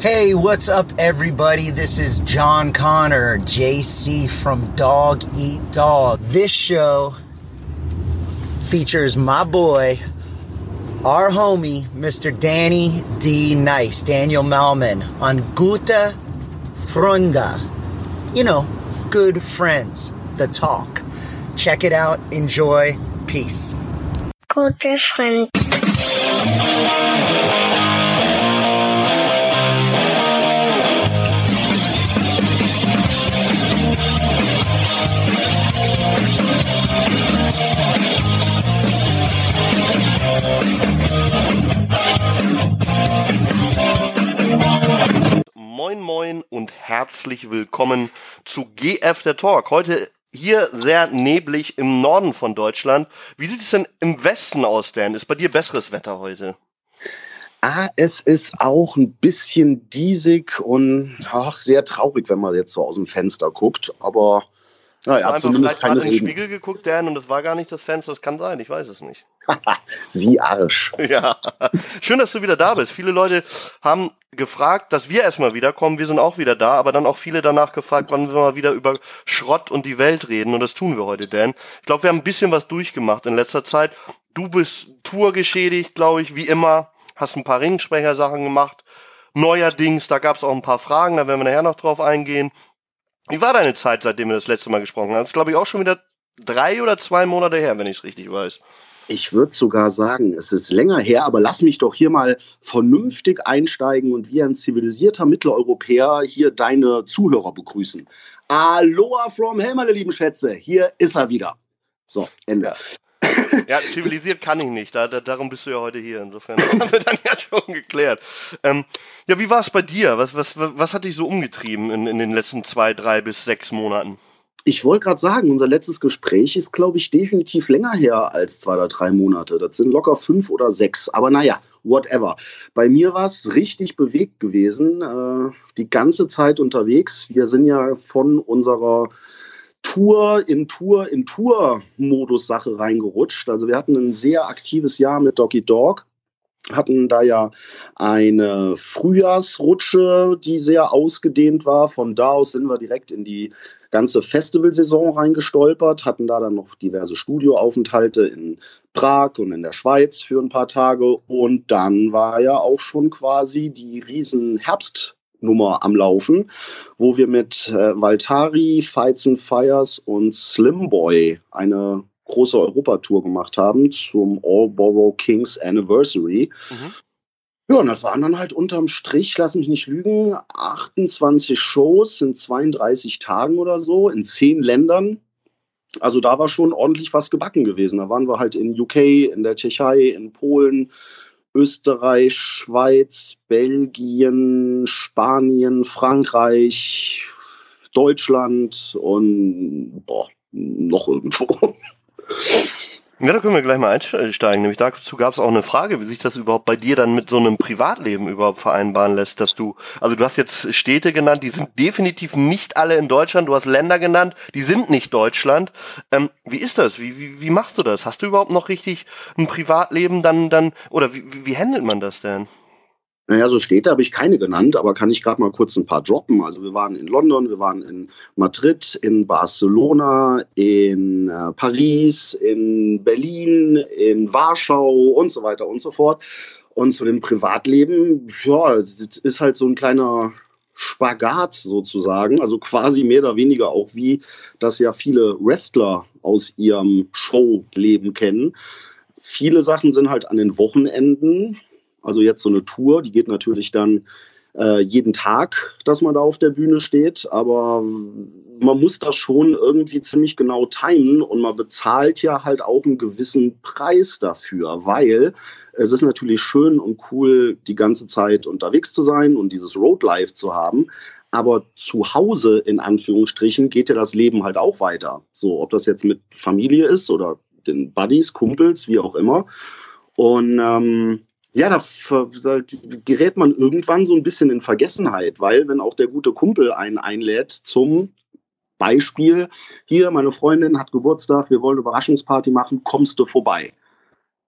Hey, what's up, everybody? This is John Connor, JC from Dog Eat Dog. This show features my boy, our homie, Mr. Danny D. Nice, Daniel Malman, on Guta Frunda. You know, good friends, the talk. Check it out, enjoy, peace. Gute Freunde. Moin Moin und herzlich willkommen zu GF der Talk. Heute hier sehr neblig im Norden von Deutschland. Wie sieht es denn im Westen aus, Dan? Ist bei dir besseres Wetter heute? Ah, es ist auch ein bisschen diesig und ach, sehr traurig, wenn man jetzt so aus dem Fenster guckt. Aber naja, einfach zumindest vielleicht gerade keine in den. Spiegel geguckt, Dan, und das war gar nicht das Fenster. Das kann sein, ich weiß es nicht. Sie Arsch. Ja, schön, dass du wieder da bist. Viele Leute haben gefragt, dass wir erstmal wiederkommen. Wir sind auch wieder da, aber dann auch viele danach gefragt, wann wir mal wieder über Schrott und die Welt reden. Und das tun wir heute, Dan. Ich glaube, wir haben ein bisschen was durchgemacht in letzter Zeit. Du bist tourgeschädigt, glaube ich, wie immer. Hast ein paar Ringsprechersachen gemacht. Neuerdings, da gab es auch ein paar Fragen, da werden wir nachher noch drauf eingehen. Wie war deine Zeit, seitdem wir das letzte Mal gesprochen haben? Das ist, glaube ich, auch schon wieder drei oder zwei Monate her, wenn ich es richtig weiß. Ich würde sogar sagen, es ist länger her, aber lass mich doch hier mal vernünftig einsteigen und wie ein zivilisierter Mitteleuropäer hier deine Zuhörer begrüßen. Aloha from hell, meine lieben Schätze. Hier ist er wieder. So, Ende. Ja. Zivilisiert kann ich nicht. Da, da, darum bist du ja heute hier. Insofern haben wir dann ja schon geklärt. Ähm, ja, wie war es bei dir? Was, was, was hat dich so umgetrieben in, in den letzten zwei, drei bis sechs Monaten? Ich wollte gerade sagen, unser letztes Gespräch ist, glaube ich, definitiv länger her als zwei oder drei Monate. Das sind locker fünf oder sechs. Aber naja, whatever. Bei mir war es richtig bewegt gewesen. Äh, die ganze Zeit unterwegs. Wir sind ja von unserer Tour in Tour in Tour-Modus-Sache reingerutscht. Also wir hatten ein sehr aktives Jahr mit Doggy Dog hatten da ja eine Frühjahrsrutsche, die sehr ausgedehnt war. Von da aus sind wir direkt in die ganze Festivalsaison reingestolpert, hatten da dann noch diverse Studioaufenthalte in Prag und in der Schweiz für ein paar Tage. Und dann war ja auch schon quasi die riesen Herbstnummer am Laufen, wo wir mit äh, Valtari, Fights and Fires und Slimboy eine große Europatour gemacht haben zum All Borough Kings Anniversary. Mhm. Ja, und das waren dann halt unterm Strich, lass mich nicht lügen, 28 Shows in 32 Tagen oder so, in 10 Ländern. Also da war schon ordentlich was gebacken gewesen. Da waren wir halt in UK, in der Tschechei, in Polen, Österreich, Schweiz, Belgien, Spanien, Frankreich, Deutschland und boah, noch irgendwo. Ja, da können wir gleich mal einsteigen. Nämlich dazu gab es auch eine Frage, wie sich das überhaupt bei dir dann mit so einem Privatleben überhaupt vereinbaren lässt, dass du, also du hast jetzt Städte genannt, die sind definitiv nicht alle in Deutschland, du hast Länder genannt, die sind nicht Deutschland. Ähm, wie ist das? Wie, wie, wie machst du das? Hast du überhaupt noch richtig ein Privatleben dann, dann, oder wie, wie, handelt man das denn? Naja, so Städte habe ich keine genannt, aber kann ich gerade mal kurz ein paar droppen. Also wir waren in London, wir waren in Madrid, in Barcelona, in äh, Paris, in Berlin, in Warschau und so weiter und so fort. Und zu dem Privatleben, ja, ist halt so ein kleiner Spagat sozusagen. Also quasi mehr oder weniger auch wie das ja viele Wrestler aus ihrem Showleben kennen. Viele Sachen sind halt an den Wochenenden, also jetzt so eine Tour, die geht natürlich dann äh, jeden Tag, dass man da auf der Bühne steht, aber man muss das schon irgendwie ziemlich genau timen und man bezahlt ja halt auch einen gewissen Preis dafür, weil es ist natürlich schön und cool, die ganze Zeit unterwegs zu sein und dieses Roadlife zu haben. Aber zu Hause, in Anführungsstrichen, geht ja das Leben halt auch weiter. So, ob das jetzt mit Familie ist oder den Buddies, Kumpels, wie auch immer. Und ähm, ja, da, da, gerät man irgendwann so ein bisschen in Vergessenheit, weil wenn auch der gute Kumpel einen einlädt zum Beispiel, hier, meine Freundin hat Geburtstag, wir wollen eine Überraschungsparty machen, kommst du vorbei.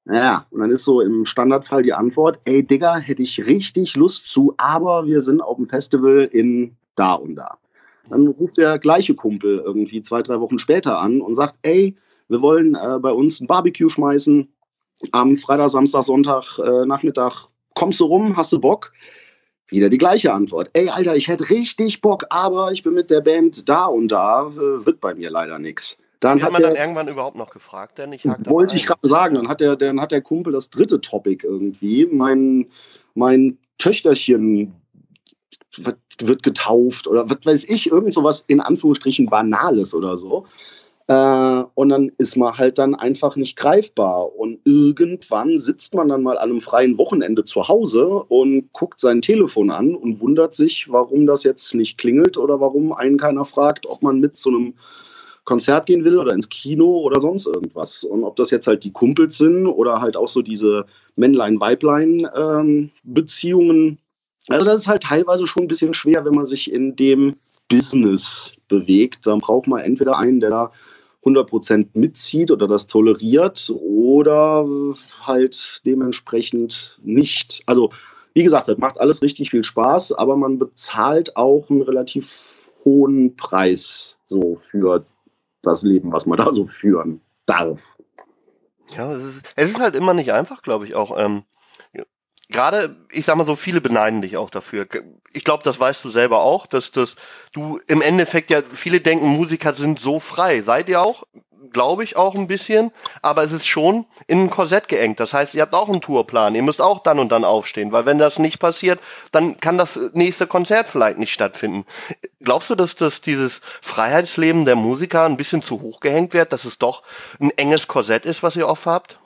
Ja, und dann ist so im Standardfall die Antwort, ey Digga, hätte ich richtig Lust zu, aber wir sind auf dem Festival in da und da. Dann ruft der gleiche Kumpel irgendwie zwei, drei Wochen später an und sagt, ey, wir wollen äh, bei uns ein Barbecue schmeißen am Freitag, Samstag, Sonntag, äh, Nachmittag. Kommst du rum? Hast du Bock? Wieder die gleiche Antwort. Ey, Alter, ich hätte richtig Bock, aber ich bin mit der Band da und da, äh, wird bei mir leider nichts. Dann Wie hat man der, dann irgendwann überhaupt noch gefragt, denn ich wollte ich gerade sagen, dann hat der, dann hat der Kumpel das dritte Topic irgendwie. Mein, mein Töchterchen wird getauft oder was weiß ich, irgend sowas in Anführungsstrichen Banales oder so. Äh, und dann ist man halt dann einfach nicht greifbar. Und irgendwann sitzt man dann mal an einem freien Wochenende zu Hause und guckt sein Telefon an und wundert sich, warum das jetzt nicht klingelt oder warum einen keiner fragt, ob man mit zu einem Konzert gehen will oder ins Kino oder sonst irgendwas. Und ob das jetzt halt die Kumpels sind oder halt auch so diese Männlein-Weiblein-Beziehungen. Ähm, also das ist halt teilweise schon ein bisschen schwer, wenn man sich in dem Business bewegt. Dann braucht man entweder einen, der da 100% mitzieht oder das toleriert oder halt dementsprechend nicht. Also wie gesagt, das macht alles richtig viel Spaß, aber man bezahlt auch einen relativ hohen Preis so für das Leben, was man da so führen darf. Ja, es ist, es ist halt immer nicht einfach, glaube ich, auch. Ähm, Gerade, ich sag mal so, viele beneiden dich auch dafür. Ich glaube, das weißt du selber auch, dass, dass du im Endeffekt ja, viele denken, Musiker sind so frei. Seid ihr auch? glaube ich, auch ein bisschen, aber es ist schon in ein Korsett geengt. Das heißt, ihr habt auch einen Tourplan. Ihr müsst auch dann und dann aufstehen, weil wenn das nicht passiert, dann kann das nächste Konzert vielleicht nicht stattfinden. Glaubst du, dass das dieses Freiheitsleben der Musiker ein bisschen zu hoch gehängt wird, dass es doch ein enges Korsett ist, was ihr oft habt?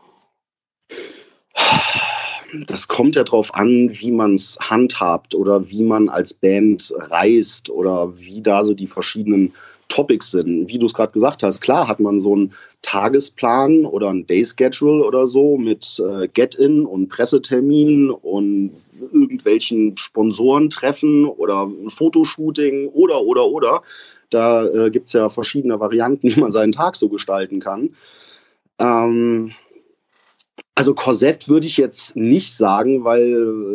Das kommt ja darauf an, wie man es handhabt oder wie man als Band reist oder wie da so die verschiedenen Topics sind. Wie du es gerade gesagt hast, klar hat man so einen Tagesplan oder ein Day-Schedule oder so mit äh, Get-In und Presseterminen und irgendwelchen Sponsorentreffen oder ein Fotoshooting oder, oder, oder. Da äh, gibt es ja verschiedene Varianten, wie man seinen Tag so gestalten kann. Ähm, also Korsett würde ich jetzt nicht sagen, weil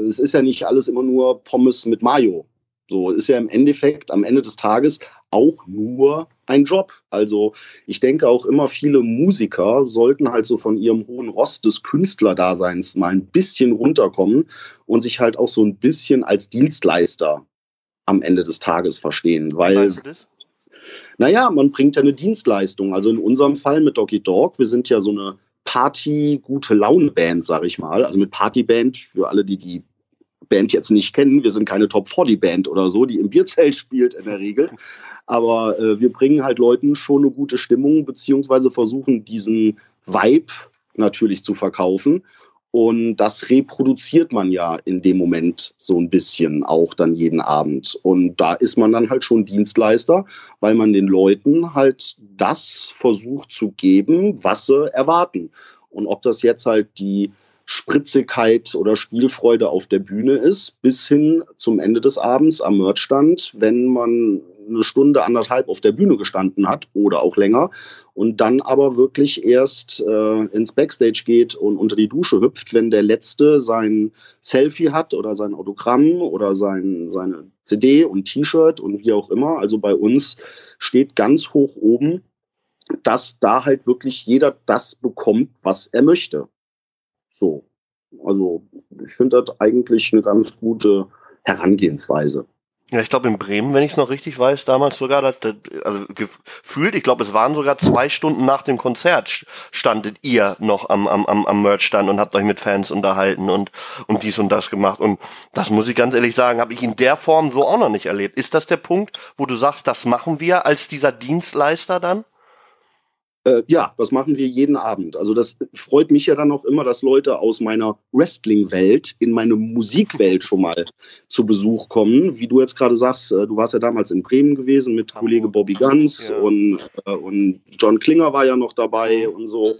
es ist ja nicht alles immer nur Pommes mit Mayo. So ist ja im Endeffekt am Ende des Tages auch nur ein Job. Also ich denke auch immer viele Musiker sollten halt so von ihrem hohen Rost des Künstlerdaseins mal ein bisschen runterkommen und sich halt auch so ein bisschen als Dienstleister am Ende des Tages verstehen. Weil, du das? Naja, man bringt ja eine Dienstleistung. Also in unserem Fall mit Doggy Dog, wir sind ja so eine Party, gute Laune-Band, sag ich mal. Also mit Partyband, für alle, die die Band jetzt nicht kennen. Wir sind keine Top 40 Band oder so, die im Bierzelt spielt in der Regel. Aber äh, wir bringen halt Leuten schon eine gute Stimmung, beziehungsweise versuchen diesen Vibe natürlich zu verkaufen. Und das reproduziert man ja in dem Moment so ein bisschen auch dann jeden Abend. Und da ist man dann halt schon Dienstleister, weil man den Leuten halt das versucht zu geben, was sie erwarten. Und ob das jetzt halt die Spritzigkeit oder Spielfreude auf der Bühne ist, bis hin zum Ende des Abends am Merchstand, wenn man eine Stunde, anderthalb auf der Bühne gestanden hat oder auch länger und dann aber wirklich erst äh, ins Backstage geht und unter die Dusche hüpft, wenn der Letzte sein Selfie hat oder sein Autogramm oder sein, seine CD und T-Shirt und wie auch immer. Also bei uns steht ganz hoch oben, dass da halt wirklich jeder das bekommt, was er möchte. So. Also ich finde das eigentlich eine ganz gute Herangehensweise. Ja, ich glaube in Bremen, wenn ich es noch richtig weiß, damals sogar, das, das, also gefühlt, ich glaube, es waren sogar zwei Stunden nach dem Konzert standet ihr noch am, am, am, Merchstand und habt euch mit Fans unterhalten und, und dies und das gemacht. Und das muss ich ganz ehrlich sagen, habe ich in der Form so auch noch nicht erlebt. Ist das der Punkt, wo du sagst, das machen wir als dieser Dienstleister dann? Äh, ja, das machen wir jeden Abend. Also das freut mich ja dann auch immer, dass Leute aus meiner Wrestling-Welt in meine Musikwelt schon mal zu Besuch kommen. Wie du jetzt gerade sagst, äh, du warst ja damals in Bremen gewesen mit Kollege Bobby Ganz ja. und, äh, und John Klinger war ja noch dabei und so.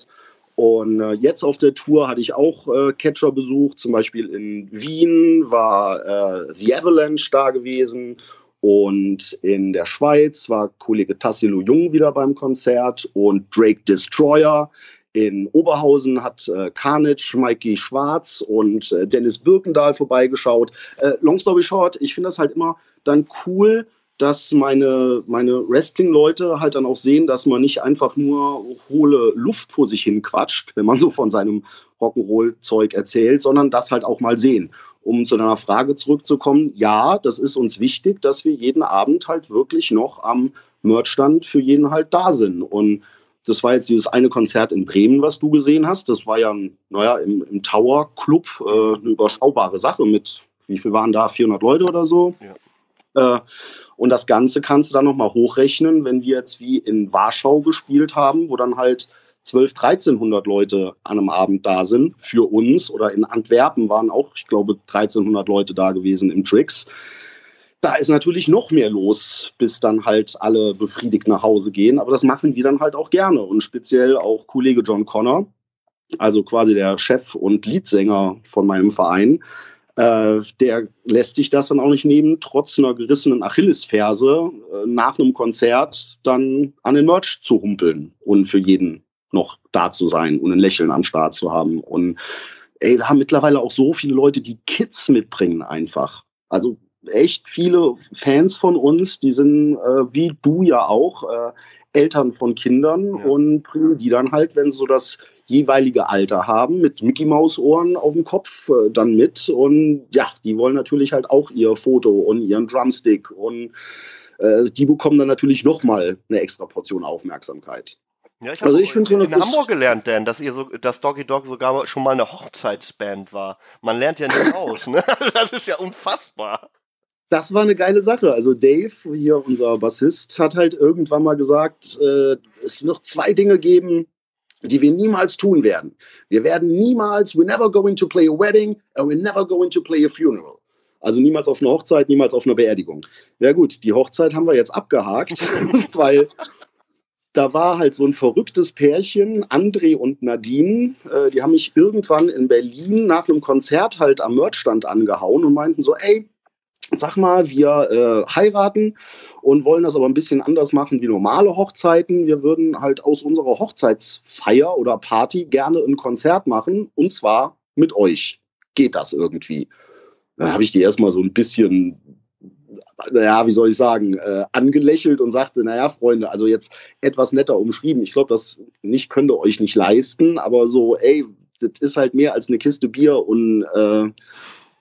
Und äh, jetzt auf der Tour hatte ich auch äh, Catcher besucht, zum Beispiel in Wien war äh, The Avalanche da gewesen und in der Schweiz war Kollege Tassilo Jung wieder beim Konzert und Drake Destroyer In Oberhausen hat äh, Carnage, Mikey Schwarz und äh, Dennis Birkendahl vorbeigeschaut. Äh, long story short, ich finde das halt immer dann cool, dass meine, meine Wrestling-Leute halt dann auch sehen, dass man nicht einfach nur hohle Luft vor sich hin quatscht, wenn man so von seinem Rock'n'Roll-Zeug erzählt, sondern das halt auch mal sehen. Um zu deiner Frage zurückzukommen, ja, das ist uns wichtig, dass wir jeden Abend halt wirklich noch am Merchstand für jeden halt da sind. Und das war jetzt dieses eine Konzert in Bremen, was du gesehen hast. Das war ja, naja, im, im Tower Club äh, eine überschaubare Sache mit, wie viel waren da, 400 Leute oder so. Ja. Äh, und das Ganze kannst du dann nochmal hochrechnen, wenn wir jetzt wie in Warschau gespielt haben, wo dann halt 12, 1300 Leute an einem Abend da sind für uns. Oder in Antwerpen waren auch, ich glaube, 1300 Leute da gewesen im Tricks. Da ist natürlich noch mehr los, bis dann halt alle befriedigt nach Hause gehen. Aber das machen wir dann halt auch gerne. Und speziell auch Kollege John Connor, also quasi der Chef und Leadsänger von meinem Verein, äh, der lässt sich das dann auch nicht nehmen, trotz einer gerissenen Achillesferse äh, nach einem Konzert dann an den Merch zu humpeln und für jeden noch da zu sein und ein Lächeln am Start zu haben. Und ey, da haben mittlerweile auch so viele Leute, die Kids mitbringen einfach. Also echt viele Fans von uns, die sind äh, wie du ja auch äh, Eltern von Kindern ja. und bringen die dann halt, wenn so das jeweilige Alter haben, mit Mickey Maus Ohren auf dem Kopf äh, dann mit. Und ja, die wollen natürlich halt auch ihr Foto und ihren Drumstick und äh, die bekommen dann natürlich nochmal eine extra Portion Aufmerksamkeit. Ja, ich habe also ich in, in Hamburg gelernt, Dan, dass ihr so, dass Doggy Dog sogar schon mal eine Hochzeitsband war. Man lernt ja nicht aus, ne? Das ist ja unfassbar. Das war eine geile Sache. Also Dave, hier unser Bassist, hat halt irgendwann mal gesagt, äh, es wird zwei Dinge geben, die wir niemals tun werden. Wir werden niemals, we're never going to play a wedding and we're never going to play a funeral. Also niemals auf einer Hochzeit, niemals auf einer Beerdigung. Ja gut, die Hochzeit haben wir jetzt abgehakt, weil da war halt so ein verrücktes Pärchen, André und Nadine, äh, die haben mich irgendwann in Berlin nach einem Konzert halt am Merchstand angehauen und meinten so, ey, sag mal, wir äh, heiraten und wollen das aber ein bisschen anders machen wie normale Hochzeiten. Wir würden halt aus unserer Hochzeitsfeier oder Party gerne ein Konzert machen und zwar mit euch. Geht das irgendwie? Da habe ich die erstmal so ein bisschen, naja, wie soll ich sagen, äh, angelächelt und sagte, naja, Freunde, also jetzt etwas netter umschrieben. Ich glaube, das nicht könnt ihr euch nicht leisten, aber so, ey, das ist halt mehr als eine Kiste Bier und äh,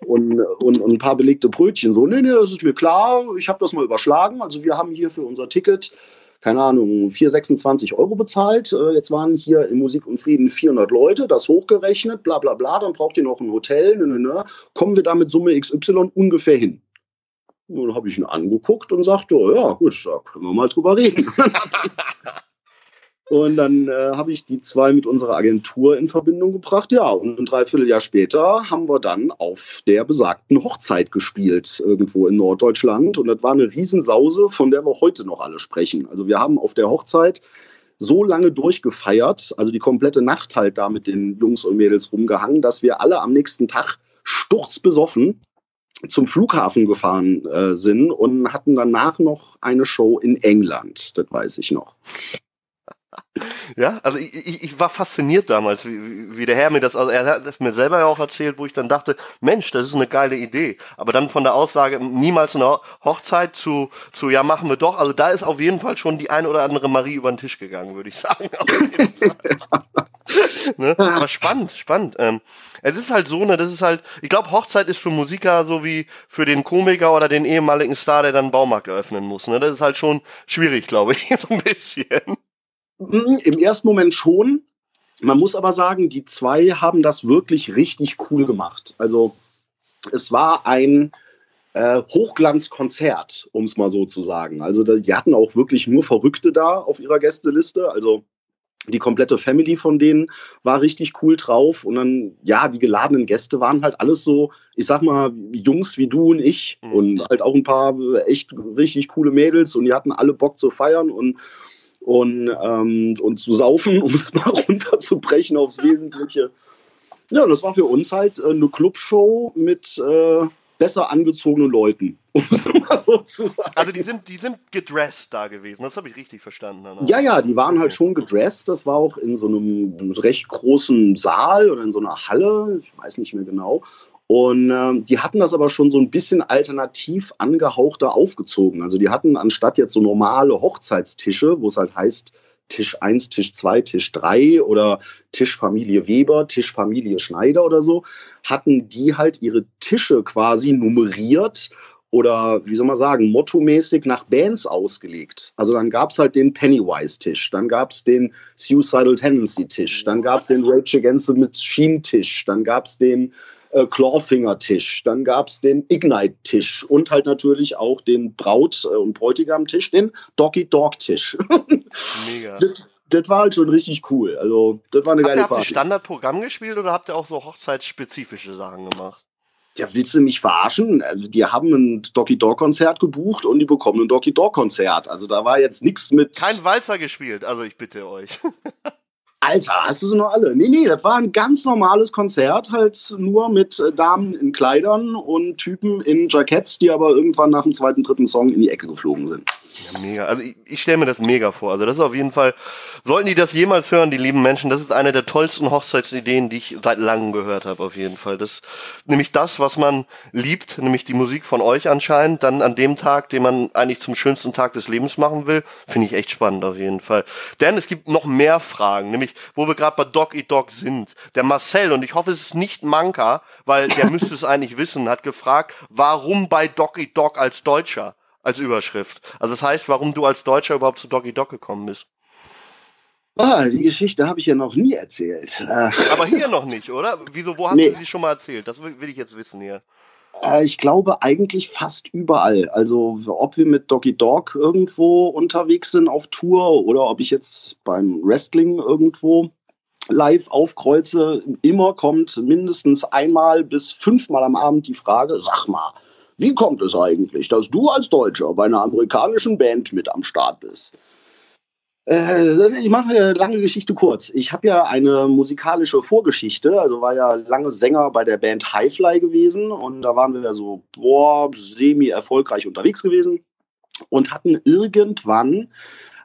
und, und, und ein paar belegte Brötchen. So, nee, nee, das ist mir klar, ich habe das mal überschlagen. Also wir haben hier für unser Ticket, keine Ahnung, 4,26 Euro bezahlt. Äh, jetzt waren hier in Musik und Frieden 400 Leute, das hochgerechnet, bla bla bla, dann braucht ihr noch ein Hotel, ne, ne, ne. kommen wir da mit Summe XY ungefähr hin. Und dann habe ich ihn angeguckt und sagte, oh, ja gut, da können wir mal drüber reden. Und dann äh, habe ich die zwei mit unserer Agentur in Verbindung gebracht. Ja, und ein Dreivierteljahr später haben wir dann auf der besagten Hochzeit gespielt, irgendwo in Norddeutschland. Und das war eine Riesensause, von der wir heute noch alle sprechen. Also wir haben auf der Hochzeit so lange durchgefeiert, also die komplette Nacht halt da mit den Jungs und Mädels rumgehangen, dass wir alle am nächsten Tag sturzbesoffen zum Flughafen gefahren äh, sind und hatten danach noch eine Show in England. Das weiß ich noch. Ja, also ich, ich, ich war fasziniert damals, wie, wie der Herr mir das, also er hat es mir selber ja auch erzählt, wo ich dann dachte, Mensch, das ist eine geile Idee. Aber dann von der Aussage, niemals eine Hochzeit zu, zu ja, machen wir doch, also da ist auf jeden Fall schon die ein oder andere Marie über den Tisch gegangen, würde ich sagen. ne? Aber spannend, spannend. Ähm, es ist halt so, ne, das ist halt, ich glaube, Hochzeit ist für Musiker so wie für den Komiker oder den ehemaligen Star, der dann einen Baumarkt eröffnen muss. Ne? Das ist halt schon schwierig, glaube ich, so ein bisschen. Hm, Im ersten Moment schon. Man muss aber sagen, die zwei haben das wirklich richtig cool gemacht. Also es war ein äh, Hochglanzkonzert, um es mal so zu sagen. Also die hatten auch wirklich nur Verrückte da auf ihrer Gästeliste. Also die komplette Family von denen war richtig cool drauf. Und dann, ja, die geladenen Gäste waren halt alles so, ich sag mal, Jungs wie du und ich. Mhm. Und halt auch ein paar echt richtig coole Mädels. Und die hatten alle Bock zu feiern. Und und, ähm, und zu saufen, um es mal runterzubrechen aufs Wesentliche. Ja, das war für uns halt äh, eine Clubshow mit, äh, besser angezogenen Leuten, um es mal so zu sagen. Also die sind, die sind gedressed da gewesen, das habe ich richtig verstanden. Anna. Ja, ja, die waren halt schon gedressed. Das war auch in so einem recht großen Saal oder in so einer Halle, ich weiß nicht mehr genau. Und äh, die hatten das aber schon so ein bisschen alternativ angehauchter aufgezogen. Also die hatten anstatt jetzt so normale Hochzeitstische, wo es halt heißt, Tisch 1, Tisch 2, Tisch 3 oder Tisch Familie Weber, Tisch Familie Schneider oder so, hatten die halt ihre Tische quasi nummeriert oder wie soll man sagen, mottomäßig nach Bands ausgelegt. Also dann gab es halt den Pennywise-Tisch, dann gab es den Suicidal Tendency-Tisch, dann gab es den Rage Against the Machine-Tisch, dann gab es den äh, Clawfinger-Tisch, dann gab es den Ignite-Tisch und halt natürlich auch den Braut- äh, und Bräutigam-Tisch, den Doggy-Dog-Tisch. Mega. das, das war halt schon richtig cool. Also, das war eine Habt geile ihr, habt ihr Party. Standardprogramm gespielt oder habt ihr auch so hochzeitsspezifische Sachen gemacht? Ja, willst du mich verarschen? Also, die haben ein Doggy Dog Konzert gebucht und die bekommen ein Doggy Dog Konzert. Also, da war jetzt nichts mit. Kein Walzer gespielt, also ich bitte euch. Alter, hast du sie noch alle? Nee, nee, das war ein ganz normales Konzert, halt nur mit äh, Damen in Kleidern und Typen in Jacketts, die aber irgendwann nach dem zweiten, dritten Song in die Ecke geflogen sind. Ja, mega. Also ich, ich stelle mir das mega vor. Also das ist auf jeden Fall, sollten die das jemals hören, die lieben Menschen, das ist eine der tollsten Hochzeitsideen, die ich seit langem gehört habe, auf jeden Fall. Das nämlich das, was man liebt, nämlich die Musik von euch anscheinend, dann an dem Tag, den man eigentlich zum schönsten Tag des Lebens machen will, finde ich echt spannend auf jeden Fall. Denn es gibt noch mehr Fragen, nämlich wo wir gerade bei Dog Eat Dog sind. Der Marcel, und ich hoffe, es ist nicht Manka, weil der müsste es eigentlich wissen, hat gefragt, warum bei Dog Eat Dog als Deutscher? als Überschrift. Also das heißt, warum du als Deutscher überhaupt zu Doggy Dog gekommen bist. Ah, die Geschichte habe ich ja noch nie erzählt. Äh, Aber hier noch nicht, oder? Wieso, wo hast Nee. du sie schon mal erzählt? Das will ich jetzt wissen hier. Äh, ich glaube eigentlich fast überall. Also ob wir mit Doggy Dog irgendwo unterwegs sind auf Tour oder ob ich jetzt beim Wrestling irgendwo live aufkreuze, immer kommt mindestens einmal bis fünfmal am Abend die Frage, sag mal, wie kommt es eigentlich, dass du als Deutscher bei einer amerikanischen Band mit am Start bist? Äh, ich mache eine lange Geschichte kurz. Ich habe ja eine musikalische Vorgeschichte, also war ja lange Sänger bei der Band Highfly gewesen und da waren wir ja so boah, semi-erfolgreich unterwegs gewesen und hatten irgendwann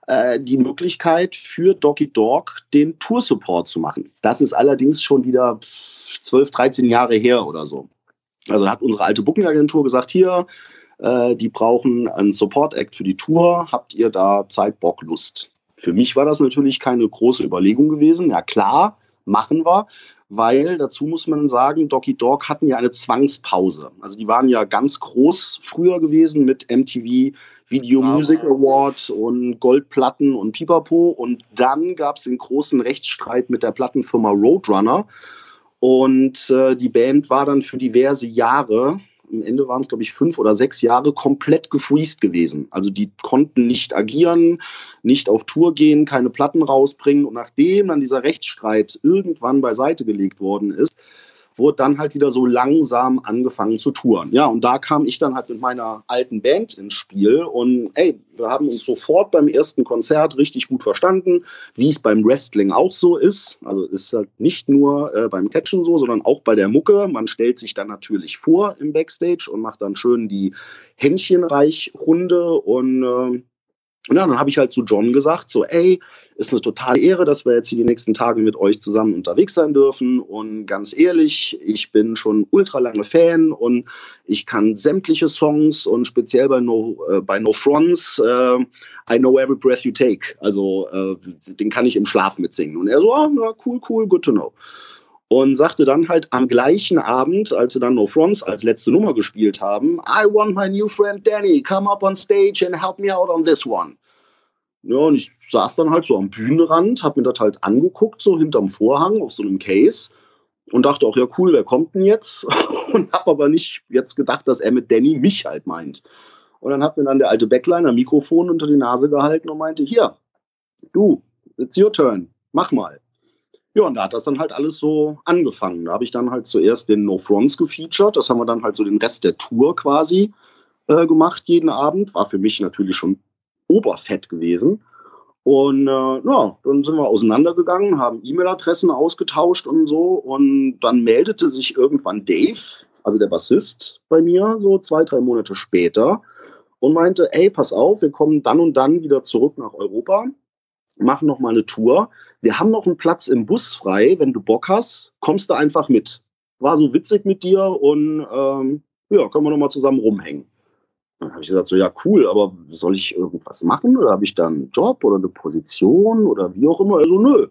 äh, die Möglichkeit für Doggy Dog den Tour-Support zu machen. Das ist allerdings schon wieder 12, 13 Jahre her oder so. Also da hat unsere alte Booking-Agentur gesagt, hier, äh, die brauchen einen Support-Act für die Tour, habt ihr da Zeit, Bock, Lust? Für mich war das natürlich keine große Überlegung gewesen. Ja klar, machen wir, weil dazu muss man sagen, Doggy Dog hatten ja eine Zwangspause. Also die waren ja ganz groß früher gewesen mit MTV Video Bravo. Music Award und Goldplatten und Pipapo. Und dann gab es den großen Rechtsstreit mit der Plattenfirma Roadrunner. Und äh, die Band war dann für diverse Jahre, am Ende waren es, glaube ich, fünf oder sechs Jahre, komplett gefreezed gewesen. Also die konnten nicht agieren, nicht auf Tour gehen, keine Platten rausbringen. Und nachdem dann dieser Rechtsstreit irgendwann beiseite gelegt worden ist, wurde dann halt wieder so langsam angefangen zu touren. Ja, und da kam ich dann halt mit meiner alten Band ins Spiel und ey, wir haben uns sofort beim ersten Konzert richtig gut verstanden, wie es beim Wrestling auch so ist. Also ist halt nicht nur äh, beim Catchen so, sondern auch bei der Mucke. Man stellt sich dann natürlich vor im Backstage und macht dann schön die Händchenreich-Runde und äh, ja, dann habe ich halt zu John gesagt, so, ey, ist eine totale Ehre, dass wir jetzt hier die nächsten Tage mit euch zusammen unterwegs sein dürfen. Und ganz ehrlich, ich bin schon ultra lange Fan und ich kann sämtliche Songs und speziell bei No, äh, bei no Fronts, äh, I Know Every Breath You Take. Also äh, den kann ich im Schlaf mitsingen. Und er so, ja, cool, cool, good to know. Und sagte dann halt am gleichen Abend, als sie dann No Fronts als letzte Nummer gespielt haben, I want my new friend Danny, come up on stage and help me out on this one. Ja, und ich saß dann halt so am Bühnenrand, hab mir das halt angeguckt, so hinterm Vorhang auf so einem Case und dachte auch, ja cool, wer kommt denn jetzt? Und hab aber nicht jetzt gedacht, dass er mit Danny mich halt meint. Und dann hat mir dann der alte Backliner Mikrofon unter die Nase gehalten und meinte, hier, du, it's your turn, mach mal. Ja, und da hat das dann halt alles so angefangen. Da habe ich dann halt zuerst den No Fronts gefeatured. Das haben wir dann halt so den Rest der Tour quasi äh, gemacht, jeden Abend. War für mich natürlich schon oberfett gewesen. Und äh, ja, dann sind wir auseinandergegangen, haben E-Mail-Adressen ausgetauscht und so. Und dann meldete sich irgendwann Dave also der Bassist bei mir, so zwei, drei Monate später und meinte, ey, pass auf, wir kommen dann und dann wieder zurück nach Europa, machen noch mal eine Tour. Wir haben noch einen Platz im Bus frei, wenn du Bock hast, kommst du einfach mit. War so witzig mit dir und ähm, ja, können wir noch mal zusammen rumhängen. Dann habe ich gesagt, so ja, cool, aber soll ich irgendwas machen oder habe ich da einen Job oder eine Position oder wie auch immer? Also nö,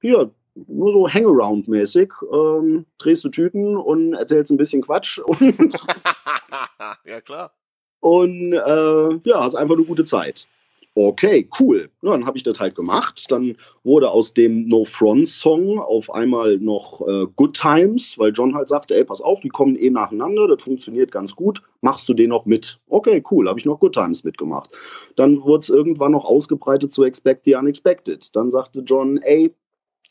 hier, nur so Hangaround-mäßig, ähm, drehst du Tüten und erzählst ein bisschen Quatsch. ja, klar. Und äh, ja, hast einfach eine gute Zeit. Okay, cool. Ja, dann habe ich das halt gemacht. Dann wurde aus dem No Front Song auf einmal noch äh, Good Times, weil John halt sagte, ey, pass auf, die kommen eh nacheinander, das funktioniert ganz gut. Machst du den noch mit? Okay, cool, habe ich noch Good Times mitgemacht. Dann wurde es irgendwann noch ausgebreitet zu Expect the Unexpected. Dann sagte John, ey,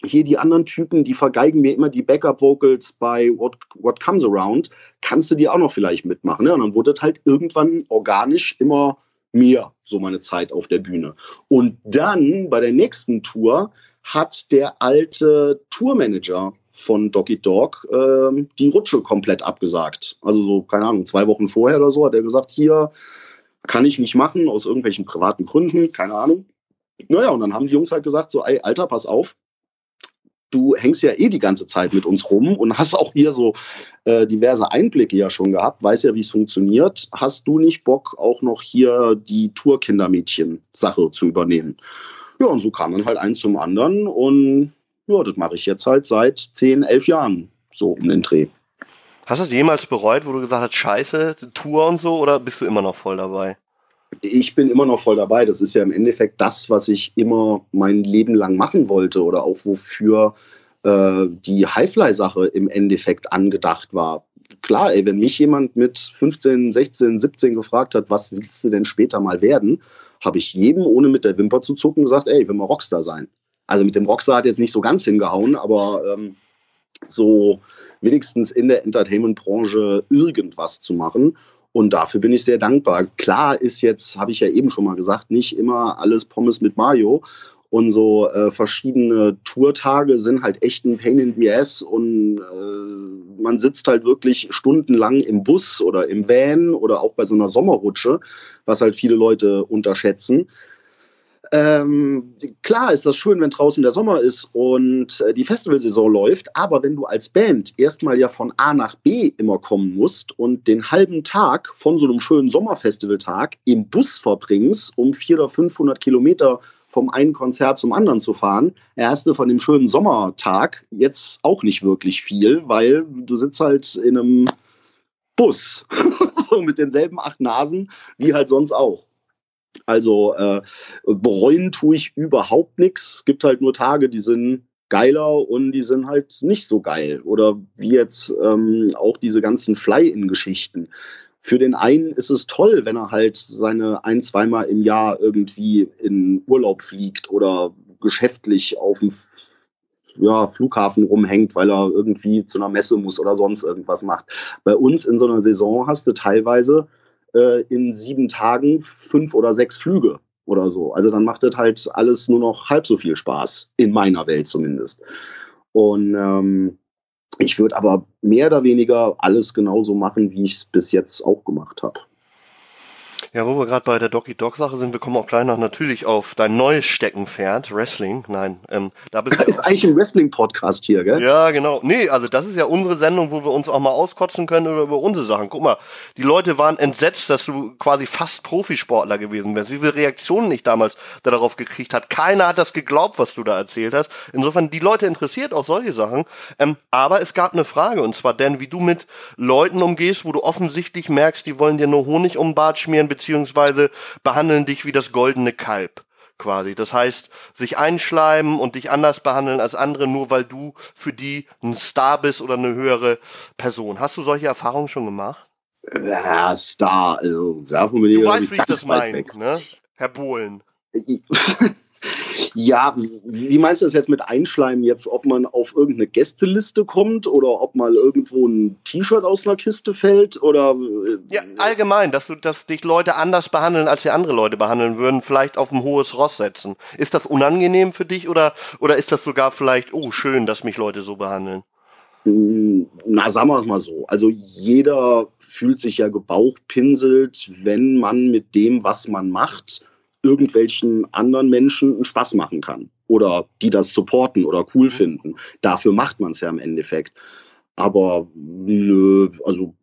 hier die anderen Typen, die vergeigen mir immer die Backup-Vocals bei What, What Comes Around, kannst du die auch noch vielleicht mitmachen? Ne? Und dann wurde das halt irgendwann organisch immer mehr, so meine Zeit auf der Bühne. Und dann bei der nächsten Tour hat der alte Tourmanager von Doggy Dog äh, die Rutsche komplett abgesagt. Also so, keine Ahnung, zwei Wochen vorher oder so hat er gesagt, hier kann ich nicht machen, aus irgendwelchen privaten Gründen, keine Ahnung. Naja, und dann haben die Jungs halt gesagt, so, ey, Alter, pass auf, du hängst ja eh die ganze Zeit mit uns rum und hast auch hier so äh, diverse Einblicke ja schon gehabt, weißt ja, wie es funktioniert. Hast du nicht Bock, auch noch hier die Tour-Kindermädchen-Sache zu übernehmen? Ja, und so kam dann halt eins zum anderen und ja, das mache ich jetzt halt seit 10, 11 Jahren so um den Dreh. Hast du es jemals bereut, wo du gesagt hast, scheiße, Tour und so, oder bist du immer noch voll dabei? Ich bin immer noch voll dabei. Das ist ja im Endeffekt das, was ich immer mein Leben lang machen wollte oder auch wofür äh, die Highfly-Sache im Endeffekt angedacht war. Klar, ey, wenn mich jemand mit 15, 16, 17 gefragt hat, was willst du denn später mal werden, habe ich jedem, ohne mit der Wimper zu zucken, gesagt, ey, ich will mal Rockstar sein. Also mit dem Rockstar hat jetzt nicht so ganz hingehauen, aber ähm, so wenigstens in der Entertainment-Branche irgendwas zu machen. Und dafür bin ich sehr dankbar. Klar ist jetzt, habe ich ja eben schon mal gesagt, nicht immer alles Pommes mit Mayo. Und so äh, verschiedene Tourtage sind halt echt ein Pain in the Ass und äh, man sitzt halt wirklich stundenlang im Bus oder im Van oder auch bei so einer Sommerrutsche, was halt viele Leute unterschätzen. Ähm, klar ist das schön, wenn draußen der Sommer ist und äh, die Festivalsaison läuft, aber wenn du als Band erstmal ja von A nach B immer kommen musst und den halben Tag von so einem schönen Sommerfestivaltag im Bus verbringst, um 400 oder 500 Kilometer vom einen Konzert zum anderen zu fahren, erste von dem schönen Sommertag jetzt auch nicht wirklich viel, weil du sitzt halt in einem Bus, so mit denselben acht Nasen wie halt sonst auch. Also äh, bereuen tue ich überhaupt nichts. Es gibt halt nur Tage, die sind geiler und die sind halt nicht so geil. Oder wie jetzt ähm, auch diese ganzen Fly-In-Geschichten. Für den einen ist es toll, wenn er halt seine ein, zweimal im Jahr irgendwie in Urlaub fliegt oder geschäftlich auf dem ja, Flughafen rumhängt, weil er irgendwie zu einer Messe muss oder sonst irgendwas macht. Bei uns in so einer Saison hast du teilweise äh, in sieben Tagen fünf oder sechs Flüge oder so. Also dann macht das halt alles nur noch halb so viel Spaß, in meiner Welt zumindest. Und ähm, ich würde aber mehr oder weniger alles genauso machen, wie ich es bis jetzt auch gemacht habe. Ja, wo wir gerade bei der Doggy Dog Sache sind, wir kommen auch gleich noch natürlich auf dein neues Steckenpferd, Wrestling. Nein, ähm, da bist du. ist eigentlich ein Wrestling-Podcast hier, gell? Ja, genau. Nee, also das ist ja unsere Sendung, wo wir uns auch mal auskotzen können über, über unsere Sachen. Guck mal, die Leute waren entsetzt, dass du quasi fast Profisportler gewesen wärst. Wie viele Reaktionen ich damals darauf gekriegt hat. Keiner hat das geglaubt, was du da erzählt hast. Insofern, die Leute interessiert auch solche Sachen. Ähm, aber es gab eine Frage, und zwar, denn wie du mit Leuten umgehst, wo du offensichtlich merkst, die wollen dir nur Honig um den Bart schmieren, beziehungsweise behandeln dich wie das goldene Kalb quasi. Das heißt, sich einschleimen und dich anders behandeln als andere, nur weil du für die ein Star bist oder eine höhere Person. Hast du solche Erfahrungen schon gemacht? Ja, Star, also davon bin ich Du weißt, wie ich das meine, ne? Herr Bohlen. Ja, wie meinst du das jetzt mit Einschleimen jetzt, ob man auf irgendeine Gästeliste kommt oder ob mal irgendwo ein T-Shirt aus einer Kiste fällt oder äh, Ja, allgemein, dass du dass dich Leute anders behandeln, als sie andere Leute behandeln würden, vielleicht auf ein hohes Ross setzen. Ist das unangenehm für dich oder oder ist das sogar vielleicht oh schön, dass mich Leute so behandeln? Hm, na, sagen wir es mal so. Also jeder fühlt sich ja gebauchpinselt, wenn man mit dem, was man macht, irgendwelchen anderen Menschen einen Spaß machen kann. Oder die das supporten oder cool finden. Dafür macht man es ja im Endeffekt. Aber nö, also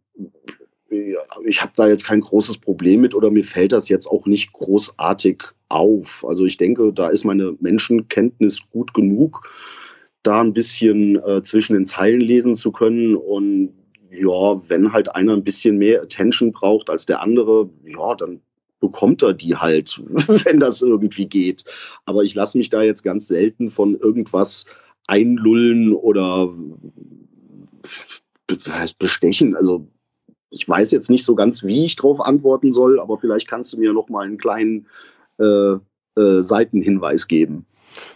ich habe da jetzt kein großes Problem mit oder mir fällt das jetzt auch nicht großartig auf. Also ich denke, da ist meine Menschenkenntnis gut genug da ein bisschen äh, zwischen den Zeilen lesen zu können. Und ja, wenn halt einer ein bisschen mehr Attention braucht als der andere, ja, dann bekommt er die halt, wenn das irgendwie geht. Aber ich lasse mich da jetzt ganz selten von irgendwas einlullen oder bestechen. Also ich weiß jetzt nicht so ganz, wie ich darauf antworten soll, aber vielleicht kannst du mir noch mal einen kleinen äh, äh, Seitenhinweis geben.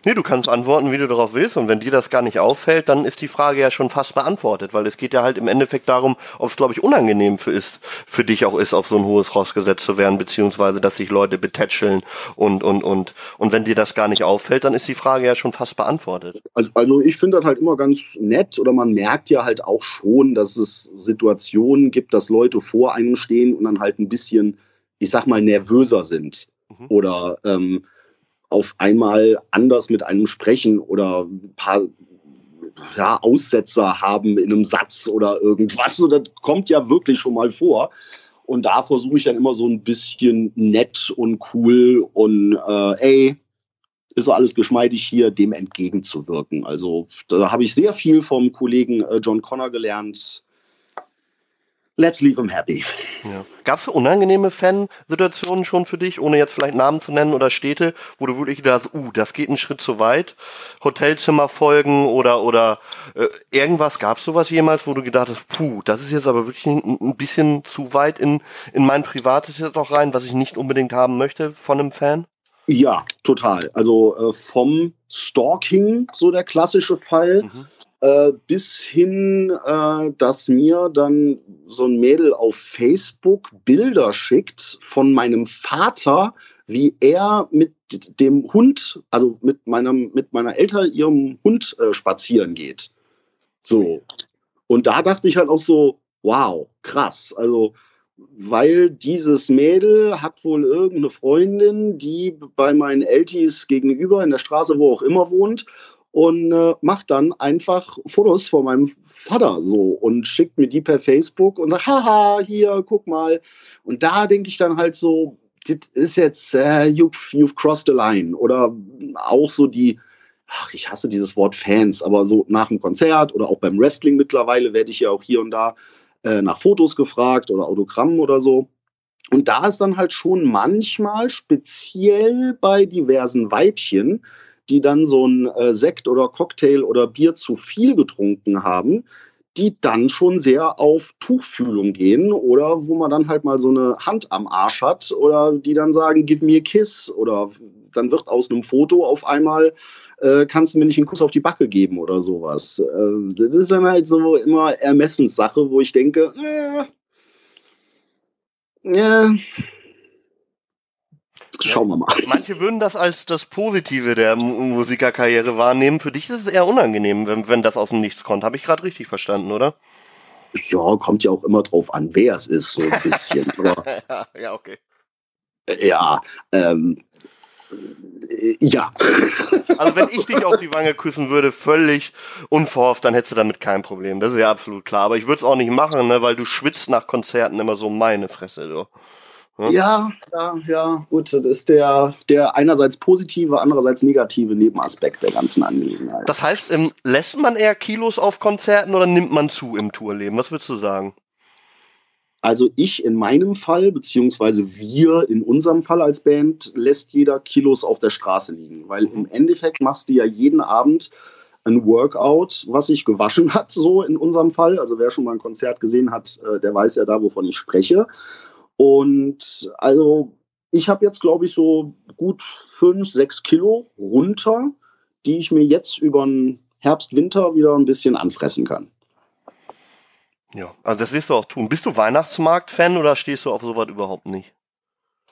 Nee, du kannst antworten, wie du darauf willst. Und wenn dir das gar nicht auffällt, dann ist die Frage ja schon fast beantwortet, weil es geht ja halt im Endeffekt darum, ob es, glaube ich, unangenehm für ist, für dich auch ist, auf so ein hohes Ross gesetzt zu werden, beziehungsweise, dass sich Leute betätscheln und, und, und. Und wenn dir das gar nicht auffällt, dann ist die Frage ja schon fast beantwortet. Also, also ich finde das halt immer ganz nett oder man merkt ja halt auch schon, dass es Situationen gibt, dass Leute vor einem stehen und dann halt ein bisschen, ich sag mal, nervöser sind. Mhm. Oder, ähm, auf einmal anders mit einem sprechen oder ein paar ja, Aussetzer haben in einem Satz oder irgendwas. So, das kommt ja wirklich schon mal vor. Und da versuche ich dann immer so ein bisschen nett und cool und äh, ey, ist alles geschmeidig hier, dem entgegenzuwirken. Also da habe ich sehr viel vom Kollegen äh, John Connor gelernt let's leave him happy. Ja. Gab es unangenehme Fansituationen schon für dich, ohne jetzt vielleicht Namen zu nennen oder Städte, wo du wirklich gedacht uh, das geht einen Schritt zu weit? Hotelzimmer folgen oder, oder äh, irgendwas, gab es sowas jemals, wo du gedacht hast, puh, das ist jetzt aber wirklich ein, ein bisschen zu weit in, in mein Privates jetzt auch rein, was ich nicht unbedingt haben möchte von einem Fan? Ja, total. Also äh, vom Stalking, so der klassische Fall, mhm äh, bis hin, äh, dass mir dann so ein Mädel auf Facebook Bilder schickt von meinem Vater, wie er mit dem Hund, also mit meinem, mit meiner Eltern ihrem Hund äh, spazieren geht. So. Und da dachte ich halt auch so, wow, krass. Also, weil dieses Mädel hat wohl irgendeine Freundin, die bei meinen Eltis gegenüber in der Straße, wo auch immer wohnt und äh, macht dann einfach Fotos von meinem Vater so und schickt mir die per Facebook und sagt, haha, hier, guck mal. Und da denke ich dann halt so, das ist jetzt, äh, you've, you've crossed the line. Oder auch so die, ach, ich hasse dieses Wort Fans, aber so nach dem Konzert oder auch beim Wrestling mittlerweile werde ich ja auch hier und da äh, nach Fotos gefragt oder Autogrammen oder so. Und da ist dann halt schon manchmal speziell bei diversen Weibchen, die dann so ein äh, Sekt oder Cocktail oder Bier zu viel getrunken haben, die dann schon sehr auf Tuchfühlung gehen oder wo man dann halt mal so eine Hand am Arsch hat oder die dann sagen, give me a kiss oder dann wird aus einem Foto auf einmal äh, kannst du mir nicht einen Kuss auf die Backe geben oder sowas. Äh, das ist dann halt so immer Ermessenssache, wo ich denke, äh, äh, Schauen wir mal. Manche würden das als das Positive der Musikerkarriere wahrnehmen. Für dich ist es eher unangenehm, wenn, wenn das aus dem Nichts kommt. Habe ich gerade richtig verstanden, oder? Ja, kommt ja auch immer drauf an, wer es ist, so ein bisschen. ja, okay. Ja, ähm, äh, ja. Also wenn ich dich auf die Wange küssen würde, völlig unverhofft, dann hättest du damit kein Problem. Das ist ja absolut klar. Aber ich würde es auch nicht machen, ne, weil du schwitzt nach Konzerten immer so meine Fresse. Du. Hm? Ja, ja, ja, gut. Das ist der, der einerseits positive, andererseits negative Nebenaspekt der ganzen Angelegenheit. Das heißt, ähm, lässt man eher Kilos auf Konzerten oder nimmt man zu im Tourleben? Was würdest du sagen? Also ich in meinem Fall, beziehungsweise wir in unserem Fall als Band, lässt jeder Kilos auf der Straße liegen. Weil im Endeffekt machst du ja jeden Abend ein Workout, was sich gewaschen hat, so in unserem Fall. Also wer schon mal ein Konzert gesehen hat, äh, der weiß ja da, wovon ich spreche. Und also ich habe jetzt, glaube ich, so gut fünf, sechs Kilo runter, die ich mir jetzt über den Herbst, Winter wieder ein bisschen anfressen kann. Ja, also das wirst du auch tun. Bist du Weihnachtsmarkt-Fan oder stehst du auf sowas überhaupt nicht?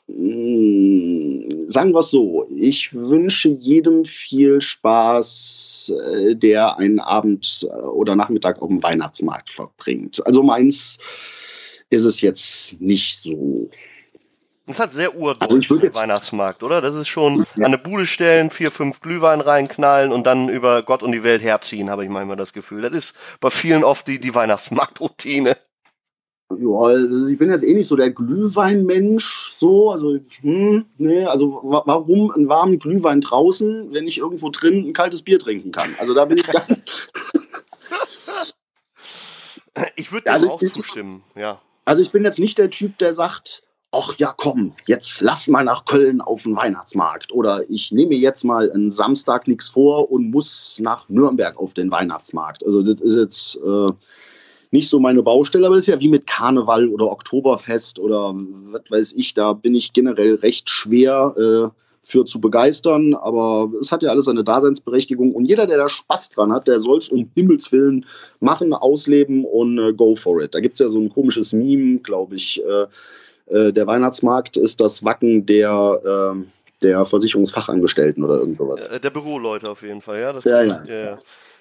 Mm, sagen wir es so, ich wünsche jedem viel Spaß, äh, der einen Abend äh, oder Nachmittag auf dem Weihnachtsmarkt verbringt. Also meins ist es jetzt nicht so. Das ist halt sehr urdeutsch, also Weihnachtsmarkt, oder? Das ist schon ja. an eine Bude stellen, vier, fünf Glühwein reinknallen und dann über Gott und die Welt herziehen, habe ich manchmal das Gefühl. Das ist bei vielen oft die, die Weihnachtsmarktroutine. Ja, also ich bin jetzt eh nicht so der Glühweinmensch, so, also, hm, nee, also warum einen warmen Glühwein draußen, wenn ich irgendwo drin ein kaltes Bier trinken kann? Also da bin ich gar Ich würde dem also, auch zustimmen, ja. Also ich bin jetzt nicht der Typ, der sagt, ach ja, komm, jetzt lass mal nach Köln auf den Weihnachtsmarkt. Oder ich nehme jetzt mal einen Samstag nichts vor und muss nach Nürnberg auf den Weihnachtsmarkt. Also das ist jetzt äh, nicht so meine Baustelle, aber das ist ja wie mit Karneval oder Oktoberfest oder was weiß ich, da bin ich generell recht schwer äh, für zu begeistern, aber es hat ja alles seine Daseinsberechtigung und jeder, der da Spaß dran hat, der soll es um Himmels Willen machen, ausleben und äh, go for it. Da gibt es ja so ein komisches Meme, glaube ich. Äh, äh, der Weihnachtsmarkt ist das Wacken der, ähm, der Versicherungsfachangestellten oder irgend sowas. Der Büroleute auf jeden Fall, ja. ja, ja. ja, ja.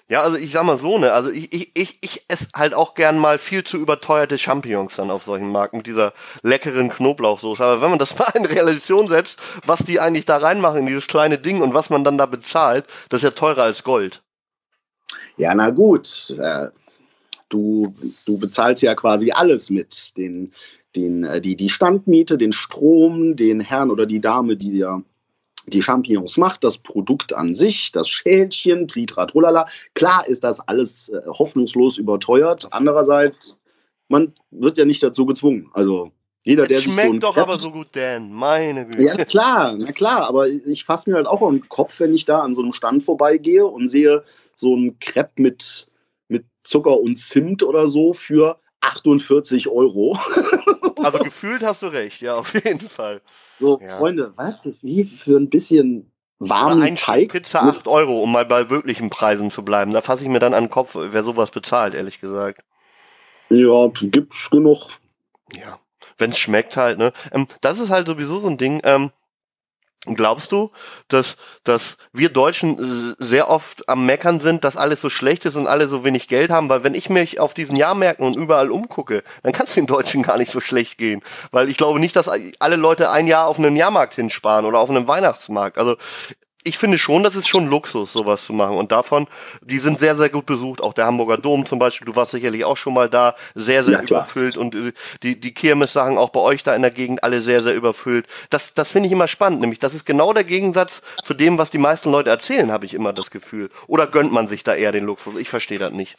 Ja, also ich sag mal so, ne, also ich, ich, ich, ich esse halt auch gern mal viel zu überteuerte Champignons dann auf solchen Marken mit dieser leckeren Knoblauchsoße. Aber wenn man das mal in Relation setzt, was die eigentlich da reinmachen in dieses kleine Ding und was man dann da bezahlt, das ist ja teurer als Gold. Ja, na gut. Äh, du, du bezahlst ja quasi alles mit. Den, den, äh, die, die Standmiete, den Strom, den Herrn oder die Dame, die dir die Champignons macht, das Produkt an sich, das Schälchen, Tritratrolala. Klar ist das alles äh, hoffnungslos überteuert. Andererseits, man wird ja nicht dazu gezwungen. Also jeder, das der schmeckt sich so doch aber so gut, Dan. Meine Güte. Ja, klar, na klar. Aber ich fasse mir halt auch am Kopf, wenn ich da an so einem Stand vorbeigehe und sehe so ein Crepe mit, mit Zucker und Zimt oder so für 48 Euro. Also gefühlt hast du recht, ja, auf jeden Fall. So, ja. Freunde, was? Wie für ein bisschen warmen ein Teig? Pizza 8 Euro, um mal bei wirklichen Preisen zu bleiben. Da fasse ich mir dann an den Kopf, wer sowas bezahlt, ehrlich gesagt. Ja, gibt's genug. Ja, wenn's schmeckt halt, ne. Ähm, das ist halt sowieso so ein Ding, ähm, Glaubst du, dass, dass wir Deutschen sehr oft am Meckern sind, dass alles so schlecht ist und alle so wenig Geld haben? Weil wenn ich mich auf diesen Jahrmärkten und überall umgucke, dann kann es den Deutschen gar nicht so schlecht gehen. Weil ich glaube nicht, dass alle Leute ein Jahr auf einen Jahrmarkt hinsparen oder auf einen Weihnachtsmarkt. Also ich finde schon, das ist schon Luxus, sowas zu machen. Und davon, die sind sehr, sehr gut besucht. Auch der Hamburger Dom zum Beispiel, du warst sicherlich auch schon mal da, sehr, sehr ja, überfüllt. Und äh, die, die Kirmes-Sachen auch bei euch da in der Gegend alle sehr, sehr überfüllt. Das, das finde ich immer spannend. Nämlich, das ist genau der Gegensatz zu dem, was die meisten Leute erzählen, habe ich immer das Gefühl. Oder gönnt man sich da eher den Luxus? Ich verstehe das nicht.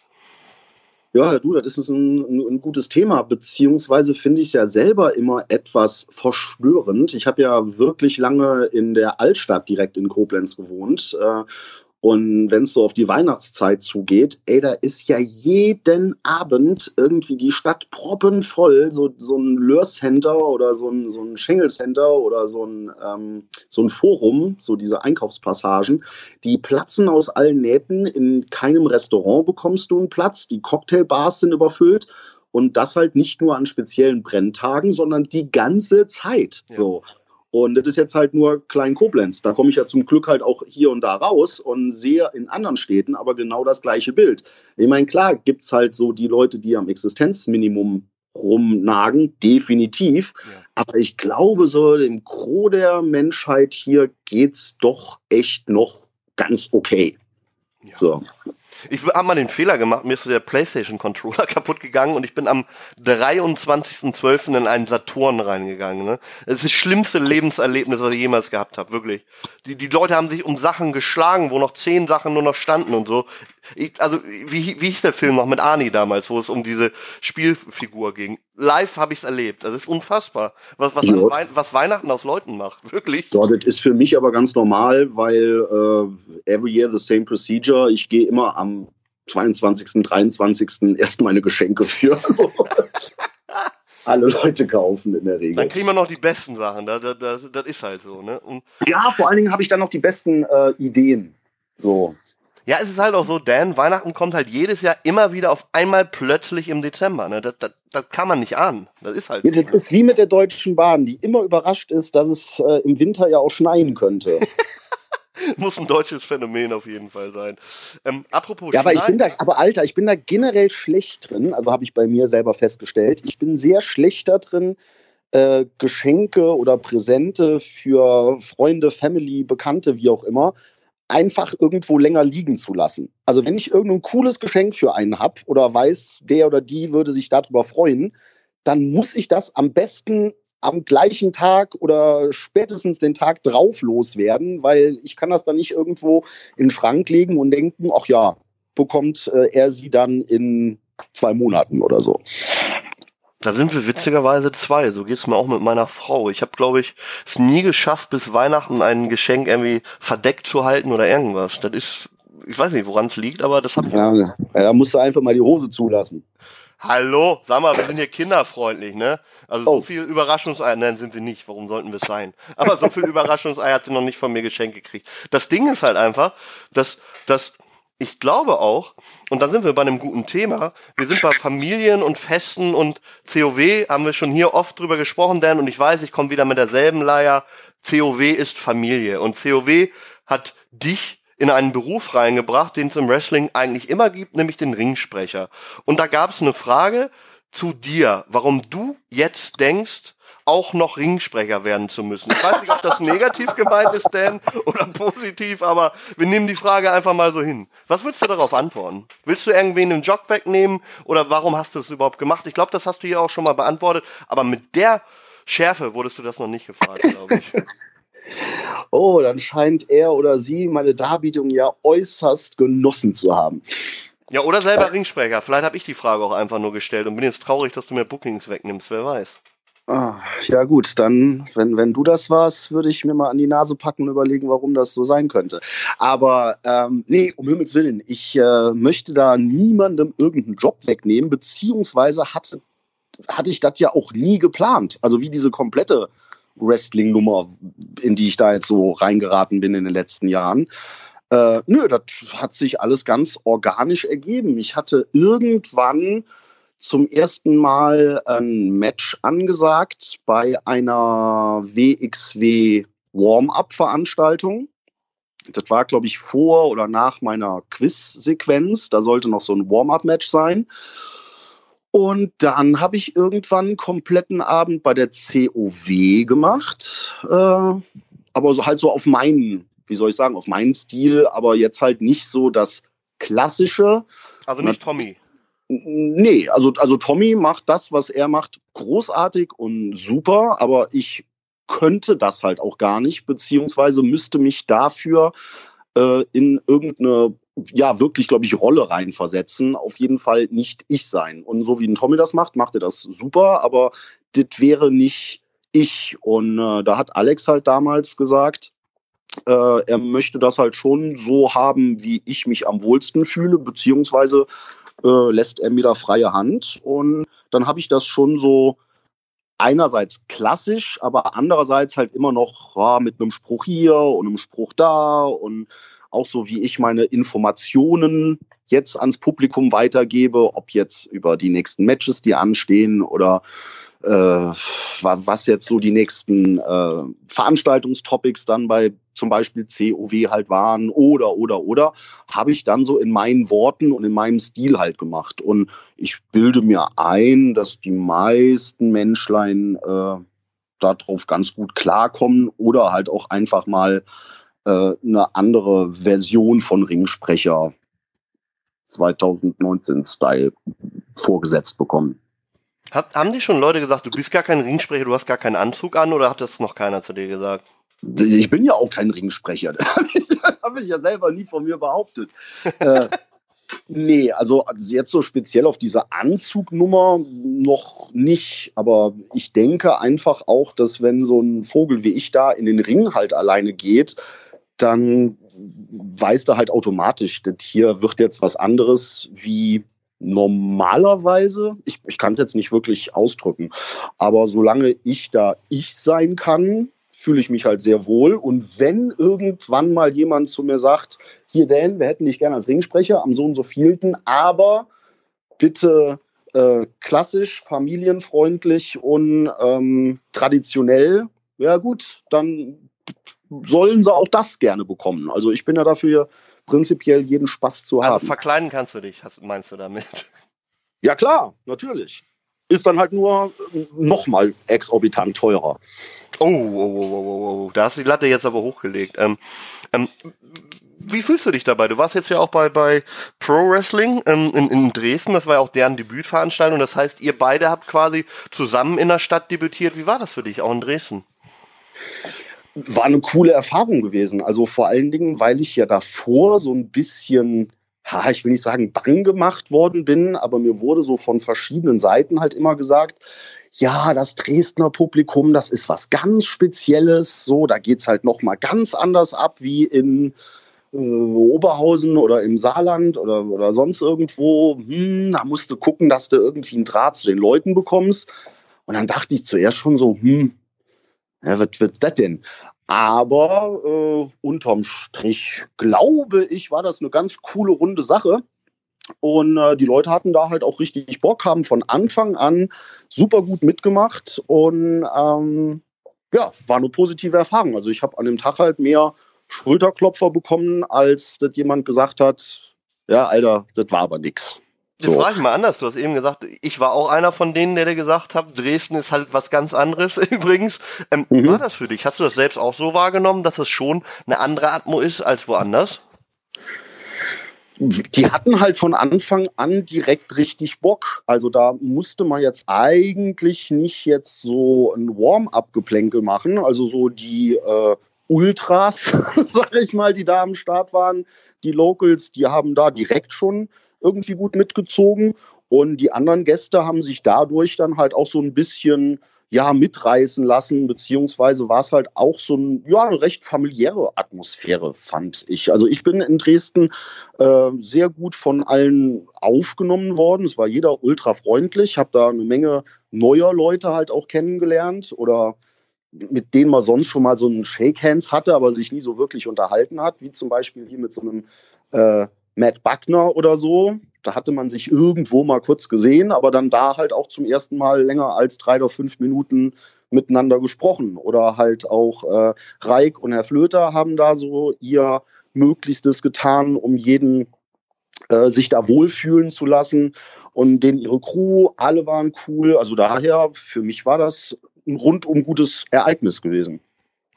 Ja, du, das ist ein, ein, gutes Thema, beziehungsweise finde ich es ja selber immer etwas verstörend. Ich habe ja wirklich lange in der Altstadt direkt in Koblenz gewohnt äh, und wenn es so auf die Weihnachtszeit zugeht, ey, da ist ja jeden Abend irgendwie die Stadt proppenvoll. So, so ein Lörscenter oder so ein, so ein Schengelcenter oder so ein, ähm, so ein Forum, so diese Einkaufspassagen, die platzen aus allen Nähten. In keinem Restaurant bekommst du einen Platz. Die Cocktailbars sind überfüllt. Und das halt nicht nur an speziellen Brenntagen, sondern die ganze Zeit. Ja. So. Und das ist jetzt halt nur Klein Koblenz. Da komme ich ja zum Glück halt auch hier und da raus und sehe in anderen Städten aber genau das gleiche Bild. Ich meine, klar gibt es halt so die Leute, die am Existenzminimum rumnagen, definitiv. Ja. Aber ich glaube, so im Gros der Menschheit hier geht es doch echt noch ganz okay. Ja. So. Ich habe mal den Fehler gemacht, mir ist so der PlayStation Controller kaputt gegangen und ich bin am 23.12. in einen Saturn reingegangen. Ne? Das ist das schlimmste Lebenserlebnis, was ich jemals gehabt habe, wirklich. Die, die Leute haben sich um Sachen geschlagen, wo noch zehn Sachen nur noch standen und so. Ich, also, wie, wie hieß der Film noch mit Arnie damals, wo es um diese Spielfigur ging? Live habe ich es erlebt. Das ist unfassbar, was, was, ja. Wei was Weihnachten aus Leuten macht, wirklich. Ja, das ist für mich aber ganz normal, weil äh, every year the same procedure. Ich gehe immer am 22., 23. erst meine Geschenke für. Also, alle Leute kaufen in der Regel. Dann kriegen wir noch die besten Sachen. Das, das, das ist halt so. Ne? Und ja, vor allen Dingen habe ich dann noch die besten äh, Ideen. So. Ja, es ist halt auch so, Dan, Weihnachten kommt halt jedes Jahr immer wieder auf einmal plötzlich im Dezember. Ne? Das, das, das kann man nicht ahnen. Das ist halt. Ja, das ist wie mit der Deutschen Bahn, die immer überrascht ist, dass es äh, im Winter ja auch schneien könnte. Muss ein deutsches Phänomen auf jeden Fall sein. Ähm, apropos Ja, aber ich bin da, aber Alter, ich bin da generell schlecht drin, also habe ich bei mir selber festgestellt. Ich bin sehr schlecht da drin, äh, Geschenke oder Präsente für Freunde, Family, Bekannte, wie auch immer, einfach irgendwo länger liegen zu lassen. Also wenn ich irgendein cooles Geschenk für einen habe oder weiß, der oder die würde sich darüber freuen, dann muss ich das am besten am gleichen Tag oder spätestens den Tag drauf loswerden, weil ich kann das dann nicht irgendwo in den Schrank legen und denken, ach ja, bekommt äh, er sie dann in zwei Monaten oder so. Da sind wir witzigerweise zwei. So geht's mir auch mit meiner Frau. Ich habe, glaube ich, es nie geschafft, bis Weihnachten ein Geschenk irgendwie verdeckt zu halten oder irgendwas. Das ist, ich weiß nicht, woran es liegt, aber das habe ich. Ja, ja, da musst du einfach mal die Hose zulassen. Hallo, sag mal, wir sind hier kinderfreundlich, ne? Also so Oh. viel Überraschungseier, nein, sind wir nicht. Warum sollten wir es sein? Aber so viel Überraschungseier hat sie noch nicht von mir geschenkt gekriegt. Das Ding ist halt einfach, dass, dass ich glaube auch, und da sind wir bei einem guten Thema, wir sind bei Familien und Festen und COW, haben wir schon hier oft drüber gesprochen, Dan, und ich weiß, ich komme wieder mit derselben Leier. COW ist Familie und COW hat dich in einen Beruf reingebracht, den es im Wrestling eigentlich immer gibt, nämlich den Ringsprecher. Und da gab es eine Frage zu dir, warum du jetzt denkst, auch noch Ringsprecher werden zu müssen. Ich weiß nicht, ob das negativ gemeint ist, Dan, oder positiv, aber wir nehmen die Frage einfach mal so hin. Was würdest du darauf antworten? Willst du irgendwen den Job wegnehmen oder warum hast du es überhaupt gemacht? Ich glaube, das hast du hier auch schon mal beantwortet, aber mit der Schärfe wurdest du das noch nicht gefragt, glaube ich. Oh, dann scheint er oder sie meine Darbietung ja äußerst genossen zu haben. Ja, oder selber Ringsprecher. Vielleicht habe ich die Frage auch einfach nur gestellt und bin jetzt traurig, dass du mir Bookings wegnimmst. Wer weiß. Ah, ja gut, dann, wenn, wenn du das warst, würde ich mir mal an die Nase packen und überlegen, warum das so sein könnte. Aber ähm, nee, um Himmels Willen, ich äh, möchte da niemandem irgendeinen Job wegnehmen, beziehungsweise hatte, hatte ich das ja auch nie geplant. Also wie diese komplette Wrestling-Nummer, in die ich da jetzt so reingeraten bin in den letzten Jahren. Äh, nö, das hat sich alles ganz organisch ergeben. Ich hatte irgendwann zum ersten Mal ein Match angesagt bei einer WXW Warm-up-Veranstaltung. Das war, glaube ich, vor oder nach meiner Quiz-Sequenz. Da sollte noch so ein Warm-up-Match sein. Und dann habe ich irgendwann einen kompletten Abend bei der COW gemacht. Äh, aber so, halt so auf meinen, wie soll ich sagen, auf meinen Stil, aber jetzt halt nicht so das klassische. Also nicht Tommy. Nee, also, also Tommy macht das, was er macht, großartig und super, aber ich könnte das halt auch gar nicht, beziehungsweise müsste mich dafür äh, in irgendeine, ja, wirklich, glaube ich, Rolle reinversetzen. Auf jeden Fall nicht ich sein. Und so wie ein Tommy das macht, macht er das super, aber das wäre nicht ich. Und äh, da hat Alex halt damals gesagt, äh, er möchte das halt schon so haben, wie ich mich am wohlsten fühle, beziehungsweise äh, lässt er mir da freie Hand. Und dann habe ich das schon so einerseits klassisch, aber andererseits halt immer noch ja, mit einem Spruch hier und einem Spruch da und auch so, wie ich meine Informationen jetzt ans Publikum weitergebe, ob jetzt über die nächsten Matches, die anstehen oder äh, was jetzt so die nächsten äh, Veranstaltungstopics dann bei zum Beispiel COW halt waren oder, oder, oder, habe ich dann so in meinen Worten und in meinem Stil halt gemacht. Und ich bilde mir ein, dass die meisten Menschlein äh, darauf ganz gut klarkommen oder halt auch einfach mal äh, eine andere Version von Ringsprecher 2019-Style vorgesetzt bekommen. Hat, haben die schon Leute gesagt, du bist gar kein Ringsprecher, du hast gar keinen Anzug an oder hat das noch keiner zu dir gesagt? Ich bin ja auch kein Ringsprecher. Das habe ich ja selber nie von mir behauptet. äh, nee, also jetzt so speziell auf diese Anzugnummer noch nicht. Aber ich denke einfach auch, dass wenn so ein Vogel wie ich da in den Ring halt alleine geht, dann weiß er halt automatisch, das hier wird jetzt was anderes wie normalerweise. Ich, ich kann es jetzt nicht wirklich ausdrücken. Aber solange ich da ich sein kann, fühle ich mich halt sehr wohl. Und wenn irgendwann mal jemand zu mir sagt, hier Dan, wir hätten dich gerne als Ringsprecher am so und so vielten, aber bitte äh, klassisch, familienfreundlich und ähm, traditionell, ja gut, dann sollen sie auch das gerne bekommen. Also ich bin ja dafür prinzipiell jeden Spaß zu Also haben. verkleiden kannst du dich, meinst du damit? Ja klar, natürlich. Ist dann halt nur nochmal exorbitant teurer. Oh, oh, oh, oh, oh, oh, da hast du die Latte jetzt aber hochgelegt. Ähm, ähm, wie fühlst du dich dabei? Du warst jetzt ja auch bei, bei Pro Wrestling ähm, in, in Dresden, das war ja auch deren Debütveranstaltung. Das heißt, ihr beide habt quasi zusammen in der Stadt debütiert. Wie war das für dich, auch in Dresden? War eine coole Erfahrung gewesen. Also vor allen Dingen, weil ich ja davor so ein bisschen, ha, ich will nicht sagen, bang gemacht worden bin, aber mir wurde so von verschiedenen Seiten halt immer gesagt, ja, das Dresdner Publikum, das ist was ganz Spezielles. So, da geht's halt noch mal ganz anders ab wie in äh, Oberhausen oder im Saarland oder, oder sonst irgendwo. Hm, da musst du gucken, dass du irgendwie einen Draht zu den Leuten bekommst. Und dann dachte ich zuerst schon so, hm, ja, was wird's das denn? Aber äh, unterm Strich glaube ich, war das eine ganz coole runde Sache. Und äh, die Leute hatten da halt auch richtig Bock, haben von Anfang an super gut mitgemacht und ähm, ja, war eine positive Erfahrung. Also ich habe an dem Tag halt mehr Schulterklopfer bekommen, als dass jemand gesagt hat, ja, Alter, das war aber nix. So. frage ich mal anders. Du hast eben gesagt, ich war auch einer von denen, der dir gesagt hat, Dresden ist halt was ganz anderes übrigens. Ähm, Mhm. War das für dich? Hast du das selbst auch so wahrgenommen, dass es schon eine andere Atmo ist als woanders? die hatten halt von Anfang an direkt richtig Bock. Also da musste man jetzt eigentlich nicht jetzt so ein Warm-up-Geplänkel machen. Also so die äh, Ultras, sag ich mal, die da am Start waren, die Locals, die haben da direkt schon irgendwie gut mitgezogen. Und die anderen Gäste haben sich dadurch dann halt auch so ein bisschen ja, mitreißen lassen, beziehungsweise war es halt auch so ein, ja, eine recht familiäre Atmosphäre, fand ich. Also ich bin in Dresden äh, sehr gut von allen aufgenommen worden. Es war jeder ultra freundlich, habe da eine Menge neuer Leute halt auch kennengelernt oder mit denen man sonst schon mal so einen Shake Hands hatte, aber sich nie so wirklich unterhalten hat, wie zum Beispiel hier mit so einem äh, Matt Buckner oder so. Da hatte man sich irgendwo mal kurz gesehen, aber dann da halt auch zum ersten Mal länger als drei oder fünf Minuten miteinander gesprochen. Oder halt auch äh, Reik und Herr Flöter haben da so ihr Möglichstes getan, um jeden äh, sich da wohlfühlen zu lassen. Und denen ihre Crew, alle waren cool. Also daher, für mich war das ein rundum gutes Ereignis gewesen.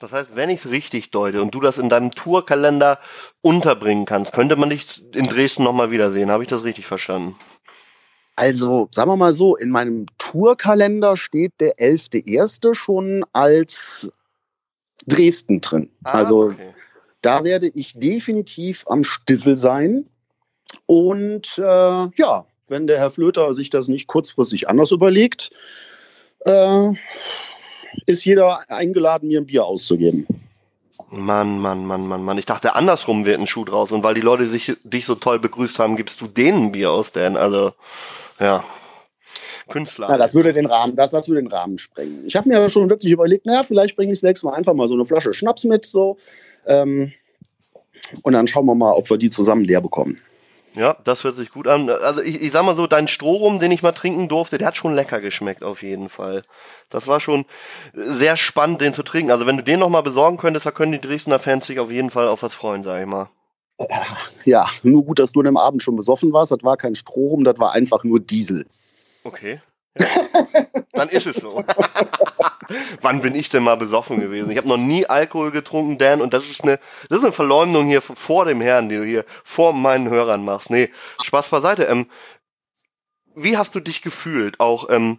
Das heißt, wenn ich es richtig deute und du das in deinem Tourkalender unterbringen kannst, könnte man dich in Dresden nochmal wiedersehen. Habe ich das richtig verstanden? Also, sagen wir mal so, in meinem Tourkalender steht der 11.1. schon als Dresden drin. Ah, also, okay. da werde ich definitiv am Stissel sein. Und äh, ja, wenn der Herr Flöter sich das nicht kurzfristig anders überlegt, äh, ist jeder eingeladen, mir ein Bier auszugeben. Mann, Mann, Mann, Mann, Mann. Ich dachte, andersrum wird ein Schuh draus. Und weil die Leute sich, dich so toll begrüßt haben, gibst du denen ein Bier aus, Dan. Also, ja. Künstler. Na, das würde den Rahmen, das, das würde den Rahmen sprengen. Ich habe mir schon wirklich überlegt, naja, vielleicht bringe ich das nächste Mal einfach mal so eine Flasche Schnaps mit, so. Ähm, und dann schauen wir mal, ob wir die zusammen leer bekommen. Ja, das hört sich gut an. Also ich, ich sag mal so, dein Strohrum, den ich mal trinken durfte, der hat schon lecker geschmeckt auf jeden Fall. Das war schon sehr spannend, den zu trinken. Also wenn du den nochmal besorgen könntest, da können die Dresdner Fans sich auf jeden Fall auf was freuen, sag ich mal. Ja, nur gut, dass du an dem Abend schon besoffen warst. Das war kein Strohrum, das war einfach nur Diesel. Okay. Ja. Dann ist es so. Wann bin ich denn mal besoffen gewesen? Ich habe noch nie Alkohol getrunken, Dan, und das ist eine, das ist eine Verleumdung hier vor dem Herrn, die du hier vor meinen Hörern machst. Nee, Spaß beiseite. Ähm, wie hast du dich gefühlt, auch ähm,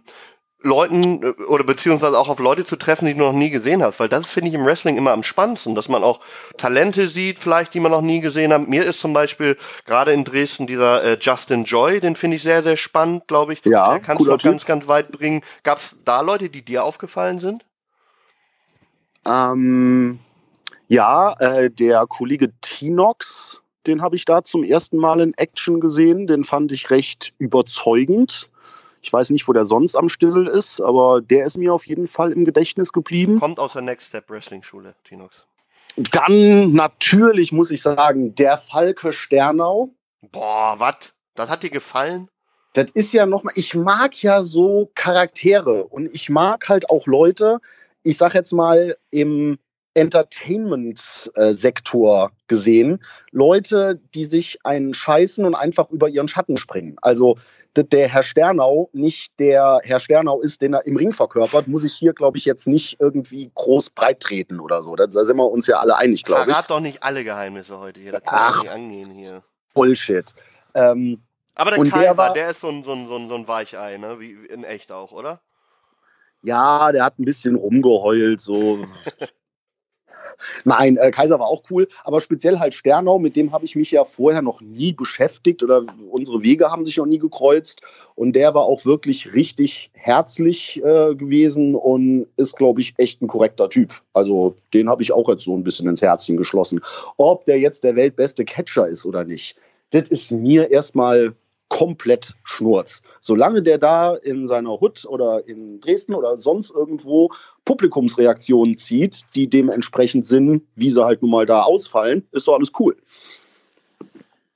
Leuten äh, oder beziehungsweise auch auf Leute zu treffen, die du noch nie gesehen hast? Weil das finde ich im Wrestling immer am spannendsten, dass man auch Talente sieht, vielleicht, die man noch nie gesehen hat. Mir ist zum Beispiel gerade in Dresden dieser äh, Justin Joy, den finde ich sehr, sehr spannend, glaube ich. Ja, Der kannst du ganz, ganz weit bringen. Gab es da Leute, die dir aufgefallen sind? Ähm, ja, äh, der Kollege Tinox, den habe ich da zum ersten Mal in Action gesehen. Den fand ich recht überzeugend. Ich weiß nicht, wo der sonst am Stissel ist, aber der ist mir auf jeden Fall im Gedächtnis geblieben. Kommt aus der Next Step Wrestling Schule, Tinox. Dann natürlich muss ich sagen, der Falke Sternau. Boah, was? Das hat dir gefallen? Das ist ja nochmal, ich mag ja so Charaktere und ich mag halt auch Leute, ich sag jetzt mal im Entertainment-Sektor gesehen, Leute, die sich einen scheißen und einfach über ihren Schatten springen. Also der Herr Sternau nicht der Herr Sternau ist, den er im Ring verkörpert, muss ich hier, glaube ich, jetzt nicht irgendwie groß breit treten oder so. Da sind wir uns ja alle einig, glaube ich. Verrat doch nicht alle Geheimnisse heute hier. Das kann Ach. nicht angehen hier. Bullshit. Ähm, Aber der Und der Kaiser, war- der ist so ein, so, ein, so, ein, so ein Weichei, ne? Wie in echt auch, oder? ja, der hat ein bisschen rumgeheult, so. Nein, äh, Kaiser war auch cool, aber speziell halt Sternau, mit dem habe ich mich ja vorher noch nie beschäftigt oder unsere Wege haben sich noch nie gekreuzt. Und der war auch wirklich richtig herzlich äh, gewesen und ist, glaube ich, echt ein korrekter Typ. Also den habe ich auch jetzt so ein bisschen ins Herzchen geschlossen. Ob der jetzt der weltbeste Catcher ist oder nicht, das ist mir erstmal komplett Schnurz. Solange der da in seiner Hut oder in Dresden oder sonst irgendwo Publikumsreaktionen zieht, die dementsprechend sind, wie sie halt nun mal da ausfallen, ist doch alles cool.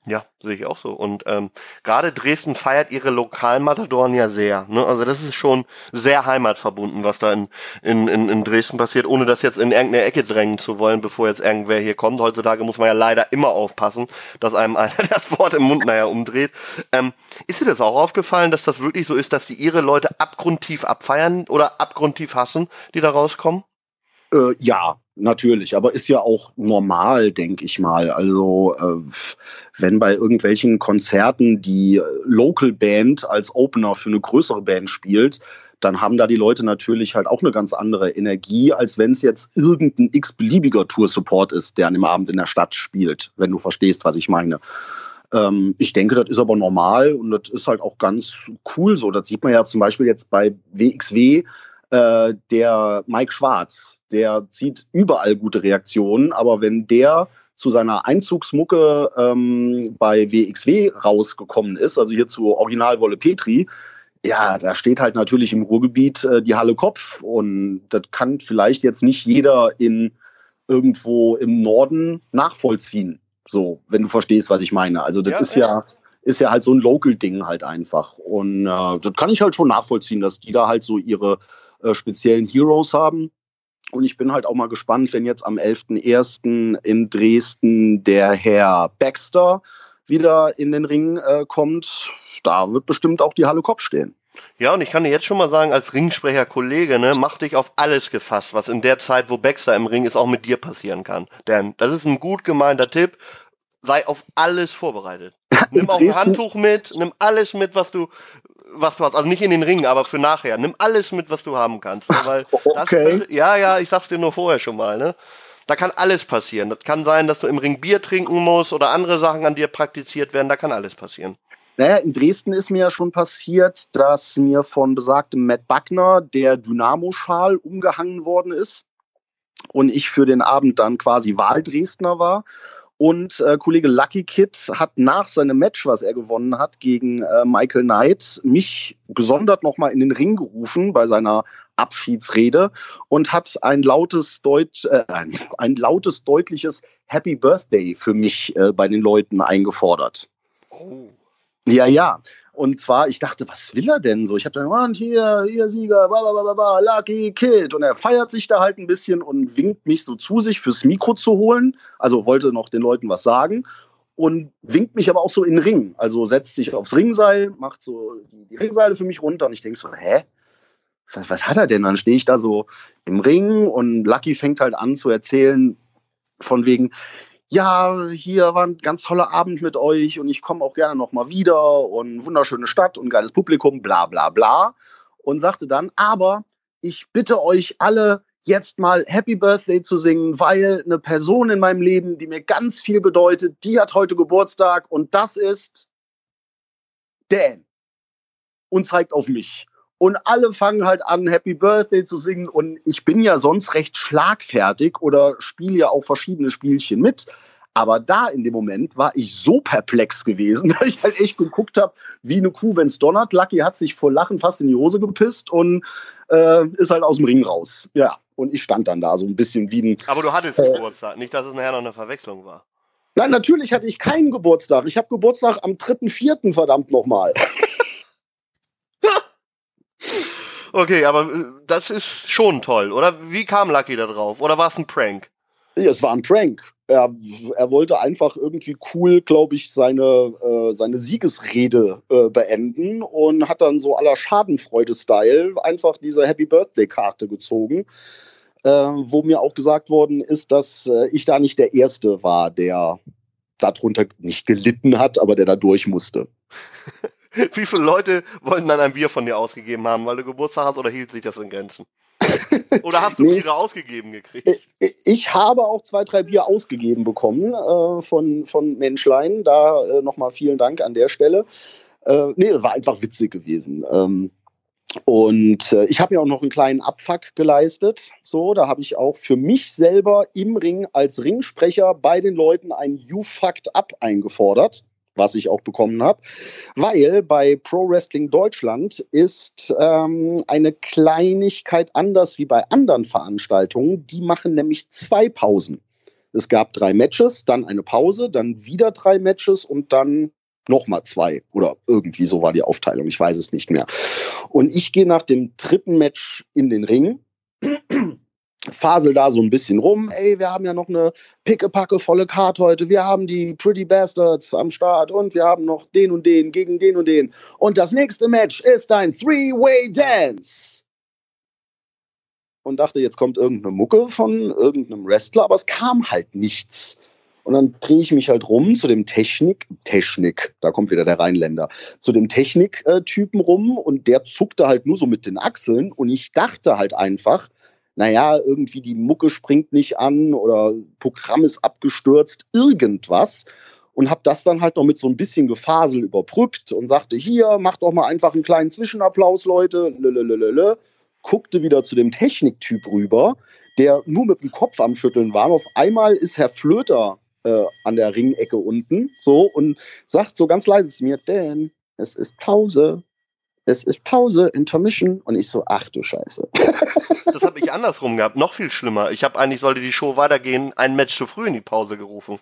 Ja, sehe ich auch so. Und ähm, gerade Dresden feiert ihre Lokalmatadoren ja sehr. Ne? Also das ist schon sehr heimatverbunden, was da in, in, in, in Dresden passiert, ohne das jetzt in irgendeine Ecke drängen zu wollen, bevor jetzt irgendwer hier kommt. Heutzutage muss man ja leider immer aufpassen, dass einem einer das Wort im Mund nachher umdreht. Ähm, ist dir das auch aufgefallen, dass das wirklich so ist, dass die ihre Leute abgrundtief abfeiern oder abgrundtief hassen, die da rauskommen? Äh, ja, natürlich, aber ist ja auch normal, denke ich mal. Also äh, wenn bei irgendwelchen Konzerten die äh, Local Band als Opener für eine größere Band spielt, dann haben da die Leute natürlich halt auch eine ganz andere Energie, als wenn es jetzt irgendein x-beliebiger Tour-Support ist, der an dem Abend in der Stadt spielt, wenn du verstehst, was ich meine. Ähm, ich denke, das ist aber normal und das ist halt auch ganz cool so. Das sieht man ja zum Beispiel jetzt bei WXW, äh, der Mike Schwarz, der zieht überall gute Reaktionen, aber wenn der zu seiner Einzugsmucke ähm, bei WXW rausgekommen ist, also hier zu Original Wolle Petri, ja, da steht halt natürlich im Ruhrgebiet äh, die Halle Kopf und das kann vielleicht jetzt nicht jeder in irgendwo im Norden nachvollziehen. So, wenn du verstehst, was ich meine. Also das Ja, ist ja. ja ist ja halt so ein Local-Ding halt einfach. Und äh, das kann ich halt schon nachvollziehen, dass die da halt so ihre äh, speziellen Heroes haben. Und ich bin halt auch mal gespannt, wenn jetzt am 11.01. in Dresden der Herr Baxter wieder in den Ring äh, kommt. Da wird bestimmt auch die Halle Kopf stehen. Ja, und ich kann dir jetzt schon mal sagen, als Ringsprecher-Kollege, ne, mach dich auf alles gefasst, was in der Zeit, wo Baxter im Ring ist, auch mit dir passieren kann. Denn das ist ein gut gemeinter Tipp. Sei auf alles vorbereitet. Nimm auch ein Handtuch mit, nimm alles mit, was du, was du hast. Also nicht in den Ring, aber für nachher. Nimm alles mit, was du haben kannst. Ne? Weil das Okay. könnte, ja, ja, ich sag's dir nur vorher schon mal, ne? Da kann alles passieren. Das kann sein, dass du im Ring Bier trinken musst oder andere Sachen an dir praktiziert werden. Da kann alles passieren. Naja, in Dresden ist mir ja schon passiert, dass mir von besagtem Matt Buckner der Dynamo-Schal umgehangen worden ist und ich für den Abend dann quasi Wahldresdner war. Und äh, Kollege Lucky Kid hat nach seinem Match, was er gewonnen hat gegen äh, Michael Knight, mich gesondert nochmal in den Ring gerufen bei seiner Abschiedsrede und hat ein lautes, Deut äh, ein, ein lautes, deutliches Happy Birthday für mich äh, bei den Leuten eingefordert. Oh. Ja, ja. Und zwar, ich dachte, was will er denn so? Ich habe dann, und hier, hier Sieger, bla, bla, bla, bla, bla, Lucky Kid. Und er feiert sich da halt ein bisschen und winkt mich so zu sich fürs Mikro zu holen. Also wollte noch den Leuten was sagen. Und winkt mich aber auch so in den Ring. Also setzt sich aufs Ringseil, macht so die, die Ringseile für mich runter. Und ich denke so, hä? Was, was hat er denn? Dann stehe ich da so im Ring und Lucky fängt halt an zu erzählen, von wegen, ja, hier war ein ganz toller Abend mit euch und ich komme auch gerne noch mal wieder und wunderschöne Stadt und geiles Publikum, bla bla bla. Und sagte dann, aber ich bitte euch alle jetzt mal Happy Birthday zu singen, weil eine Person in meinem Leben, die mir ganz viel bedeutet, die hat heute Geburtstag und das ist Dan. Und zeigt auf mich. Und alle fangen halt an, Happy Birthday zu singen. Und ich bin ja sonst recht schlagfertig oder spiele ja auch verschiedene Spielchen mit. Aber da in dem Moment war ich so perplex gewesen, dass ich halt echt geguckt habe, wie eine Kuh, wenn es donnert. Lucky hat sich vor Lachen fast in die Hose gepisst und äh, ist halt aus dem Ring raus. Ja, und ich stand dann da so ein bisschen wie ein. Aber du hattest äh, Geburtstag, nicht, dass es nachher noch eine Verwechslung war. Nein, natürlich hatte ich keinen Geburtstag. Ich habe Geburtstag am 3.4., verdammt nochmal. okay, aber äh, das ist schon toll, oder? Wie kam Lucky da drauf? Oder war es ein Prank? Ja, es war ein Prank. Er, er wollte einfach irgendwie cool, glaube ich, seine, äh, seine Siegesrede äh, beenden und hat dann so aller Schadenfreude-Style einfach diese Happy Birthday-Karte gezogen, äh, wo mir auch gesagt worden ist, dass äh, ich da nicht der Erste war, der darunter nicht gelitten hat, aber der da durch musste. Wie viele Leute wollten dann ein Bier von dir ausgegeben haben, weil du Geburtstag hast oder hielt sich das in Grenzen? Oder hast du nee. Biere ausgegeben gekriegt? Ich habe auch zwei, drei Bier ausgegeben bekommen äh, von, von Menschlein. Da äh, nochmal vielen Dank an der Stelle. Äh, nee, war einfach witzig gewesen. Ähm, und äh, ich habe ja auch noch einen kleinen Abfuck geleistet. So, da habe ich auch für mich selber im Ring als Ringsprecher bei den Leuten ein You Fucked Up eingefordert was ich auch bekommen habe, weil bei Pro Wrestling Deutschland ist ähm, eine Kleinigkeit anders wie bei anderen Veranstaltungen. Die machen nämlich zwei Pausen. Es gab drei Matches, dann eine Pause, dann wieder drei Matches und dann nochmal zwei oder irgendwie so war die Aufteilung, ich weiß es nicht mehr. Und ich gehe nach dem dritten Match in den Ring fasel da so ein bisschen rum. Ey, wir haben ja noch eine pickepacke volle Karte heute. Wir haben die Pretty Bastards am Start und wir haben noch den und den gegen den und den. Und das nächste Match ist ein Three-Way Dance. Und dachte, jetzt kommt irgendeine Mucke von irgendeinem Wrestler, aber es kam halt nichts. Und dann drehe ich mich halt rum zu dem Technik, Technik, da kommt wieder der Rheinländer, zu dem Technik-Typen rum und der zuckte halt nur so mit den Achseln und ich dachte halt einfach, naja, irgendwie die Mucke springt nicht an oder Programm ist abgestürzt, irgendwas. Und habe das dann halt noch mit so ein bisschen Gefasel überbrückt und sagte, hier, mach doch mal einfach einen kleinen Zwischenapplaus, Leute. Lelelelele. Guckte wieder zu dem Techniktyp rüber, der nur mit dem Kopf am Schütteln war. Und auf einmal ist Herr Flöter äh, an der Ringecke unten so und sagt so ganz leise zu mir, Dan, es ist Pause es ist Pause, Intermission. Und ich so, ach du Scheiße. Das habe ich andersrum gehabt, noch viel schlimmer. Ich habe eigentlich, sollte die Show weitergehen, ein Match zu früh in die Pause gerufen.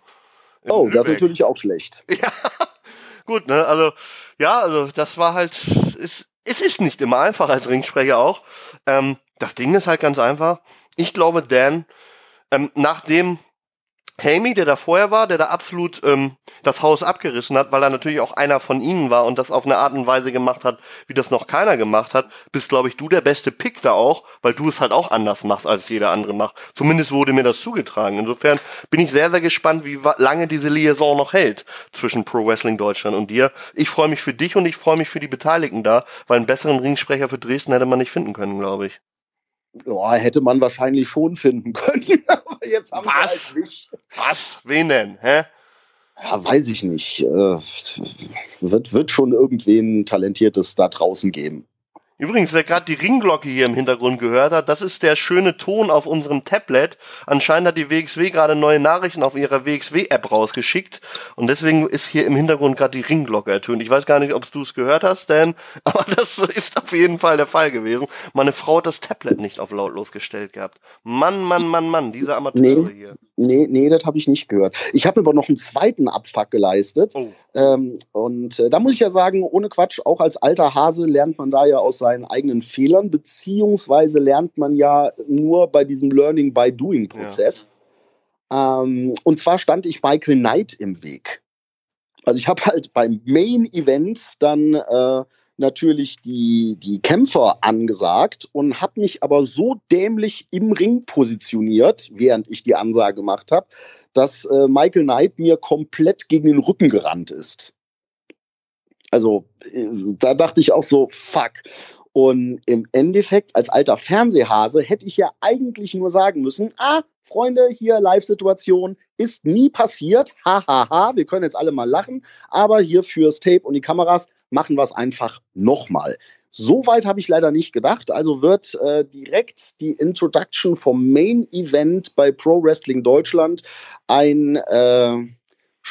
oh, Lübeck. das ist natürlich auch schlecht. Ja, gut, ne, also, ja, also, das war halt, es, es ist nicht immer einfach als Ringsprecher auch. Ähm, das Ding ist halt ganz einfach. Ich glaube, Dan, ähm, nachdem Hamey, der da vorher war, der da absolut ähm, das Haus abgerissen hat, weil er natürlich auch einer von ihnen war und das auf eine Art und Weise gemacht hat, wie das noch keiner gemacht hat, bist, glaube ich, du der beste Pick da auch, weil du es halt auch anders machst, als jeder andere macht. Zumindest wurde mir das zugetragen. Insofern bin ich sehr, sehr gespannt, wie lange diese Liaison noch hält zwischen Pro Wrestling Deutschland und dir. Ich freue mich für dich und ich freue mich für die Beteiligten da, weil einen besseren Ringsprecher für Dresden hätte man nicht finden können, glaube ich. Ja, hätte man wahrscheinlich schon finden können. Aber jetzt haben Was? Halt nicht. Was? Wen denn? Hä? Ja, weiß ich nicht. Äh, wird, wird schon irgendwen Talentiertes da draußen geben. Übrigens, wer gerade die Ringglocke hier im Hintergrund gehört hat, das ist der schöne Ton auf unserem Tablet. Anscheinend hat die WXW gerade neue Nachrichten auf ihrer WXW-App rausgeschickt und deswegen ist hier im Hintergrund gerade die Ringglocke ertönt. Ich weiß gar nicht, ob du es gehört hast, Dan, aber das ist auf jeden Fall der Fall gewesen. Meine Frau hat das Tablet nicht auf lautlos gestellt gehabt. Mann, Mann, Mann, Mann, diese Amateure nee, hier. Nee, nee, das habe ich nicht gehört. Ich habe aber noch einen zweiten Abfuck geleistet. Oh. Ähm, und äh, da muss ich ja sagen, ohne Quatsch, auch als alter Hase lernt man da ja aus seinen eigenen Fehlern, beziehungsweise lernt man ja nur bei diesem Learning by Doing Prozess. Ja. Ähm, und zwar stand ich Michael Knight im Weg. Also ich habe halt beim Main Event dann äh, natürlich die, die Kämpfer angesagt und habe mich aber so dämlich im Ring positioniert, während ich die Ansage gemacht habe, dass äh, Michael Knight mir komplett gegen den Rücken gerannt ist. Also äh, da dachte ich auch so, fuck. Und im Endeffekt, als alter Fernsehhase, hätte ich ja eigentlich nur sagen müssen, ah, Freunde, hier Live-Situation ist nie passiert. Hahaha, ha, ha. wir können jetzt alle mal lachen. Aber hier fürs Tape und die Kameras machen wir es einfach nochmal. So weit habe ich leider nicht gedacht. Also wird äh, direkt die Introduction vom Main Event bei Pro Wrestling Deutschland ein äh,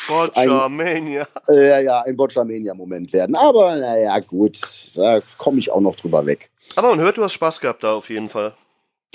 Botchamania. Äh, ja, ein Botchamania-Moment werden. Aber naja, gut, da komme ich auch noch drüber weg. Aber man hört, du hast Spaß gehabt da auf jeden Fall.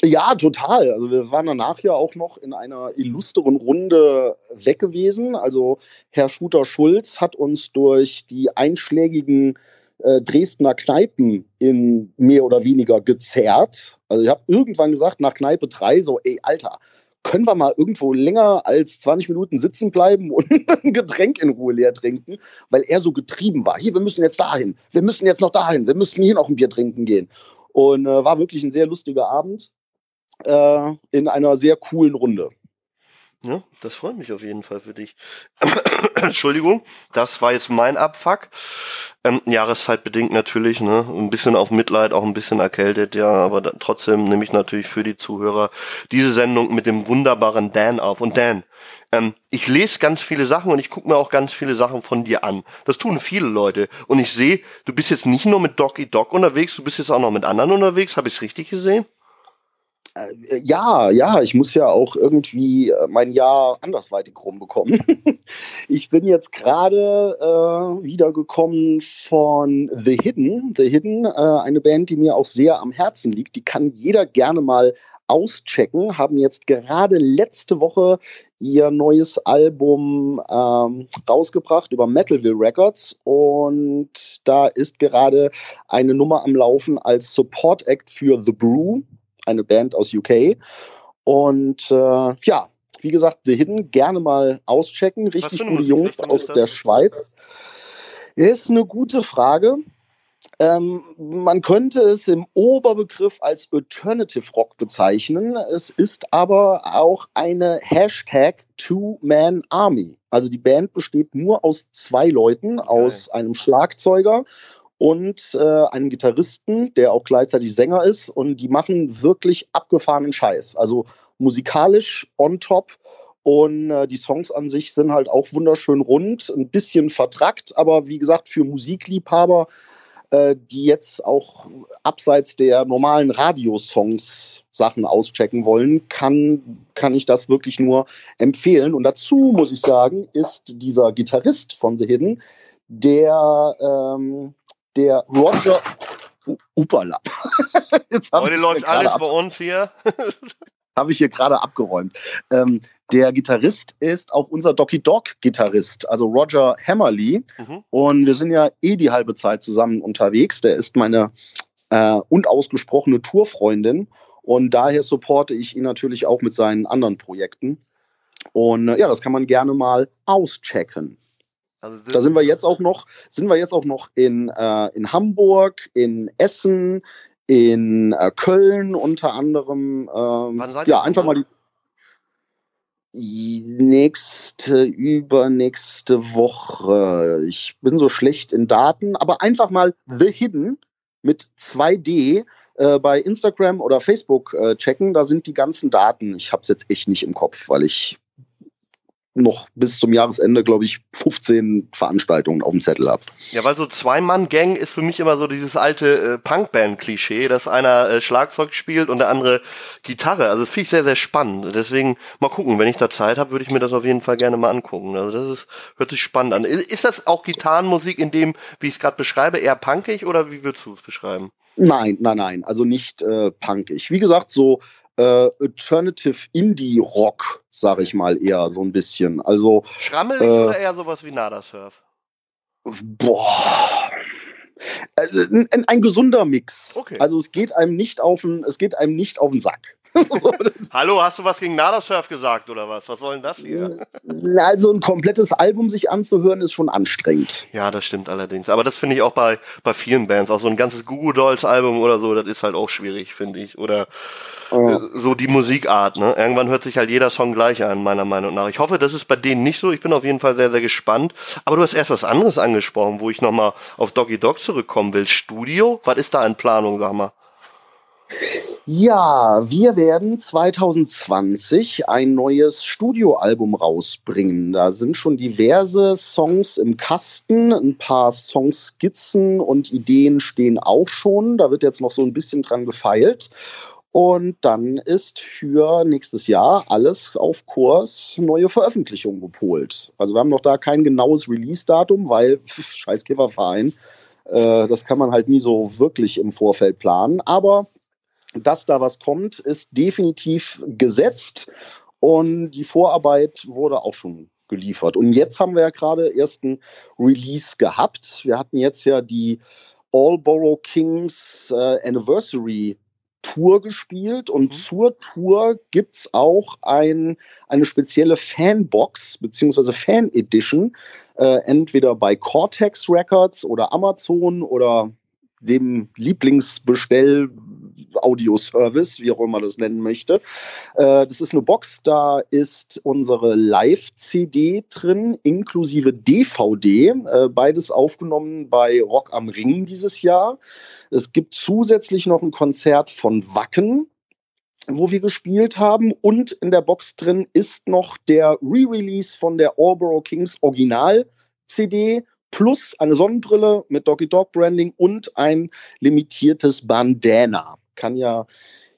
Ja, total. Also wir waren danach ja auch noch in einer illustren Runde weg gewesen. Also Herr Schuter Schulz hat uns durch die einschlägigen äh, Dresdner Kneipen in mehr oder weniger gezerrt. Also ich habe irgendwann gesagt, nach Kneipe 3, so, ey, Alter, können wir mal irgendwo länger als 20 Minuten sitzen bleiben und ein Getränk in Ruhe leer trinken, weil er so getrieben war. Hier, wir müssen jetzt dahin, wir müssen jetzt noch dahin, wir müssen hier noch ein Bier trinken gehen. Und äh, war wirklich ein sehr lustiger Abend äh, in einer sehr coolen Runde. Ja, das freut mich auf jeden Fall für dich. Entschuldigung, das war jetzt mein Abfuck. Ähm, Jahreszeitbedingt natürlich, ne? Ein bisschen auf Mitleid, auch ein bisschen erkältet, ja, aber da, trotzdem nehme ich natürlich für die Zuhörer diese Sendung mit dem wunderbaren Dan auf. Und Dan, ähm, ich lese ganz viele Sachen und ich gucke mir auch ganz viele Sachen von dir an. Das tun viele Leute. Und ich sehe, du bist jetzt nicht nur mit Doggy Dog unterwegs, du bist jetzt auch noch mit anderen unterwegs. Habe ich es richtig gesehen? Äh, ja, ja, ich muss ja auch irgendwie äh, mein Jahr andersweitig rumbekommen. ich bin jetzt gerade äh, wiedergekommen von The Hidden. The Hidden, äh, eine Band, die mir auch sehr am Herzen liegt. Die kann jeder gerne mal auschecken. Haben jetzt gerade letzte Woche ihr neues Album ähm, rausgebracht über Metalville Records und da ist gerade eine Nummer am Laufen als Support Act für The Brew eine Band aus UK. Und äh, ja, wie gesagt, The Hidden gerne mal auschecken. Richtig gute Jungs aus der Schweiz. Ist eine gute Frage. Ähm, man könnte es im Oberbegriff als Alternative Rock bezeichnen. Es ist aber auch eine Hashtag Two-Man Army. Also die Band besteht nur aus zwei Leuten, okay. aus einem Schlagzeuger und äh, einem Gitarristen, der auch gleichzeitig Sänger ist. Und die machen wirklich abgefahrenen Scheiß. Also musikalisch on top. Und äh, die Songs an sich sind halt auch wunderschön rund, ein bisschen vertrackt, aber wie gesagt, für Musikliebhaber, äh, die jetzt auch abseits der normalen Radiosongs Sachen auschecken wollen, kann, kann ich das wirklich nur empfehlen. Und dazu muss ich sagen, ist dieser Gitarrist von The Hidden, der ähm, der Roger Upala. Heute läuft alles bei uns hier. habe ich hier gerade abgeräumt. Ähm, der Gitarrist ist auch unser Doki Dog Gitarrist, also Roger Hammerly. Mhm. Und wir sind ja eh die halbe Zeit zusammen unterwegs. Der ist meine äh, unausgesprochene Tourfreundin. Und daher supporte ich ihn natürlich auch mit seinen anderen Projekten. Und äh, ja, das kann man gerne mal auschecken. Also da sind wir jetzt auch noch, sind wir jetzt auch noch in, äh, in Hamburg, in Essen, in äh, Köln unter anderem. Ähm, ja, einfach mal die nächste, übernächste Woche. Ich bin so schlecht in Daten, aber einfach mal The Hidden mit 2D äh, bei Instagram oder Facebook äh, checken. Da sind die ganzen Daten. Ich habe es jetzt echt nicht im Kopf, weil ich noch bis zum Jahresende, glaube ich, 15 Veranstaltungen auf dem Zettel habe. Ja, weil so Zwei-Mann-Gang ist für mich immer so dieses alte äh, Punkband-Klischee, dass einer äh, Schlagzeug spielt und der andere Gitarre. Also das finde ich sehr, sehr spannend. Deswegen mal gucken, wenn ich da Zeit habe, würde ich mir das auf jeden Fall gerne mal angucken. Also das ist, hört sich spannend an. Ist, ist das auch Gitarrenmusik in dem, wie ich es gerade beschreibe, eher punkig oder wie würdest du es beschreiben? Nein, nein, nein. Also nicht äh, punkig. Wie gesagt, so äh, Alternative Indie Rock, sage ich mal eher so ein bisschen. Also schrammelig äh, oder eher sowas wie Nada Surf? Boah. Also, ein, ein, gesunder Mix. Okay. Also es geht einem nicht auf den, es geht einem nicht auf den Sack. Hallo, hast du was gegen Nada-Surf gesagt oder was? Was soll denn das hier? Also ein komplettes Album sich anzuhören ist schon anstrengend. Ja, das stimmt allerdings. Aber das finde ich auch bei, bei vielen Bands. Auch so ein ganzes Google Dolls Album oder so, das ist halt auch schwierig, finde ich. Oder ja. So die Musikart, ne? Irgendwann hört sich halt jeder Song gleich an, meiner Meinung nach. Ich hoffe, das ist bei denen nicht so. Ich bin auf jeden Fall sehr, sehr gespannt. Aber du hast erst was anderes angesprochen, wo ich nochmal auf Doggy Dog zurückkommen will. Studio? Was ist da in Planung, sag mal? Ja, wir werden 2020 ein neues Studioalbum rausbringen. Da sind schon diverse Songs im Kasten, ein paar Songskizzen und Ideen stehen auch schon. Da wird jetzt noch so ein bisschen dran gefeilt. Und dann ist für nächstes Jahr alles auf Kurs, neue Veröffentlichungen gepolt. Also wir haben noch da kein genaues Release-Datum, weil Kifferverein, äh, das kann man halt nie so wirklich im Vorfeld planen. Aber dass da was kommt, ist definitiv gesetzt und die Vorarbeit wurde auch schon geliefert. Und jetzt haben wir ja gerade ersten Release gehabt. Wir hatten jetzt ja die All Borough Kings äh, Anniversary Tour gespielt und mhm. zur Tour gibt es auch ein, eine spezielle Fanbox bzw. Fan Edition, äh, entweder bei Cortex Records oder Amazon oder dem Lieblingsbestell Audioservice, wie auch immer das nennen möchte. Äh, das ist eine Box, da ist unsere Live-CD drin, inklusive DVD, äh, beides aufgenommen bei Rock am Ring dieses Jahr. Es gibt zusätzlich noch ein Konzert von Wacken, wo wir gespielt haben. Und in der Box drin ist noch der Re-Release von der Alborough Kings Original-CD plus eine Sonnenbrille mit Doggy Dog Branding und ein limitiertes Bandana. Kann ja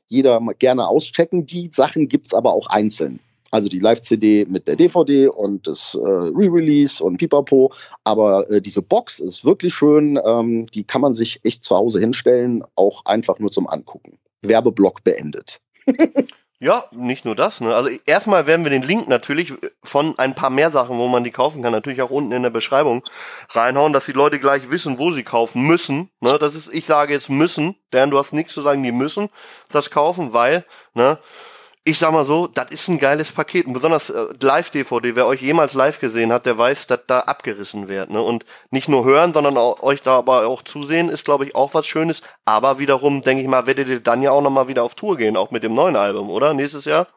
jeder gerne auschecken. Die Sachen gibt es aber auch einzeln. Also die Live-CD mit der DVD und das äh, Re-Release und Pipapo. Aber äh, diese Box ist wirklich schön. Ähm, die kann man sich echt zu Hause hinstellen, auch einfach nur zum Angucken. Werbeblock beendet. Ja, nicht nur das. Ne? Also erstmal werden wir den Link natürlich von ein paar mehr Sachen, wo man die kaufen kann, natürlich auch unten in der Beschreibung reinhauen, dass die Leute gleich wissen, wo sie kaufen müssen. Ne? Das ist, ich sage jetzt müssen, denn du hast nichts zu sagen, die müssen das kaufen, weil ne, ich sag mal so, das ist ein geiles Paket. Und besonders äh, Live-DVD, wer euch jemals live gesehen hat, der weiß, dass da abgerissen wird. Ne? Und nicht nur hören, sondern auch, euch da aber auch zusehen, ist, glaube ich, auch was Schönes. Aber wiederum, denke ich mal, werdet ihr dann ja auch nochmal wieder auf Tour gehen, auch mit dem neuen Album, oder? Nächstes Jahr?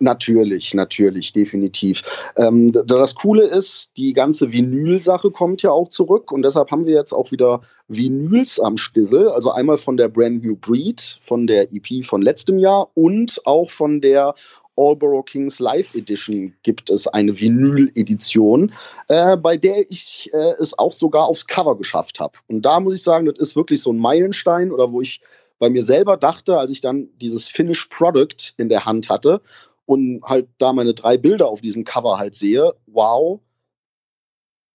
Natürlich, natürlich, definitiv. Ähm, das Coole ist, die ganze Vinyl-Sache kommt ja auch zurück und deshalb haben wir jetzt auch wieder Vinyls am Stissel. Also einmal von der Brand New Breed, von der EP von letztem Jahr und auch von der Allborough Kings Live Edition gibt es eine Vinyl-Edition, äh, bei der ich äh, es auch sogar aufs Cover geschafft habe. Und da muss ich sagen, das ist wirklich so ein Meilenstein oder wo ich bei mir selber dachte, als ich dann dieses Finished Product in der Hand hatte und halt da meine drei Bilder auf diesem Cover halt sehe, wow,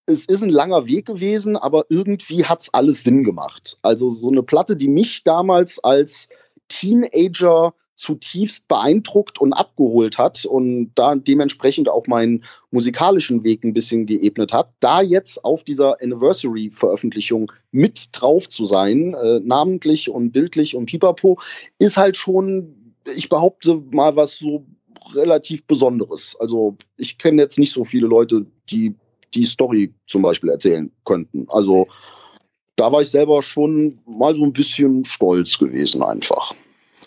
es ist ein langer Weg gewesen, aber irgendwie hat es alles Sinn gemacht. Also so eine Platte, die mich damals als Teenager zutiefst beeindruckt und abgeholt hat und da dementsprechend auch meinen musikalischen Weg ein bisschen geebnet hat, da jetzt auf dieser Anniversary-Veröffentlichung mit drauf zu sein, äh, namentlich und bildlich und pipapo, ist halt schon, ich behaupte mal, was so relativ Besonderes. Also ich kenne jetzt nicht so viele Leute, die die Story zum Beispiel erzählen könnten. Also da war ich selber schon mal so ein bisschen stolz gewesen einfach.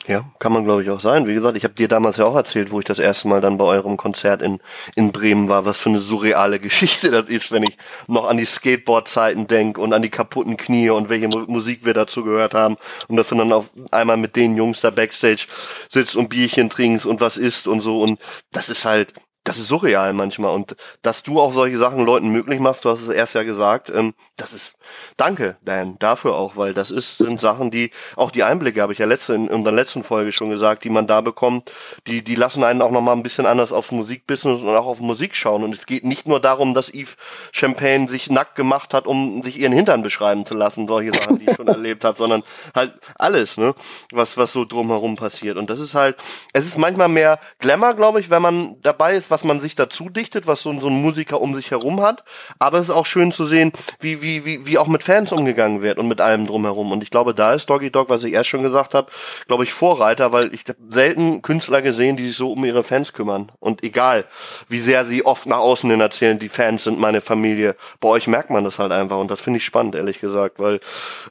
Ja, kann man glaube ich auch sein. Wie gesagt, ich habe dir damals ja auch erzählt, wo ich das erste Mal dann bei eurem Konzert in, in Bremen war, was für eine surreale Geschichte das ist, wenn ich noch an die Skateboard-Zeiten denke und an die kaputten Knie und welche Musik wir dazu gehört haben und dass du dann auf einmal mit den Jungs da Backstage sitzt und Bierchen trinkst und was isst und so und das ist halt, das ist surreal manchmal. Und dass du auch solche Sachen Leuten möglich machst, du hast es erst ja gesagt, ähm, das ist, danke, Dan, dafür auch, weil das ist, sind Sachen, die, auch die Einblicke habe ich ja letzte, in unserer letzten Folge schon gesagt, die man da bekommt, die, die lassen einen auch nochmal ein bisschen anders aufs Musikbusiness und auch auf Musik schauen. Und es geht nicht nur darum, dass Yves Champagne sich nackt gemacht hat, um sich ihren Hintern beschreiben zu lassen, solche Sachen, die ich schon erlebt habe, sondern halt alles, ne, was, was so drumherum passiert. Und das ist halt, es ist manchmal mehr Glamour, glaube ich, wenn man dabei ist, was man sich dazu dichtet, was so, so ein Musiker um sich herum hat. Aber es ist auch schön zu sehen, wie, wie, wie, wie auch mit Fans umgegangen wird und mit allem drumherum. Und ich glaube, da ist Doggy Dog, was ich erst schon gesagt habe, glaube ich, Vorreiter, weil ich selten Künstler gesehen, die sich so um ihre Fans kümmern. Und egal, wie sehr sie oft nach außen hin erzählen, die Fans sind meine Familie. Bei euch merkt man das halt einfach. Und das finde ich spannend, ehrlich gesagt, weil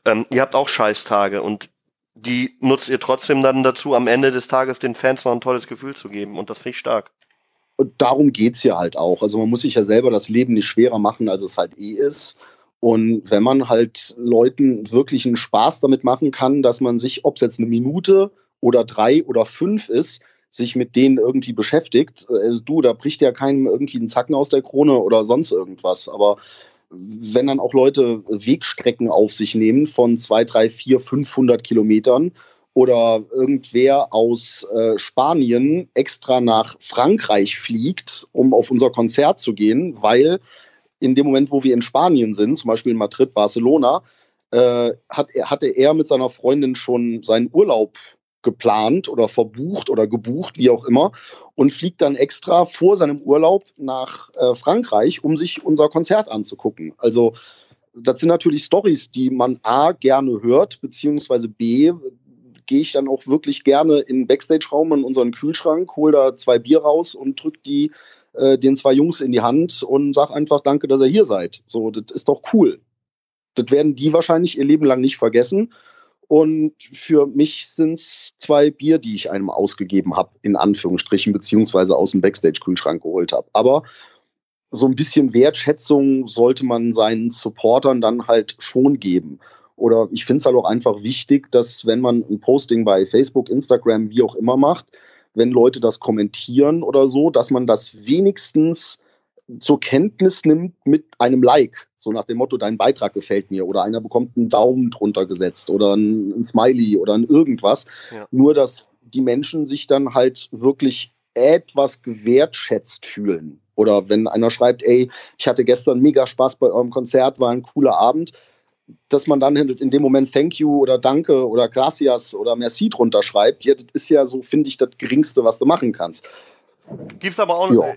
ähm, ihr habt auch Scheißtage und die nutzt ihr trotzdem dann dazu, am Ende des Tages den Fans noch ein tolles Gefühl zu geben. Und das finde ich stark. Und darum geht es ja halt auch. Also man muss sich ja selber das Leben nicht schwerer machen, als es halt eh ist. Und wenn man halt Leuten wirklich einen Spaß damit machen kann, dass man sich, ob es jetzt eine Minute oder drei oder fünf ist, sich mit denen irgendwie beschäftigt. Äh, du, da bricht ja keinem irgendwie ein Zacken aus der Krone oder sonst irgendwas. Aber wenn dann auch Leute Wegstrecken auf sich nehmen von zwei, drei, vier, 500 Kilometern oder irgendwer aus äh, Spanien extra nach Frankreich fliegt, um auf unser Konzert zu gehen, weil in dem Moment, wo wir in Spanien sind, zum Beispiel in Madrid, Barcelona, äh, hat, hatte er mit seiner Freundin schon seinen Urlaub geplant oder verbucht oder gebucht, wie auch immer, und fliegt dann extra vor seinem Urlaub nach äh, Frankreich, um sich unser Konzert anzugucken. Also das sind natürlich Stories, die man A gerne hört, beziehungsweise B gehe ich dann auch wirklich gerne in Backstage-Raum in unseren Kühlschrank, hole da zwei Bier raus und drücke die äh, den zwei Jungs in die Hand und sag einfach Danke, dass ihr hier seid. So, das ist doch cool. Das werden die wahrscheinlich ihr Leben lang nicht vergessen. Und für mich sind es zwei Bier, die ich einem ausgegeben habe, in Anführungsstrichen, beziehungsweise aus dem Backstage-Kühlschrank geholt habe. Aber so ein bisschen Wertschätzung sollte man seinen Supportern dann halt schon geben. Oder ich finde es halt auch einfach wichtig, dass wenn man ein Posting bei Facebook, Instagram, wie auch immer macht, wenn Leute das kommentieren oder so, dass man das wenigstens zur Kenntnis nimmt mit einem Like. So nach dem Motto, dein Beitrag gefällt mir oder einer bekommt einen Daumen drunter gesetzt oder ein, ein Smiley oder ein irgendwas. Ja. Nur, dass die Menschen sich dann halt wirklich etwas gewertschätzt fühlen. Oder wenn einer schreibt, ey, ich hatte gestern mega Spaß bei eurem Konzert, war ein cooler Abend, dass man dann in dem Moment Thank you oder Danke oder Gracias oder Merci drunter schreibt, ja, das ist ja so, finde ich, das Geringste, was du machen kannst. Gibt es aber auch ja.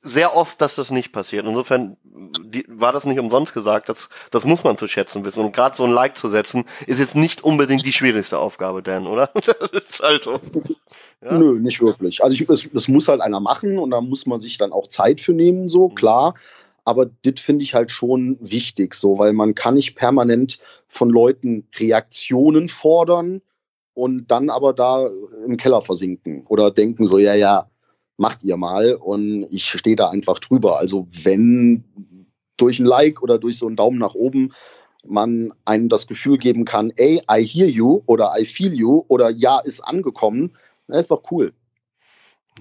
sehr oft, dass das nicht passiert. Insofern die, war das nicht umsonst gesagt, das, das muss man zu schätzen wissen. Und gerade so ein Like zu setzen, ist jetzt nicht unbedingt die schwierigste Aufgabe, Dan, oder? also, ja. Nö, nicht wirklich. Also ich, das, das muss halt einer machen und da muss man sich dann auch Zeit für nehmen, so, mhm. Aber das finde ich halt schon wichtig, so, weil man kann nicht permanent von Leuten Reaktionen fordern und dann aber da im Keller versinken oder denken so, ja, ja, macht ihr mal und ich stehe da einfach drüber. Also wenn durch ein Like oder durch so einen Daumen nach oben man einem das Gefühl geben kann, ey, I hear you oder I feel you oder ja, ist angekommen, dann ist doch cool.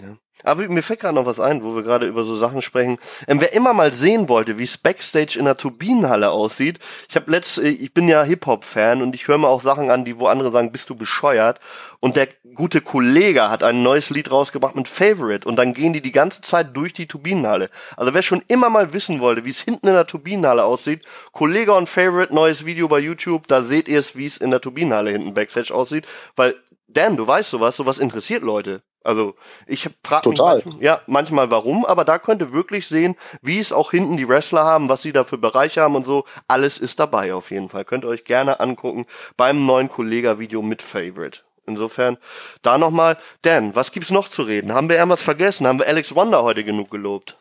Ja. Aber mir fällt gerade noch was ein, wo wir gerade über so Sachen sprechen. Ähm, wer immer mal sehen wollte, wie es Backstage in der Turbinenhalle aussieht, ich habe letzt, äh, ich bin ja Hip-Hop-Fan und ich höre mir auch Sachen an, die wo andere sagen, bist du bescheuert? Und der gute Kollege hat ein neues Lied rausgebracht mit Favorite und dann gehen die die ganze Zeit durch die Turbinenhalle. Also wer schon immer mal wissen wollte, wie es hinten in der Turbinenhalle aussieht, Kollege und Favorite, neues Video bei YouTube, da seht ihr es, wie es in der Turbinenhalle hinten Backstage aussieht, weil Dan, du weißt sowas, sowas interessiert Leute. Also ich frage mich manchmal, ja, manchmal warum, aber da könnt ihr wirklich sehen, wie es auch hinten die Wrestler haben, was sie da für Bereiche haben und so. Alles ist dabei auf jeden Fall. Könnt ihr euch gerne angucken beim neuen Kollega-Video mit Favorite. Insofern da nochmal, Dan, was gibt's noch zu reden? Haben wir irgendwas vergessen? Haben wir Alex Wonder heute genug gelobt?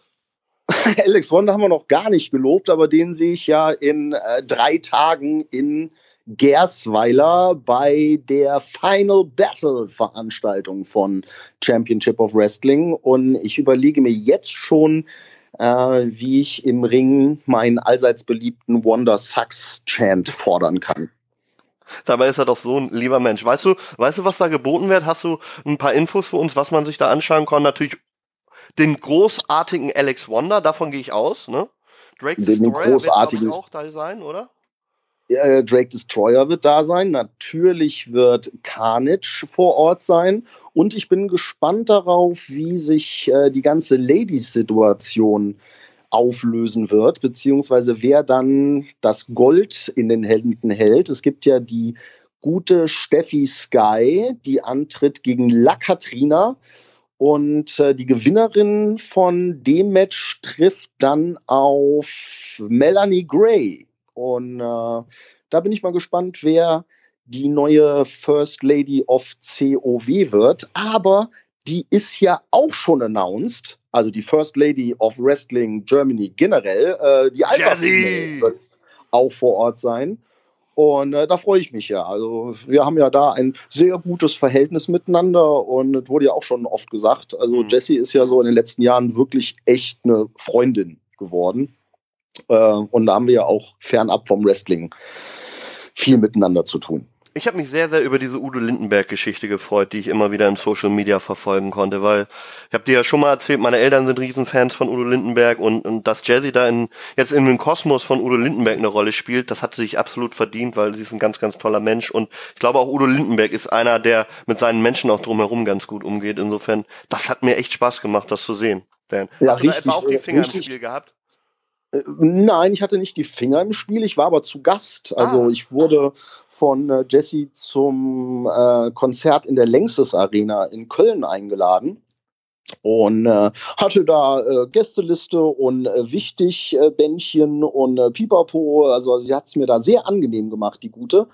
Alex Wonder haben wir noch gar nicht gelobt, aber den sehe ich ja in äh, drei Tagen in Gersweiler bei der Final Battle Veranstaltung von Championship of Wrestling. Und ich überlege mir jetzt schon, äh, wie ich im Ring meinen allseits beliebten Wonder Sucks Chant fordern kann. Dabei ist er doch so ein lieber Mensch. Weißt du, weißt du, was da geboten wird? Hast du ein paar Infos für uns, was man sich da anschauen kann? Natürlich den großartigen Alex Wonder, davon gehe ich aus, ne? Drake den Destroyer großartigen, wird, ich, auch da sein, oder? Äh, Drake Destroyer wird da sein. Natürlich wird Carnage vor Ort sein. Und ich bin gespannt darauf, wie sich äh, die ganze Ladies-Situation auflösen wird, beziehungsweise wer dann das Gold in den Händen hält. Es gibt ja die gute Steffi Sky, die antritt gegen La Katrina. Und äh, die Gewinnerin von dem Match trifft dann auf Melanie Gray. Und äh, da bin ich mal gespannt, wer die neue First Lady of COW wird. Aber die ist ja auch schon announced. Also die First Lady of Wrestling Germany generell. Äh, die Alpha wird auch vor Ort sein. Und äh, da freue ich mich ja. Also wir haben ja da ein sehr gutes Verhältnis miteinander und es wurde ja auch schon oft gesagt. Also mhm. Jessie ist ja so in den letzten Jahren wirklich echt eine Freundin geworden. Äh, und da haben wir ja auch fernab vom Wrestling viel miteinander zu tun. Ich habe mich sehr, sehr über diese Udo Lindenberg-Geschichte gefreut, die ich immer wieder in Social Media verfolgen konnte, weil ich habe dir ja schon mal erzählt, meine Eltern sind Riesenfans von Udo Lindenberg und, und dass Jazzy da in, jetzt in den Kosmos von Udo Lindenberg eine Rolle spielt, das hat sie sich absolut verdient, weil sie ist ein ganz, ganz toller Mensch und ich glaube auch Udo Lindenberg ist einer, der mit seinen Menschen auch drumherum ganz gut umgeht. Insofern, das hat mir echt Spaß gemacht, das zu sehen. Dan. Ja, Hast du richtig, da etwa auch die äh, Finger richtig. im Spiel gehabt? Äh, Nein, ich hatte nicht die Finger im Spiel, ich war aber zu Gast. Also Ah. ich wurde von äh, Jesse zum äh, Konzert in der Längstes Arena in Köln eingeladen und äh, hatte da äh, Gästeliste und äh, wichtig äh, Bändchen und Pipapo. Also sie hat es mir da sehr angenehm gemacht, die gute.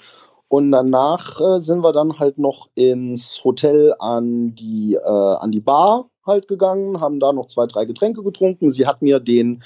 Und danach sind wir dann halt noch ins Hotel an die, äh, an die Bar halt gegangen, haben da noch zwei, drei Getränke getrunken. Sie hat mir den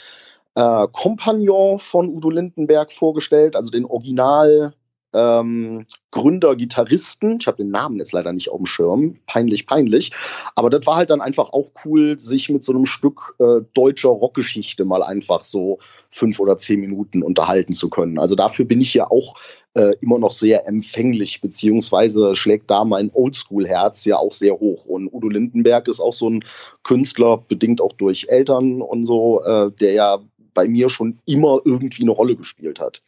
äh, Kompagnon von Udo Lindenberg vorgestellt, also den Original ähm, Gründer, Gitarristen. Ich habe den Namen jetzt leider nicht auf dem Schirm. Peinlich, peinlich. Aber das war halt dann einfach auch cool, sich mit so einem Stück äh, deutscher Rockgeschichte mal einfach so fünf oder zehn Minuten unterhalten zu können. Also dafür bin ich ja auch äh, immer noch sehr empfänglich, beziehungsweise schlägt da mein Oldschool-Herz ja auch sehr hoch. Und Udo Lindenberg ist auch so ein Künstler, bedingt auch durch Eltern und so, äh, der ja bei mir schon immer irgendwie eine Rolle gespielt hat.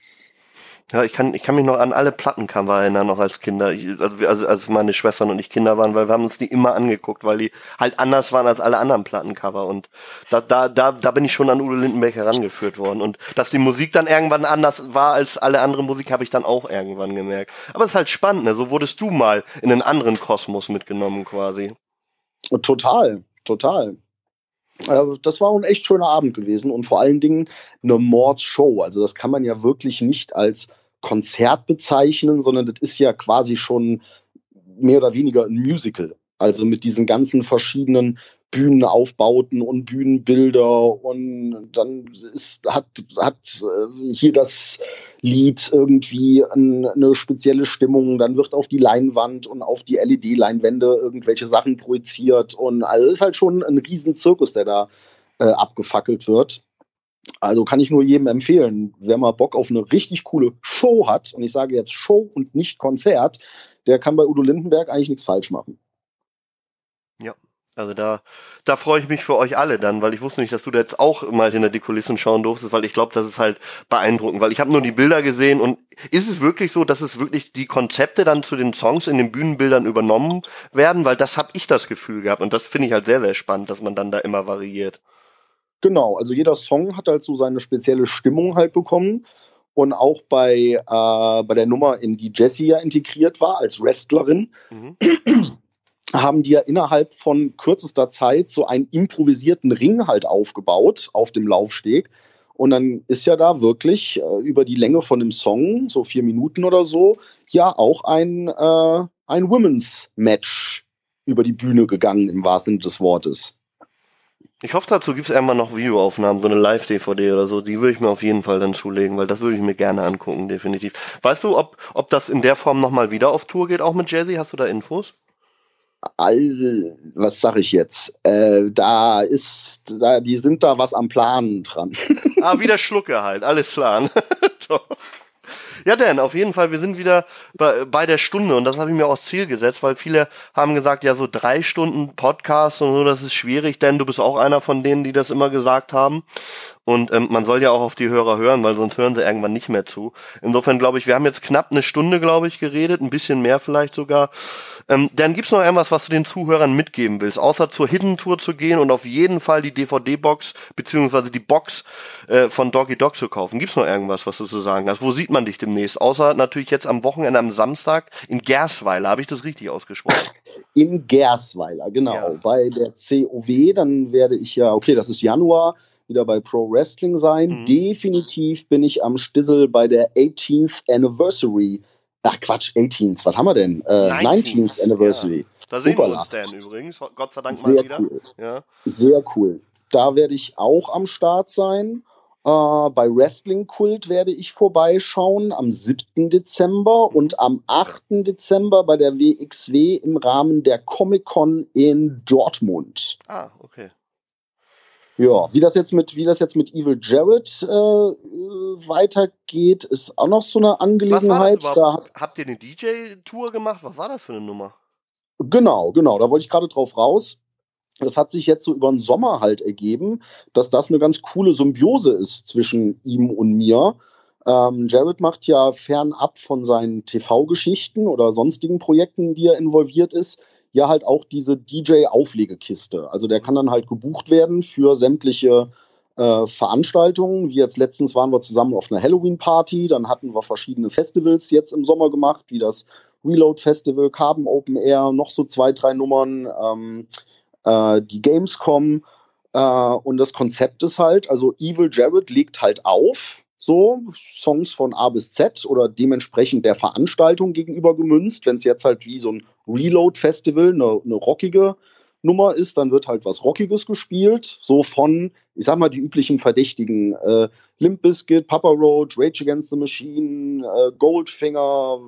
Ja, ich kann, ich kann mich noch an alle Plattencover erinnern, noch als Kinder. Ich, also, also als meine Schwestern und ich Kinder waren, weil wir haben uns die immer angeguckt, weil die halt anders waren als alle anderen Plattencover. Und da, da, da, da bin ich schon an Udo Lindenberg herangeführt worden. Und dass die Musik dann irgendwann anders war als alle andere Musik, habe ich dann auch irgendwann gemerkt. Aber es ist halt spannend, ne? So wurdest du mal in einen anderen Kosmos mitgenommen quasi. Total, total. Äh, Das war ein echt schöner Abend gewesen und vor allen Dingen eine Mordshow. Also das kann man ja wirklich nicht als Konzert bezeichnen, sondern das ist ja quasi schon mehr oder weniger ein Musical. Also mit diesen ganzen verschiedenen Bühnenaufbauten und Bühnenbilder und dann ist, hat, hat äh, hier das Lied irgendwie ein, eine spezielle Stimmung, dann wird auf die Leinwand und auf die LED-Leinwände irgendwelche Sachen projiziert und also es ist halt schon ein riesen Zirkus, der da äh, abgefackelt wird. Also kann ich nur jedem empfehlen, wer mal Bock auf eine richtig coole Show hat, und ich sage jetzt Show und nicht Konzert, der kann bei Udo Lindenberg eigentlich nichts falsch machen. Also da, da freue ich mich für euch alle dann, weil ich wusste nicht, dass du da jetzt auch mal hinter die Kulissen schauen durftest, weil ich glaube, das ist halt beeindruckend, weil ich habe nur die Bilder gesehen und ist es wirklich so, dass es wirklich die Konzepte dann zu den Songs in den Bühnenbildern übernommen werden, weil das habe ich das Gefühl gehabt und das finde ich halt sehr, sehr spannend, dass man dann da immer variiert. Genau, also jeder Song hat halt so seine spezielle Stimmung halt bekommen. Und auch bei, äh, bei der Nummer, in die Jessie ja integriert war als Wrestlerin, Mhm. haben die ja innerhalb von kürzester Zeit so einen improvisierten Ring halt aufgebaut auf dem Laufsteg. Und dann ist ja da wirklich äh, über die Länge von dem Song, so vier Minuten oder so, ja auch ein, äh, ein Women's Match über die Bühne gegangen, im wahrsten Sinne des Wortes. Ich hoffe, dazu gibt es irgendwann noch Videoaufnahmen, so eine Live-DVD oder so. Die würde ich mir auf jeden Fall dann zulegen, weil das würde ich mir gerne angucken, definitiv. Weißt du, ob, ob das in der Form nochmal wieder auf Tour geht, auch mit Jazzy? Hast du da Infos? All, was sag ich jetzt? Äh, da ist, da, die sind da was am Planen dran. Ah, wieder Schlucke halt, alles klar. Ja, Dan, auf jeden Fall, wir sind wieder bei, bei der Stunde und das habe ich mir auch Ziel gesetzt, weil viele haben gesagt, ja, so drei Stunden Podcast und so, das ist schwierig, denn du bist auch einer von denen, die das immer gesagt haben. Und ähm, man soll ja auch auf die Hörer hören, weil sonst hören sie irgendwann nicht mehr zu. Insofern glaube ich, wir haben jetzt knapp eine Stunde, glaube ich, geredet, ein bisschen mehr vielleicht sogar. Ähm, dann gibt's noch irgendwas, was du den Zuhörern mitgeben willst, außer zur Hidden Tour zu gehen und auf jeden Fall die DVD-Box beziehungsweise die Box äh, von Doggy Dog zu kaufen. Gibt's noch irgendwas, was du zu sagen hast? Wo sieht man dich demnächst? Außer natürlich jetzt am Wochenende, am Samstag in Gersweiler. Habe ich das richtig ausgesprochen? In Gersweiler, genau. Ja. Bei der COW, dann werde ich ja, okay, das ist Januar, wieder bei Pro Wrestling sein. Mhm. Definitiv bin ich am Stissel bei der 18th Anniversary. Ach Quatsch, 18th, was haben wir denn? Äh, 19th, 19th, Anniversary. Da sehen wir Hoppala. uns, Dan, übrigens. Gott sei Dank mal Sehr wieder. cool. Ja. Sehr cool. Da werde ich auch am Start sein. Äh, bei Wrestling Kult werde ich vorbeischauen am 7. Dezember und am 8. Dezember bei der WXW im Rahmen der Comic Con in Dortmund. Ah, okay. Ja, wie das jetzt mit, wie das jetzt mit Evil Jared äh, weitergeht, ist auch noch so eine Angelegenheit. Da Habt ihr eine DJ-Tour gemacht? Was war das für eine Nummer? Genau, genau, da wollte ich gerade drauf raus. Das hat sich jetzt so über den Sommer halt ergeben, dass das eine ganz coole Symbiose ist zwischen ihm und mir. Ähm, Jared macht ja fernab von seinen TV-Geschichten oder sonstigen Projekten, die er involviert ist, ja halt auch diese DJ-Auflegekiste. Also der kann dann halt gebucht werden für sämtliche äh, Veranstaltungen. Wie jetzt letztens waren wir zusammen auf einer Halloween-Party, dann hatten wir verschiedene Festivals jetzt im Sommer gemacht, wie das Reload Festival, Carbon Open Air, noch so zwei, drei Nummern, ähm, äh, die Gamescom. Äh, und das Konzept ist halt, also Evil Jared legt halt auf, so Songs von A bis Z oder dementsprechend der Veranstaltung gegenüber gemünzt. Wenn es jetzt halt wie so ein Reload-Festival, eine, eine rockige Nummer ist, dann wird halt was Rockiges gespielt, so von, ich sag mal, die üblichen Verdächtigen, äh, Limp Bizkit, Papa Roach, Rage Against the Machine, äh, Goldfinger,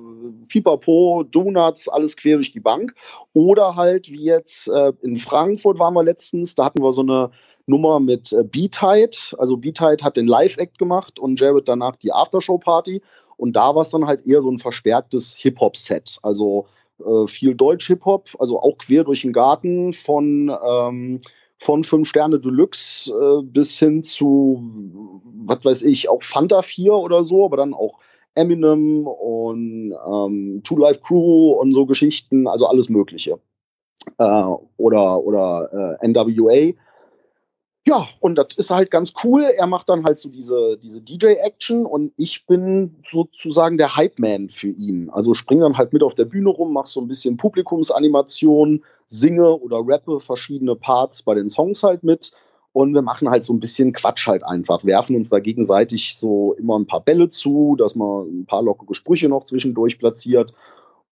Pipapo, Donuts, alles quer durch die Bank. Oder halt, wie jetzt äh, in Frankfurt waren wir letztens, da hatten wir so eine Nummer mit äh, B-Tide. Also B-Tide hat den Live-Act gemacht und Jared danach die Aftershow-Party. Und da war es dann halt eher so ein verstärktes Hip-Hop-Set. Also äh, viel Deutsch-Hip-Hop, also auch quer durch den Garten von, ähm, von Fünf Sterne Deluxe äh, bis hin zu, was weiß ich, auch Fanta 4 oder so, aber dann auch Eminem und ähm, Two Life Crew und so Geschichten, also alles Mögliche. Äh, oder oder äh, NWA. Ja, und das ist halt ganz cool. Er macht dann halt so diese, diese DJ-Action und ich bin sozusagen der Hype-Man für ihn. Also springe dann halt mit auf der Bühne rum, mache so ein bisschen Publikumsanimation, singe oder rappe verschiedene Parts bei den Songs halt mit. Und wir machen halt so ein bisschen Quatsch halt einfach, werfen uns da gegenseitig so immer ein paar Bälle zu, dass man ein paar lockere Sprüche noch zwischendurch platziert.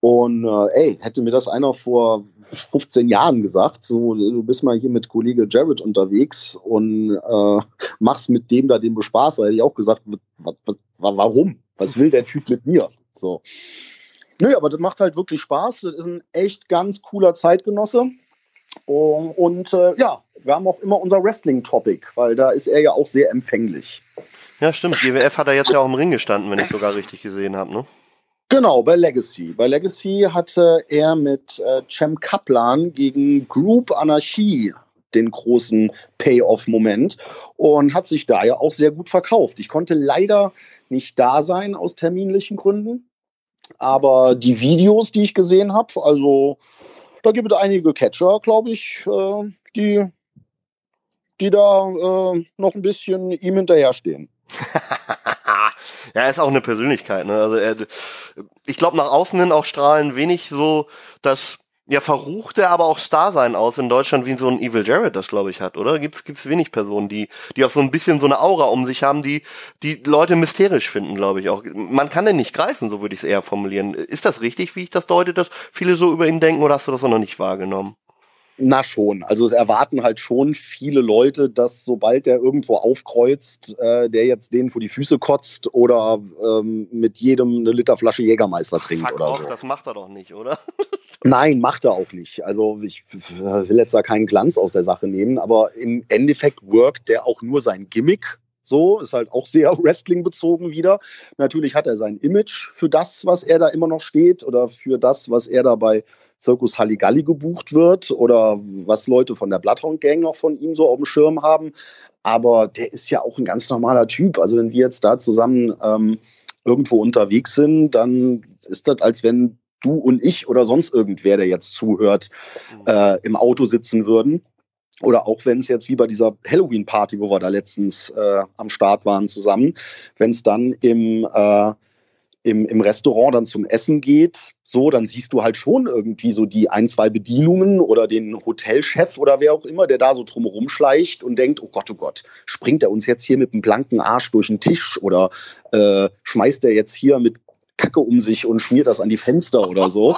Und äh, ey, hätte mir das einer vor 15 Jahren gesagt, so du bist mal hier mit Kollege Jared unterwegs und äh, machst mit dem da den Bespaß, hätte ich auch gesagt, warum? Was will der Typ mit mir? So. Nö, aber das macht halt wirklich Spaß. Das ist ein echt ganz cooler Zeitgenosse. Und äh, ja, wir haben auch immer unser Wrestling-Topic, weil da ist er ja auch sehr empfänglich. Ja, stimmt. GWF hat er jetzt ja auch im Ring gestanden, wenn ich sogar richtig gesehen habe, ne? Genau, bei Legacy. Bei Legacy hatte er mit äh, Cem Kaplan gegen Group Anarchie den großen Payoff-Moment und hat sich da ja auch sehr gut verkauft. Ich konnte leider nicht da sein aus terminlichen Gründen, aber die Videos, die ich gesehen habe, also da gibt es einige Catcher, glaube ich, äh, die, die da äh, noch ein bisschen ihm hinterherstehen. Ja, er ist auch eine Persönlichkeit. Ne? Also er, ich glaube, nach außen hin auch strahlen wenig so das ja verruchte, aber auch Star-Sein aus in Deutschland, wie so ein Evil Jared das, glaube ich, hat, oder? Gibt's gibt's wenig Personen, die die auch so ein bisschen so eine Aura um sich haben, die die Leute mysterisch finden, glaube ich auch. Man kann den nicht greifen, so würde ich es eher formulieren. Ist das richtig, wie ich das deute, dass viele so über ihn denken, oder hast du das auch noch nicht wahrgenommen? Na schon. Also es erwarten halt schon viele Leute, dass sobald der irgendwo aufkreuzt, äh, der jetzt denen vor die Füße kotzt oder ähm, mit jedem eine Literflasche Jägermeister trinkt Fuck oder off, so. das macht er doch nicht, oder? Nein, macht er auch nicht. Also ich will jetzt da keinen Glanz aus der Sache nehmen, aber im Endeffekt workt der auch nur sein Gimmick. So, ist halt auch sehr Wrestling bezogen wieder. Natürlich hat er sein Image für das, was er da immer noch steht oder für das, was er da bei Zirkus Halligalli gebucht wird oder was Leute von der Bloodhound Gang noch von ihm so auf dem Schirm haben. Aber der ist ja auch ein ganz normaler Typ. Also wenn wir jetzt da zusammen ähm, irgendwo unterwegs sind, dann ist das, als wenn du und ich oder sonst irgendwer, der jetzt zuhört, mhm. äh, im Auto sitzen würden. Oder auch wenn es jetzt wie bei dieser Halloween-Party, wo wir da letztens äh, am Start waren zusammen, wenn es dann im äh, im, im Restaurant dann zum Essen geht, so, dann siehst du halt schon irgendwie so die ein, zwei Bedienungen oder den Hotelchef oder wer auch immer, der da so drumherum schleicht und denkt, oh Gott, oh Gott, springt er uns jetzt hier mit einem blanken Arsch durch den Tisch oder äh, schmeißt er jetzt hier mit Kacke um sich und schmiert das an die Fenster oder so.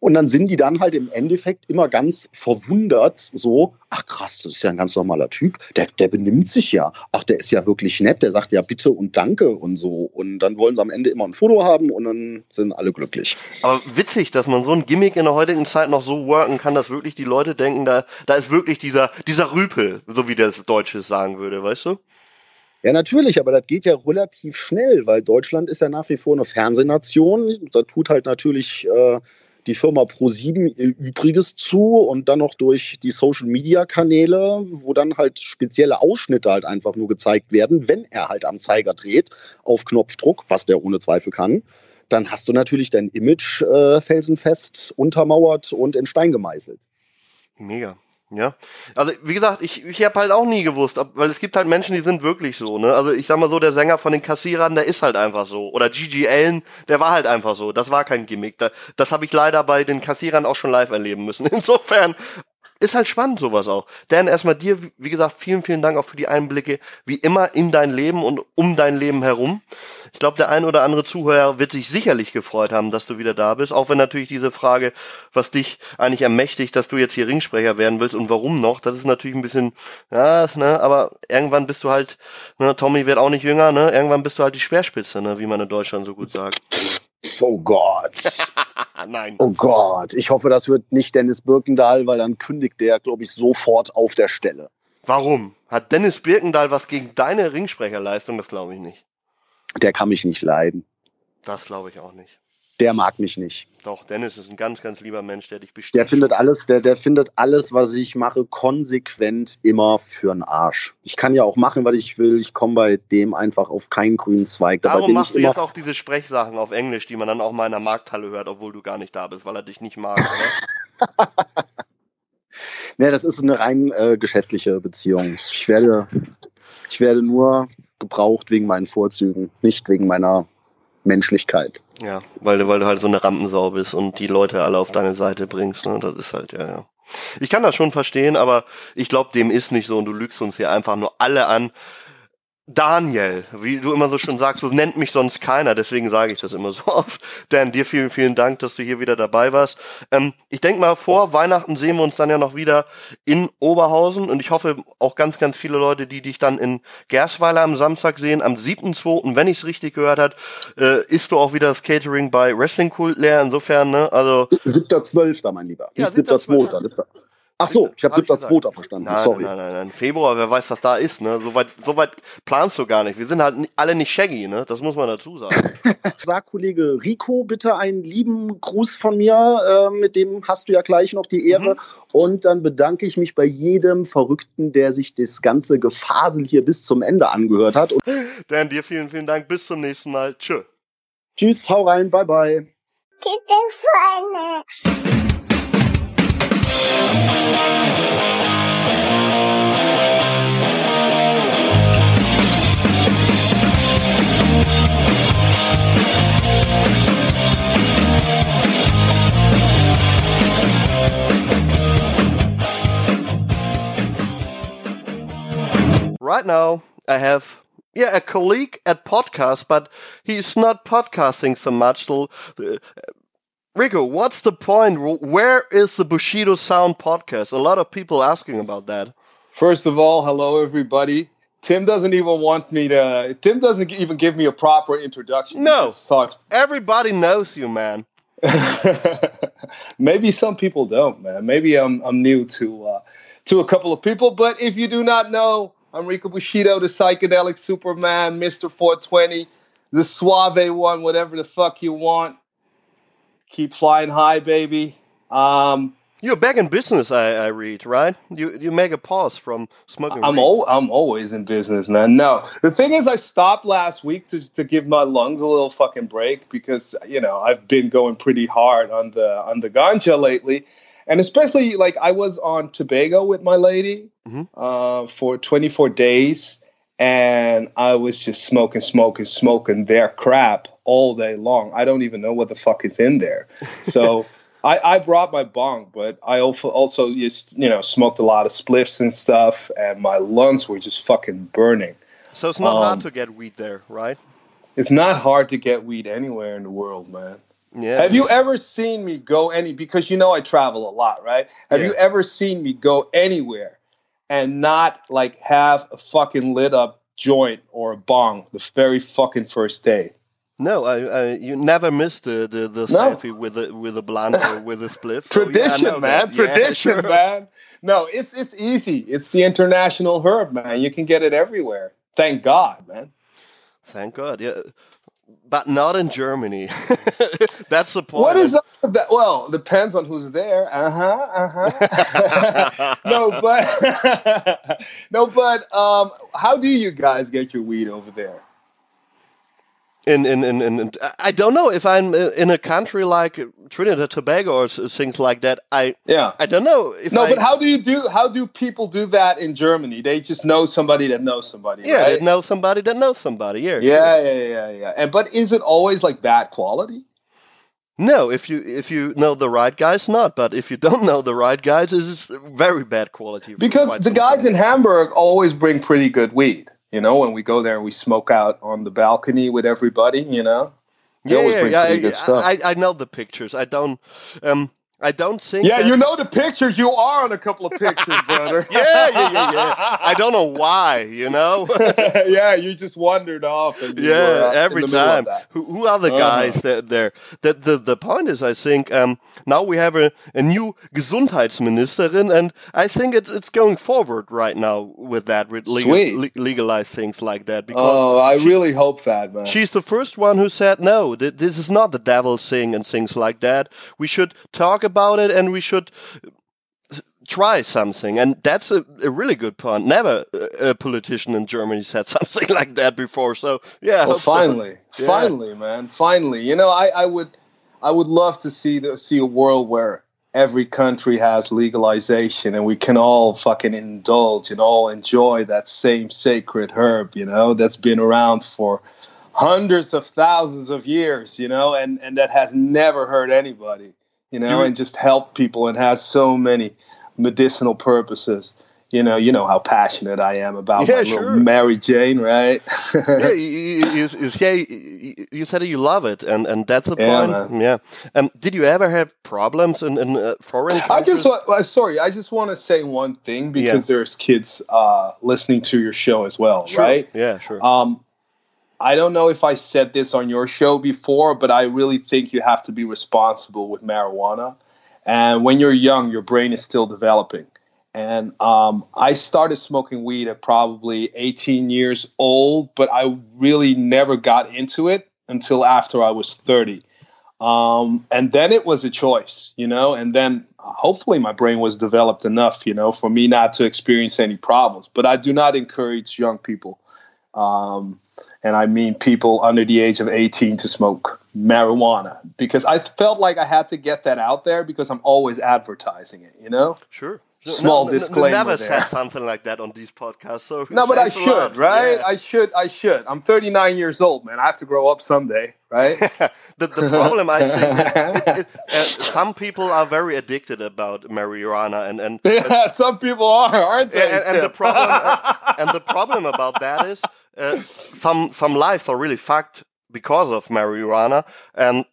Und dann sind die dann halt im Endeffekt immer ganz verwundert, so, ach krass, das ist ja ein ganz normaler Typ, der, der benimmt sich ja, ach, der ist ja wirklich nett, der sagt ja bitte und danke und so. Und dann wollen sie am Ende immer ein Foto haben und dann sind alle glücklich. Aber witzig, dass man so ein Gimmick in der heutigen Zeit noch so worken kann, dass wirklich die Leute denken, da, da ist wirklich dieser, dieser Rüpel, so wie das Deutsches sagen würde, weißt du? Ja, natürlich, aber das geht ja relativ schnell, weil Deutschland ist ja nach wie vor eine Fernsehnation. Da tut halt natürlich äh, die Firma Pro7 Übriges zu und dann noch durch die Social Media Kanäle, wo dann halt spezielle Ausschnitte halt einfach nur gezeigt werden, wenn er halt am Zeiger dreht auf Knopfdruck, was der ohne Zweifel kann. Dann hast du natürlich dein Image äh, felsenfest untermauert und in Stein gemeißelt. Mega. Ja, also wie gesagt, ich, ich habe halt auch nie gewusst, ob, weil es gibt halt Menschen, die sind wirklich so, ne? Also ich sag mal so, der Sänger von den Kassierern, der ist halt einfach so. Oder Gigi Allen, der war halt einfach so. Das war kein Gimmick. Da, das habe ich leider bei den Kassierern auch schon live erleben müssen. Insofern ist halt spannend sowas auch. Dan, erstmal dir, wie gesagt, vielen, vielen Dank auch für die Einblicke, wie immer in dein Leben und um dein Leben herum. Ich glaube, der ein oder andere Zuhörer wird sich sicherlich gefreut haben, dass du wieder da bist, auch wenn natürlich diese Frage, was dich eigentlich ermächtigt, dass du jetzt hier Ringsprecher werden willst und warum noch, das ist natürlich ein bisschen, ja, ne, aber irgendwann bist du halt, ne, Tommy wird auch nicht jünger, ne, irgendwann bist du halt die Speerspitze, ne, wie man in Deutschland so gut sagt. Oh Gott. Nein. Oh Gott. Ich hoffe, das wird nicht Dennis Birkendahl, weil dann kündigt der, glaube ich, sofort auf der Stelle. Warum? Hat Dennis Birkendahl was gegen deine Ringsprecherleistung? Das glaube ich nicht. Der kann mich nicht leiden. Das glaube ich auch nicht. Der mag mich nicht. Doch, Dennis ist ein ganz, ganz lieber Mensch, der dich bestätigt. Der findet alles, der, der findet alles, was ich mache, konsequent immer für einen Arsch. Ich kann ja auch machen, was ich will. Ich komme bei dem einfach auf keinen grünen Zweig. Darum machst du jetzt auch diese Sprechsachen auf Englisch, die man dann auch mal in der Markthalle hört, obwohl du gar nicht da bist, weil er dich nicht mag, oder? ne, das ist eine rein äh, geschäftliche Beziehung. Ich werde, ich werde nur gebraucht wegen meinen Vorzügen, nicht wegen meiner Menschlichkeit. Ja, weil du, weil du halt so eine Rampensau bist und die Leute alle auf deine Seite bringst. Ne? Das ist halt, ja, ja. Ich kann das schon verstehen, aber ich glaube, dem ist nicht so und du lügst uns hier einfach nur alle an, Daniel, wie du immer so schon sagst, so nennt mich sonst keiner, deswegen sage ich das immer so oft. Dan, dir vielen, vielen Dank, dass du hier wieder dabei warst. Ähm, ich denke mal, vor Weihnachten sehen wir uns dann ja noch wieder in Oberhausen und ich hoffe auch ganz, ganz viele Leute, die dich dann in Gersweiler am Samstag sehen, am 7.2., wenn ich es richtig gehört habe, äh, ist du auch wieder das Catering bei Wrestling Kult leer, insofern, ne, also. 7.12., mein Lieber. Ja, 7.2. Ach so, ich habe 7.2. verstanden. Nein, Sorry. Nein, nein, nein. Februar, wer weiß, was da ist. Ne? Soweit so weit planst du gar nicht. Wir sind halt alle nicht shaggy, ne? Das muss man dazu sagen. Sag Kollege Rico bitte einen lieben Gruß von mir. Äh, mit dem hast du ja gleich noch die Ehre. Mhm. Und dann bedanke ich mich bei jedem Verrückten, der sich das ganze Gefasel hier bis zum Ende angehört hat. Und Dan, dir vielen, vielen Dank. Bis zum nächsten Mal. Tschö. Tschüss, hau rein. Bye, bye. Gute Freunde. Right now, I have yeah a colleague at podcast, but he's not podcasting so much. So, uh, Rico, what's the point? Where is the Bushido Sound podcast? A lot of people asking about that. First of all, hello everybody. Tim doesn't even want me to. Tim doesn't even give me a proper introduction. No, everybody knows you, man. Maybe some people don't, man. Maybe I'm I'm new to uh, to a couple of people, but if you do not know, I'm Rico Bushido, the psychedelic Superman, Mister 420, the suave one, whatever the fuck you want keep flying high, baby. Um, You're back in business, I, I read, right? You you make a pause from smoking. I'm al- I'm always in business, man. No, the thing is, I stopped last week to to give my lungs a little fucking break because you know I've been going pretty hard on the on the ganja lately, and especially like I was on Tobago with my lady mm-hmm. uh, for 24 days, and I was just smoking, smoking, smoking their crap all day long. I don't even know what the fuck is in there. So I, I brought my bong, but I also also just you know smoked a lot of spliffs and stuff, and my lungs were just fucking burning. So it's not um, hard to get weed there, right? It's not hard to get weed anywhere in the world, man. Yeah. Have you ever seen me go any because you know I travel a lot, right? Have Yeah. you ever seen me go anywhere and not like have a fucking lit up joint or a bong the very fucking first day? No, I, I, you never miss the the, the No. selfie with a with a blunt or with a spliff. So, Oh, yeah, Tradition, man. that. Yeah, Tradition, sure. man. No, it's it's easy. It's the international herb, man. You can get it everywhere. Thank God, man. Thank God. Yeah, but not in Germany. That's the point. What is up with that? Well, depends on who's there. Uh huh. Uh huh. no, but no, but um, how do you guys get your weed over there? In, in, in, in, I don't know if I'm uh, in a country like Trinidad Tobago or things like that. I Yeah. I don't know if No, I, but how do you do? How do people do that in Germany? They just know somebody that knows somebody. yeah, right? they know somebody that knows somebody. Yeah, Yeah, sure. yeah, yeah, yeah. And but is it always like bad quality? No, if you if you know the right guys, not. But if you don't know the right guys, it's very bad quality. Because the guys time. in Hamburg always bring pretty good weed. You know, when we go there and we smoke out on the balcony with everybody. You know, they yeah, yeah, yeah. pretty good stuff. I, I I know the pictures. I don't um I don't think. yeah, that- you know the picture. You are on a couple of pictures, brother. Yeah, yeah, yeah, yeah. I don't know why. You know. yeah, you just wandered off. And you were, Yeah, uh, every the middle of time. Who, who are the Uh-huh. guys that there? The, the the point is, I think um, now we have a, a new Gesundheitsministerin, and I think it's it's going forward right now with that, with legal, Sweet. le- legalize things like that. Because Oh, I really hope that, man. She's the first one who said no. th- This is not the devil thing and things like that. We should talk about it and we should uh, try something. And that's a, a really good point. Never a, a politician in Germany said something like that before. So yeah, well, hope so. finally, Yeah. finally, man, finally. You know, I, I would, I would love to see the, see a world where every country has legalization and we can all fucking indulge and all enjoy that same sacred herb. You know, that's been around for hundreds of thousands of years. You know, and and that has never hurt anybody. You know, and just help people and has so many medicinal purposes. You know, you know how passionate I am about Yeah, my sure. Mary Jane, right? yeah, you, you, you, you say you- said you love it, and, and that's the Yeah, point. man. Yeah. Um, did you ever have problems in, in uh, foreign I just uh, sorry, I just want to say one thing because there's kids uh, listening to your show as well, Sure. right? Yeah, sure. Um, I don't know if I said this on your show before, but I really think you have to be responsible with marijuana. And when you're young, your brain is still developing. And um, I started smoking weed at probably 18 years old, but I really never got into it until after I was 30. Um, and then it was a choice, you know, and then hopefully my brain was developed enough, you know, for me not to experience any problems. But I do not encourage young people, um, and I mean people under the age of 18 to smoke marijuana because I felt like I had to get that out there because I'm always advertising it, you know? Sure. Small no, no, disclaimer Never there. said something like that on these podcasts. So No, but I lot. should, right? Yeah. I should, I should. I'm 39 years old, man. I have to grow up someday, right? the, the problem I see, it, it, uh, some people are very addicted about marijuana, and and yeah, some people are, aren't they? and, and the problem uh, and the problem about that is uh, some some lives are really fucked because of marijuana, and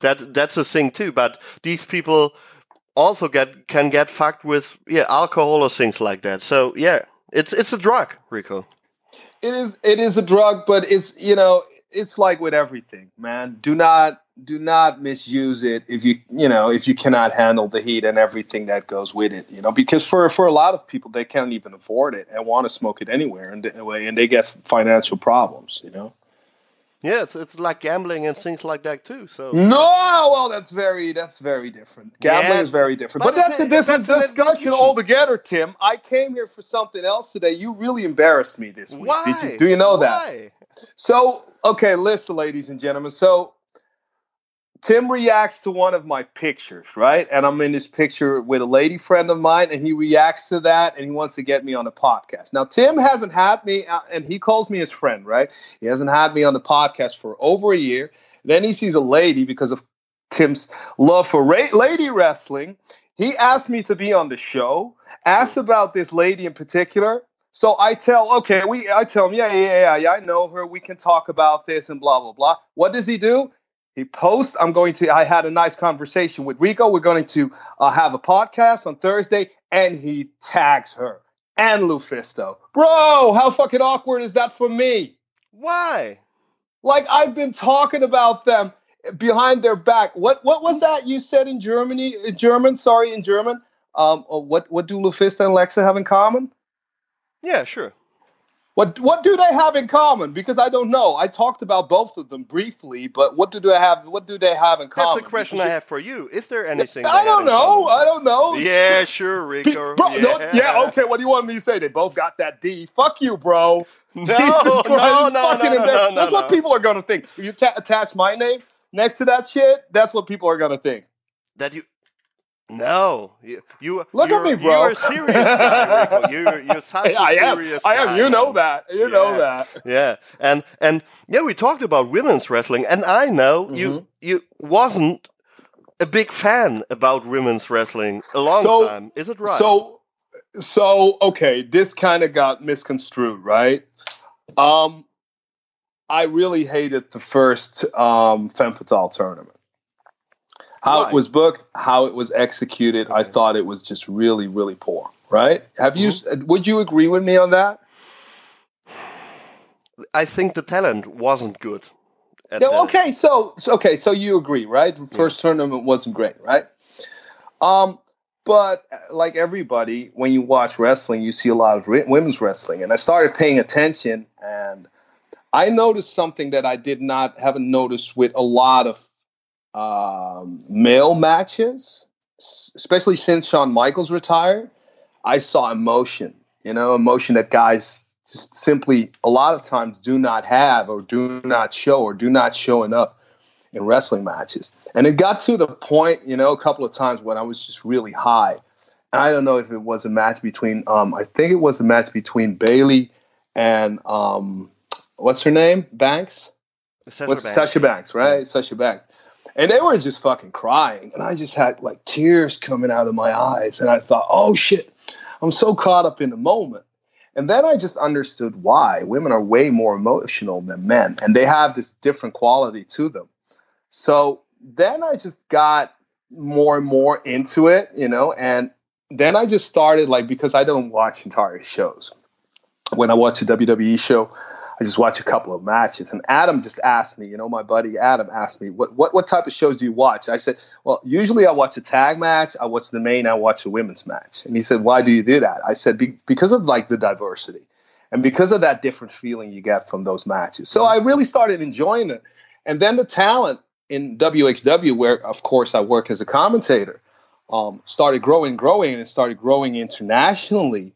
that that's a thing too. But these people also get can get fucked with yeah alcohol or things like that. So yeah, it's it's a drug, Rico. it is it is a drug but it's you know it's like with everything man do not do not misuse it if you you know if you cannot handle the heat and everything that goes with it you know because for for a lot of people they can't even afford it and want to smoke it anywhere and and they get financial problems you know Yeah, it's, it's like gambling and things like that too. So no well that's very that's very different gambling Yeah, is very different but but, that's a different that's discussion altogether tim i came here for something else today you really embarrassed me this week why? Did you, do you know that Why? So, okay, listen, ladies and gentlemen. So, Tim reacts to one of my pictures, right? And I'm in this picture with a lady friend of mine, and he reacts to that and he wants to get me on the podcast. Now, Tim hasn't had me, uh, and he calls me his friend, right? He hasn't had me on the podcast for over a year. Then he sees a lady because of Tim's love for ra- lady wrestling. He asked me to be on the show, asked about this lady in particular. So I tell, okay, we I tell him, yeah, yeah, yeah, yeah, I know her. We can talk about this and blah blah blah. What does he do? He posts, I'm going to, I had a nice conversation with Rico. We're going to uh, have a podcast on Thursday. And he tags her and Lufisto. Bro, how fucking awkward is that for me? Why? Like I've been talking about them behind their back. What what was that you said in Germany? In German, sorry, in German. Um, uh, what what do Lufisto and Lexa have in common? Yeah, sure. What what do they have in common? Because I don't know. I talked about both of them briefly, but what do they have? What do they have in common? That's the question Because I have for you. Is there anything? I don't know. I don't know. Yeah, sure, Rico. Bro, yeah. no, yeah, okay. What do you want me to say? They both got that D. Fuck you, bro. No, Jesus no, Christ, no, no, no, no, no, That's what people are gonna think. If you ta- attach my name next to that shit, that's what people are gonna think. that you. No, you. you Look at you're, me, bro. You're a serious guy, Rico. You're you're such a I am. serious. I am. guy, You know man. that. You know that. Yeah, and and yeah, we talked about women's wrestling, and I know Mm-hmm. you you wasn't a big fan about women's wrestling a long So- time. Is it right? So, so okay, this kind of got misconstrued, right? Um, I really hated the first um, Femme Fatale tournament. How it was booked, how it was executed, I thought it was just really, really poor. Right? Have you? Mm-hmm. Would you agree with me on that? I think the talent wasn't good. at Yeah, the- okay, so, so okay, so you agree, right? The first tournament wasn't great, right? Um, but uh, like everybody, when you watch wrestling, you see a lot of ri- women's wrestling, and I started paying attention, and I noticed something that I did not haven't noticed with a lot of um, male matches, especially since Shawn Michaels retired. I saw emotion, you know, emotion that guys just simply a lot of times do not have or do not show or do not show enough in wrestling matches. And it got to the point, you know, a couple of times when I was just really high. And I don't know if it was a match between, um, I think it was a match between Bailey and um, what's her name? Banks? Sasha Banks. Sasha Banks, right? Sasha Banks. And they were just fucking crying. And I just had like tears coming out of my eyes. And I thought, oh shit, I'm so caught up in the moment. And then I just understood why women are way more emotional than men and they have this different quality to them. So then I just got more and more into it, you know, and then I just started like because I don't watch entire shows. When I watch a WWE show, I just watch a couple of matches. And Adam just asked me, you know, my buddy Adam asked me, what what what type of shows do you watch? I said, well, usually I watch a tag match, I watch the main, I watch a women's match. And he said, why do you do that? I said, Be- because of like the diversity and because of that different feeling you get from those matches. So I really started enjoying it. And then the talent in WXW, where of course I work as a commentator, um, started growing, growing, and started growing internationally.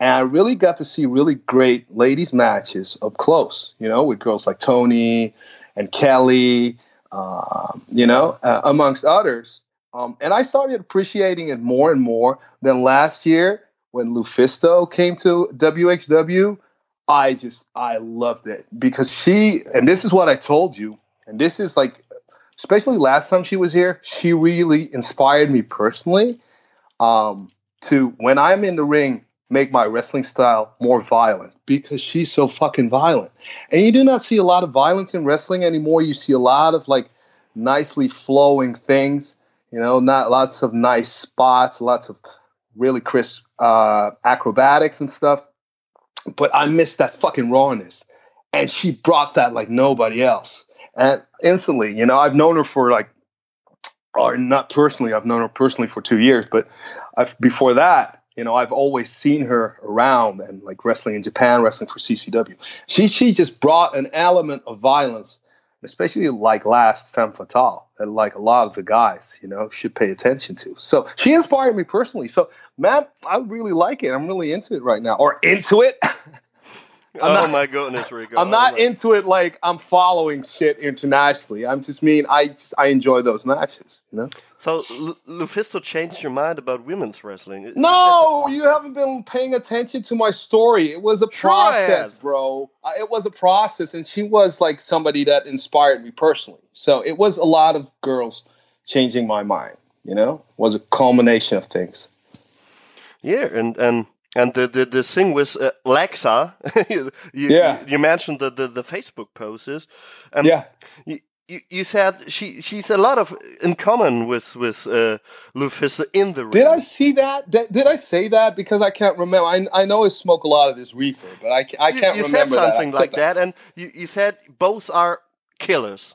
And I really got to see really great ladies' matches up close, you know, with girls like Tony and Kelly, um, you know, uh, amongst others. Um, and I started appreciating it more and more. Then last year, when Lufisto came to WXW, I just, I loved it because she, and this is what I told you, and this is like, especially last time she was here, she really inspired me personally um, to, when I'm in the ring, make my wrestling style more violent because she's so fucking violent. And you do not see a lot of violence in wrestling anymore. You see a lot of like nicely flowing things, you know, not lots of nice spots, lots of really crisp uh, acrobatics and stuff. But I miss that fucking rawness. And she brought that like nobody else. And instantly, you know, I've known her for like, or not personally, I've known her personally for two years, but I've, before that, you know, I've always seen her around and like wrestling in Japan, wrestling for CCW. She she just brought an element of violence, especially like last Femme Fatale, that like a lot of the guys, you know, should pay attention to. So she inspired me personally. So man, I really like it. I'm really into it right now, or into it. oh not- my goodness, Rico. I'm Oh not my- into it like I'm following shit internationally. I'm just mean I I enjoy those matches, you know. So Lu- Lufisto changed your mind about women's wrestling? No, you haven't been paying attention to my story. It was a Sure process, bro. Uh, It was a process, and she was like somebody that inspired me personally. So it was a lot of girls changing my mind. You know, it was a culmination of things. yeah, and and and the the, the thing with uh, Lexa, you, Yeah. you, you mentioned the, the the Facebook posts, and Yeah, you, you, you said she she's a lot of in common with with uh, in the ring. Did I see that? Did, did I say that? Because I can't remember. I, I know I smoke a lot of this reefer, but I, I can't you, remember said that. I something said like that. and you, you said both are killers.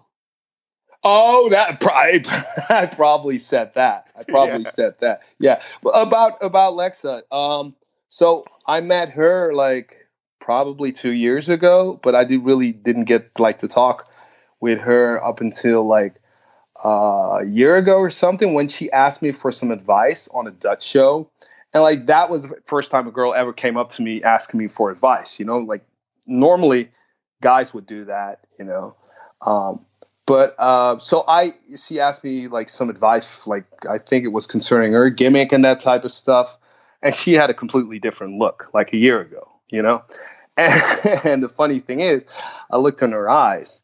Oh, that pro- I, I probably said that. I probably Yeah. said that. Yeah. About about Lexa. Um, so I met her like probably two years ago, but I did really didn't get like to talk with her up until like uh, a year ago or something when she asked me for some advice on a Dutch show. And like that was the first time a girl ever came up to me asking me for advice. You know, like normally guys would do that, you know. Um, but uh, so I, she asked me like some advice, like I think it was concerning her gimmick and that type of stuff, and she had a completely different look, like a year ago, you know. And, and the funny thing is, I looked in her eyes,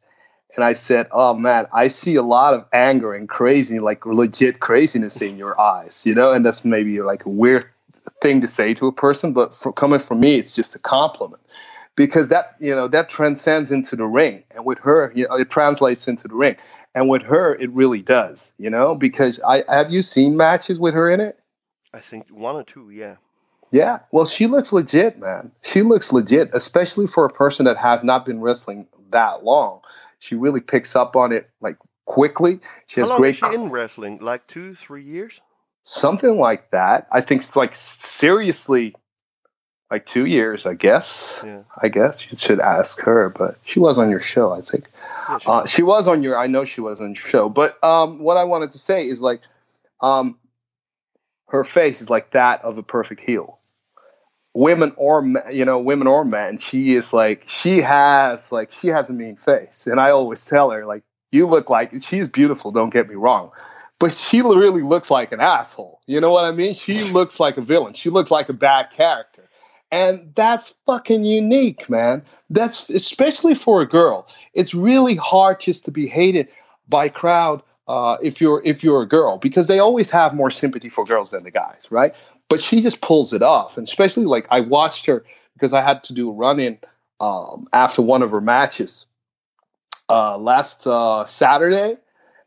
and I said, "Oh man, I see a lot of anger and crazy, like legit craziness in your eyes, you know." And that's maybe like a weird thing to say to a person, but for, coming from me, it's just a compliment. Because that you know that transcends into the ring. And with her you know it translates into the ring. And with her it really does you know? Because i have you seen matches with her in it I think one or two. Yeah. yeah well she looks legit man she looks legit especially for a person that has not been wrestling that long she really picks up on it like quickly she How has long great is she in wrestling? Like two, three years? something like that i think it's like seriously like two years i guess Yeah. i guess you should ask her but she was on your show i think Yeah, she- Uh, she was on your. I know she was on your show, but um, what I wanted to say is like, um, her face is like that of a perfect heel. Women or you know, women or men, she is like she has like she has a mean face, and I always tell her like, you look like she's beautiful. Don't get me wrong, but she really looks like an asshole. You know what I mean? She looks like a villain. She looks like a bad character. And that's fucking unique, man. That's especially for a girl. It's really hard just to be hated by crowd uh, if you're if you're a girl because they always have more sympathy for girls than the guys, right? But she just pulls it off, and especially like I watched her because I had to do a run in um, after one of her matches uh, last uh, Saturday.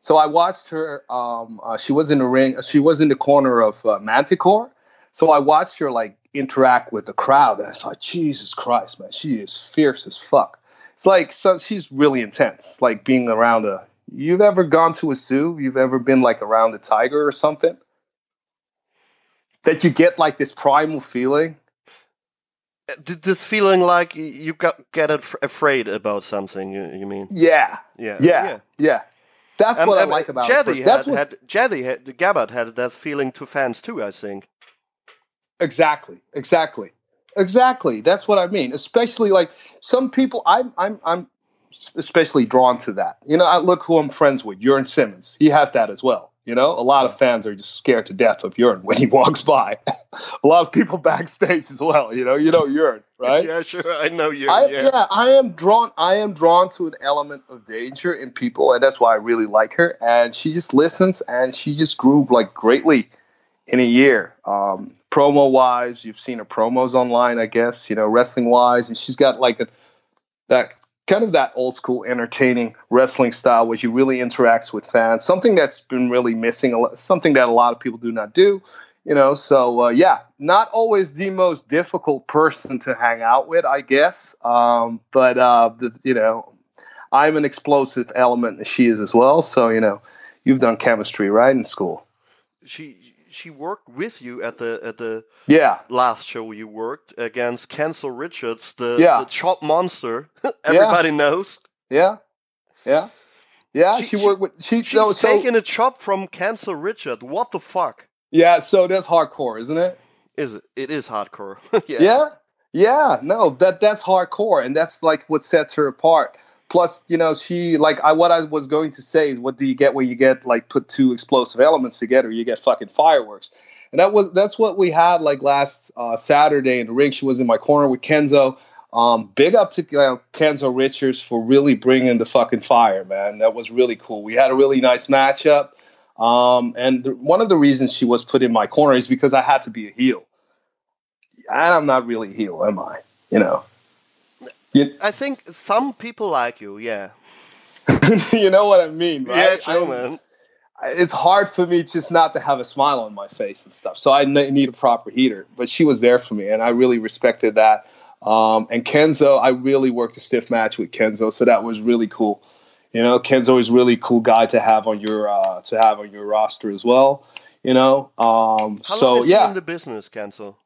So I watched her. Um, uh, she was in the ring. She was in the corner of uh, Manticore. So I watched her like interact with the crowd, and I thought, Jesus Christ, man, she is fierce as fuck. It's like so she's really intense, like being around a. You've ever gone to a zoo? You've ever been like around a tiger or something? That you get like this primal feeling. This feeling like you got get af- afraid about something. You, you mean? Yeah, Yeah. yeah, yeah. That's Um, what I um, like about. Jethy had, That's what, had Jethy had Gabbard had that feeling to fans too. I think. Exactly. Exactly. Exactly. That's what I mean. Especially like some people I'm I'm I'm especially drawn to that. You know, I look who I'm friends with, Urine Simmons. He has that as well. You know, a lot of fans are just scared to death of Urine when he walks by. a lot of people backstage as well, you know, you know Urine, right? Yeah, sure. I know you. I, yeah. yeah. I am drawn. I am drawn to an element of danger in people, and that's why I really like her. And she just listens, and she just grew like greatly in a year. Um, promo wise, you've seen her promos online, I guess. You know, wrestling wise, and she's got like a, that kind of that old school entertaining wrestling style where she really interacts with fans. Something that's been really missing. a lot- Something that a lot of people do not do you know so uh, yeah not always the most difficult person to hang out with i guess um, but uh, the, you know i'm an explosive element and she is as well so you know you've done chemistry right in school She she worked with you at the at the yeah last show you worked against Cancel Richards, the, Yeah. the chop monster. Everybody knows. yeah yeah yeah She- she, she- worked with she She's no, so, taking a chop from Cancel Richard. What the fuck yeah so that's hardcore isn't it is it? It is hardcore. yeah. yeah yeah no that that's hardcore and that's like what sets her apart plus you know she like i what i was going to say is what do you get when you get like put two explosive elements together you get fucking fireworks. And that was that's what we had like last uh, saturday in the ring. She was in my corner with kenzo. Um, big up to kenzo richards for really bringing the fucking fire man. That was really cool. We had a really nice matchup. Um, and the, one of the reasons she was put in my corner is because i had to be a heel. And i'm not really a heel am i? You know you, I think some people like you. Yeah. you know what I mean, right? Yeah, true, I- man. it's hard for me just not to have a smile on my face and stuff. So I need a proper heater. But she was there for me, and I really respected that. Um, and Kenzo, I really worked a stiff match with Kenzo, so that was really cool. You know, Kenzo is really cool guy to have on your uh, to have on your roster as well. You know, um, How so long is he yeah, in the business, Kenzo?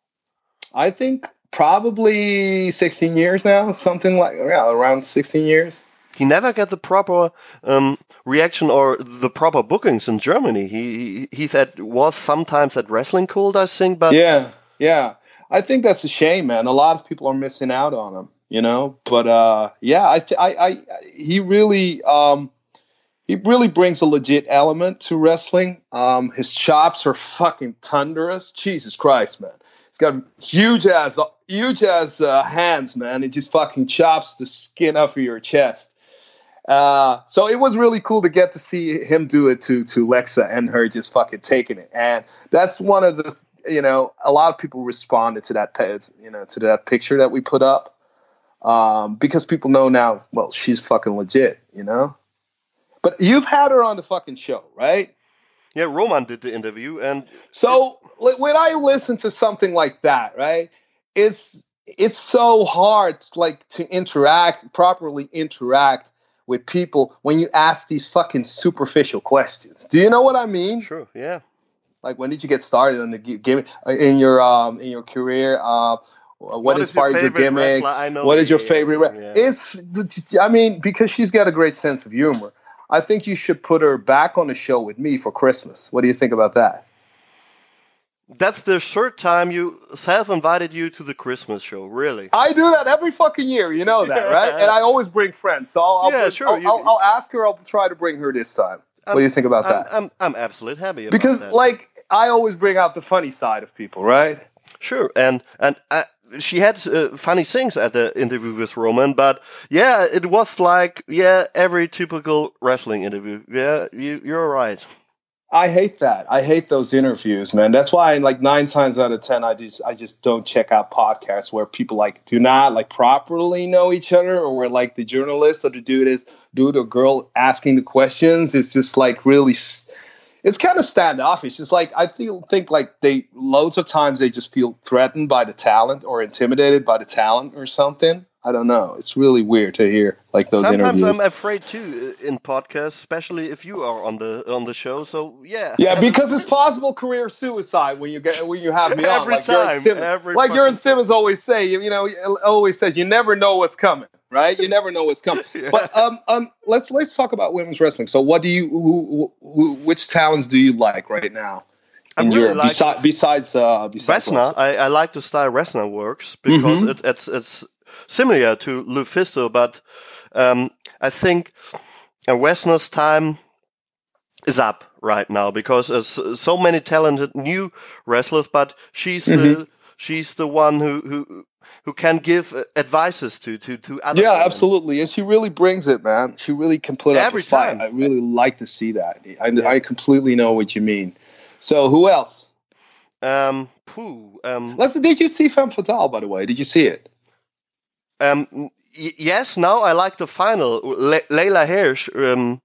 I think probably 16 years now, something like yeah, around 16 years. He never got the proper um, reaction or the proper bookings in Germany. He, he at was sometimes at Wrestling Cult, I think, but yeah, yeah. I think that's a shame, man. A lot of people are missing out on him, you know. But uh, yeah, I, th- I, I, he really, um, he really brings a legit element to wrestling. Um, his chops are fucking thunderous. Jesus Christ, man. He's got huge ass, huge ass uh, hands, man. It just fucking chops the skin off of your chest. Uh, so it was really cool to get to see him do it to to Lexa and her just fucking taking it. And that's one of the you know a lot of people responded to that you know to that picture that we put up um, because people know now. Well, she's fucking legit, you know. But you've had her on the fucking show, right? Yeah, Roman did the interview, and So like, when I listen to something like that, right, it's it's so hard like to interact properly interact with people when you ask these fucking superficial questions. Do you know what I mean? sure, yeah. Like when did you get started on the uh, in your um in your career? Uh, what What is your inspired your, favorite gimmick? I know What is your favorite? Yeah. It's I mean because she's got a great sense of humor. I think you should put her back on the show with me for Christmas. What do you think about that? That's the third time you self-invited you to the Christmas show. Really? I do that every fucking year. You know that, right? And I always bring friends. So I'll, I'll, Yeah, sure, I'll, you- I'll, I'll ask her. I'll try to bring her this time. what do you think about I'm, that? I'm I'm absolutely happy about because that. like I always bring out the funny side of people, right? Sure, and and uh, she had uh, funny things at the interview with Roman, but yeah, it was like yeah, every typical wrestling interview. Yeah, you you're right. I hate that. I hate those interviews, man. That's why, like nine times out of ten, I just I just don't check out podcasts where people like do not like properly know each other, or where like the journalist or the dude is dude or girl asking the questions. It's just like really, it's kind of standoffish. It's like I feel think like they loads of times they just feel threatened by the talent or intimidated by the talent or something. I don't know. It's really weird to hear like those Sometimes interviews. I'm afraid too in podcasts, especially if you are on the on the show. So yeah, Yeah, because it's possible career suicide when you get when you have me on. Every like Garen time, Simmons, every like Simmons always say, you, you know, always says, you never know what's coming, right? You never know what's coming. But um, um, let's let's talk about women's wrestling. So, what do you, who, who, which talents do you like right now? I In really Europe, like besides besides uh, besides Vesna. I, I like the style Vesna works because Mm-hmm. it, it's it's similar to Lufisto, but um, I think Vesna's time is up right now because there's so many talented new wrestlers, but she's Mm-hmm. the she's the one who who who can give uh, advices to to to other. Yeah, women. absolutely, and she really brings it, man. She really can put up Every fight. time. I really like to see that. I, Yeah. I completely know what you mean. So, who else? Um, poo. Um, Let's. Did you see Femme Fatale? By the way, did you see it? Um, y- yes, now I like the final. Le- Layla Hirsch um,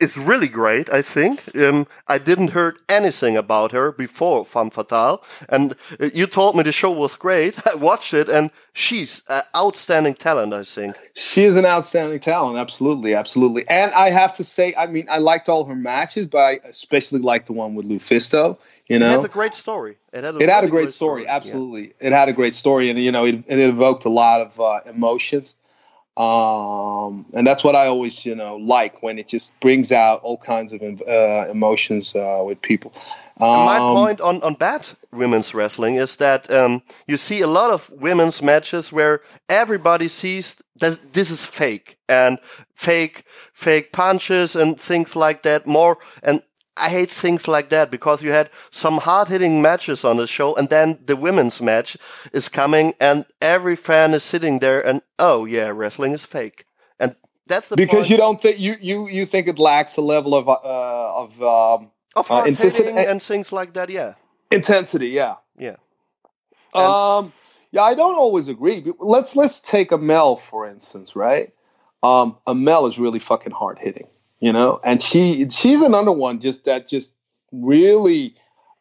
is really great, I think. Um, I didn't heard anything about her before Femme Fatale, and uh, you told me the show was great. I watched it, and she's an outstanding talent, I think. She is an outstanding talent, absolutely, absolutely. And I have to say, I mean, I liked all her matches, but I especially liked the one with Lufisto. You It know, has a great story. It had a, it had a really great story, yeah. absolutely. It had a great story, and you know, it, it evoked a lot of uh, emotions. Um, and that's what I always, you know, like when it just brings out all kinds of uh, emotions uh, with people. Um, My point on, on bad women's wrestling is that um, you see a lot of women's matches where everybody sees that this is fake and fake fake punches and things like that more and I hate things like that because you had some hard hitting matches on the show and then the women's match is coming and every fan is sitting there and oh yeah wrestling is fake and that's the because point you don't think you you you think it lacks a level of uh, of um, of uh, hard insistent- hitting and things like that yeah intensity. Yeah. yeah And- Um, yeah, I don't always agree. but Let's let's take a Mel for instance, right? Um, Amel is really fucking hard hitting, you know, and she she's another one just that just really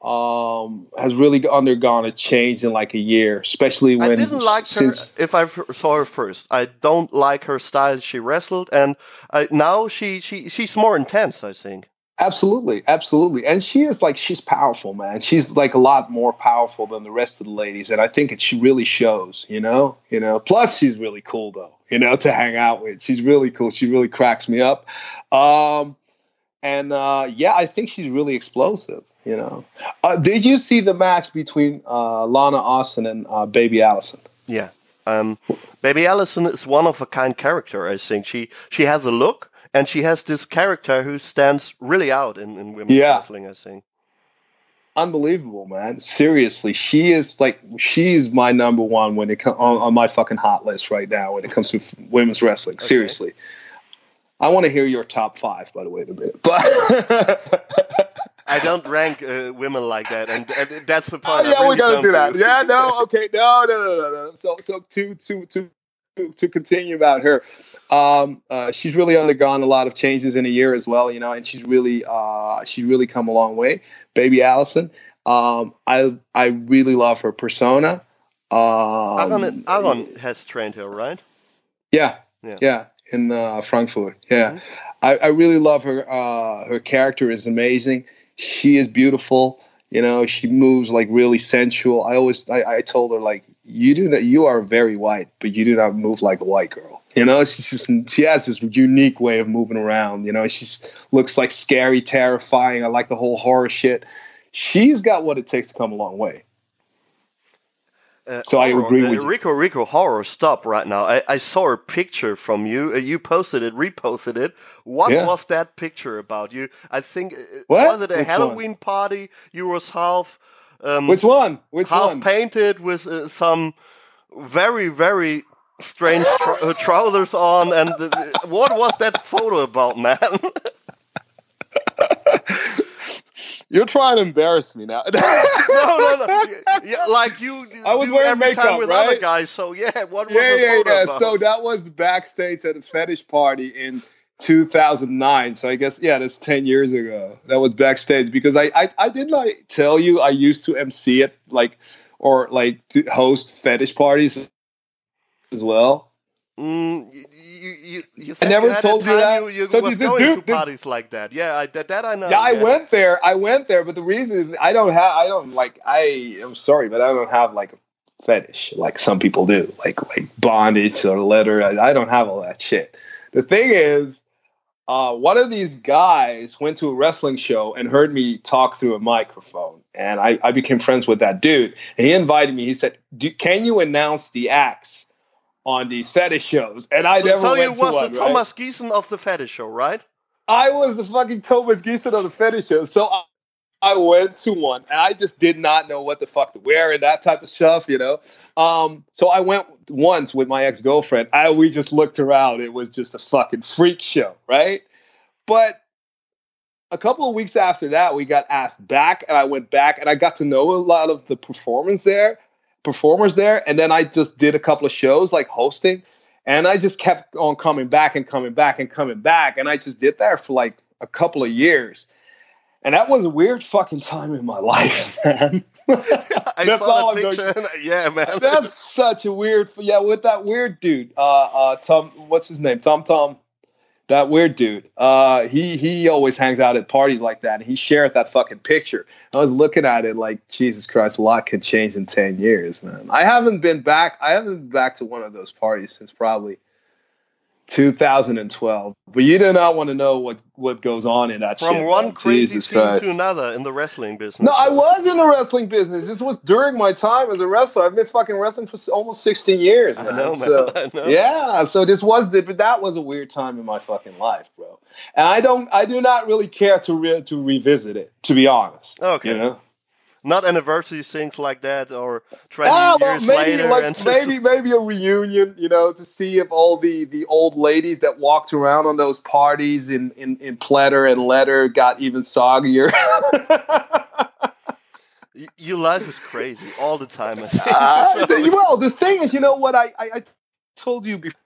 um has really undergone a change in like a year, especially when I didn't like her if I saw her first. I don't like her style she wrestled, and I, now she, she she's more intense. I think. Absolutely, absolutely, and she is like she's powerful, man. She's like a lot more powerful than the rest of the ladies, and I think it she really shows. You know, you know. Plus, she's really cool though. You know, to hang out with. She's really cool. She really cracks me up. Um, and uh, yeah, I think she's really explosive. You know, uh, did you see the match between uh, Lana Austin and uh, Baby Allison? Yeah. Um, Baby Allison is one of a kind character. I think she she has a look, and she has this character who stands really out in, in women's Yeah. wrestling. I think. Unbelievable, man. Seriously, she is like she's my number one when it comes on, on my fucking hot list right now when it comes to women's wrestling. Seriously, I want to hear your top five, by the way, in a minute. But I don't rank uh, women like that, and, and that's the Oh, part. Yeah, really we gotta do that. Yeah, no, okay, no, no, no, no, no. So, so to to to to- continue about her, um, uh, she's really undergone a lot of changes in a year as well, you know, and she's really uh, she's really come a long way. Baby Allison, um, I I really love her persona. Um, Aaron, Aaron has trained her, right? yeah, Yeah. yeah, in uh, Frankfurt. Yeah, I, I really love her. Uh, her character is amazing. She is beautiful. You know, she moves like really sensual. I always, I, I told her like, you do not, you are very white, but you do not move like a white girl. You know, she's just, she has this unique way of moving around. You know, she looks like scary, terrifying. I like the whole horror shit. She's got what it takes to come a long way. Uh, So I agree uh, with you. Rico. Rico, horror, stop right now. I, I saw a picture from you. Uh, you posted it, reposted it. What Yeah. was that picture about? You, I think, uh, What? was it a Which Halloween party? You was half, um, Which one? Which one? half one? painted with uh, some very, very strange tr- uh, trousers on. And the, what was that photo about, man? You're trying to embarrass me now. no, no, no. Yeah, like you I was wearing makeup, with other right? guys. So yeah, what was yeah, yeah, yeah. about? So that was the backstage at a fetish party in 2009. So I guess yeah, that's 10 years ago. That was backstage because I I, I didn't I tell you I used to MC it like or like to host fetish parties as well. Mm, you, you, you, I never told you that. You, you So was going dude- to this- parties like that. Yeah, I, that, that I know. yeah, I went there. I went there, but the reason is I don't have I don't like I am sorry, but I don't have like a fetish like some people do, like like bondage or leather. I, I don't have all that shit. The thing is, uh, one of these guys went to a wrestling show and heard me talk through a microphone, and I, I became friends with that dude. And he invited me. He said, "Can you announce the acts on these fetish shows?" And I so, never so you was the right? Thomas Giesen of the fetish show, right? I was the fucking Thomas Giesen of the fetish show. So I, I went to one and I just did not know what the fuck to wear and that type of stuff, you know. Um, so I went once with my ex girlfriend. I we just looked around. It was just a fucking freak show, right? But a couple of weeks after that, we got asked back, and I went back and I got to know a lot of the performers there, performers there, and then I just did a couple of shows like hosting, and I just kept on coming back and coming back and coming back, and I just did that for like a couple of years. And that was a weird fucking time in my life, man. I That's saw all the I'm picture. yeah, man. That's such a weird, yeah, with that weird dude, uh, uh, Tom, what's his name? Tom Tom, that weird dude. Uh, he he always hangs out at parties like that, and he shared that fucking picture. I was looking at it like, Jesus Christ, a lot can change in ten years, man. I haven't been back. I haven't been back to one of those parties since probably 2012. But you do not want to know what what goes on in that From shit, one man. crazy Jesus scene Christ. to another in the wrestling business. No, I was in the wrestling business. This was during my time as a wrestler. I've been fucking wrestling for almost 16 years. I know, man. So, I know. Yeah, so this was the, but that was a weird time in my fucking life, bro. And I don't, I do not really care to re, to revisit it, to be honest. Okay. you know. Not anniversary things like that or 20 Ah, well, years maybe later. like and so- maybe maybe a reunion, you know, to see if all the the old ladies that walked around on those parties in in, in pleather and leather got even soggier. Y- Your life is crazy all the time. I think. Uh, So- the- well, the thing is, you know what? I, I, I told you before.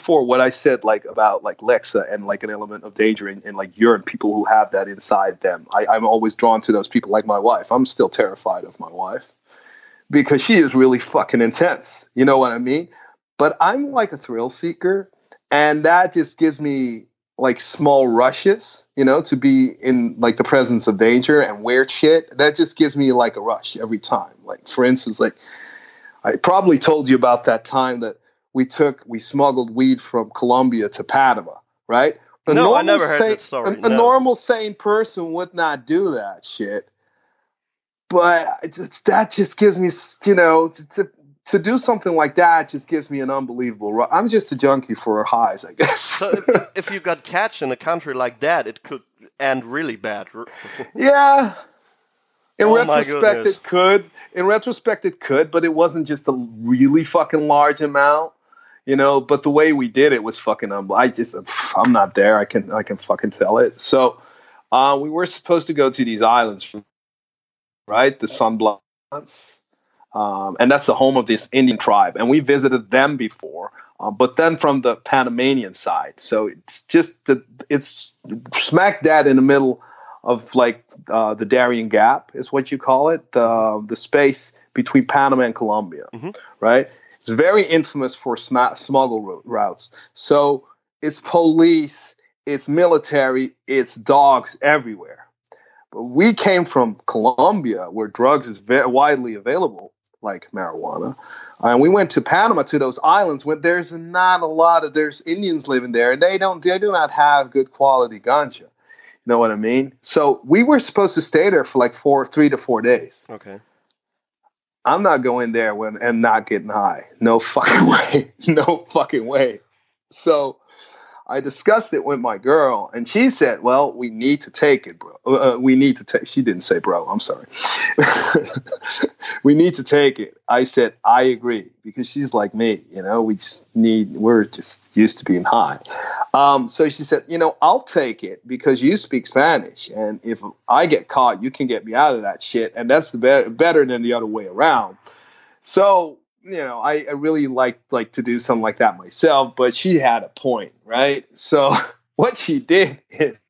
Before what I said like about like Lexa and like an element of danger and, and like urine, people who have that inside them. I, I'm always drawn to those people like my wife. I'm still terrified of my wife because she is really fucking intense. You know what I mean? But I'm like a thrill seeker, and that just gives me like small rushes, you know, to be in like the presence of danger and weird shit. That just gives me like a rush every time. Like for instance, like I probably told you about that time that we took we smuggled weed from Colombia to Panama, right? A No, I never heard sane- that story, A, a no. normal sane person would not do that shit. But that just gives me, you know, to, to to do something like that just gives me an unbelievable. Ru- I'm just a junkie for highs, I guess. So if, if you got catch in a country like that, it could end really bad. Yeah. In Oh retrospect, it could. In retrospect, it could, but it wasn't just a really fucking large amount, you know. But the way we did it was fucking. Um, I just, I'm not there. I can, I can fucking tell it. So, uh, we were supposed to go to these islands, right? The Sunblunts, um, and that's the home of this Indian tribe, and we visited them before. Uh, but then from the Panamanian side, so it's just the it's smack dab in the middle of like uh, the Darien Gap is what you call it, the the space between Panama and Colombia, Mhm. right? It's very infamous for sma- smuggle routes. So it's police, it's military, it's dogs everywhere. But we came from Colombia, where drugs is very widely available, like marijuana, and we went to Panama to those islands where there's not a lot of there's Indians living there, and they don't they do not have good quality ganja. You know what I mean? So we were supposed to stay there for like four, three to four days. Okay. I'm not going there when and not getting high. No fucking way. No fucking way. So I discussed it with my girl, and she said, "Well, we need to take it, bro. Uh, we need to take." She didn't say, "Bro." I'm sorry. we need to take it. I said, "I agree," because she's like me. You know, we just need. We're just used to being high. Um, so she said, "You know, I'll take it because you speak Spanish, and if I get caught, you can get me out of that shit, and that's the be- better than the other way around." So you know, I, I really like like to do something like that myself, but she had a point, right? So what she did is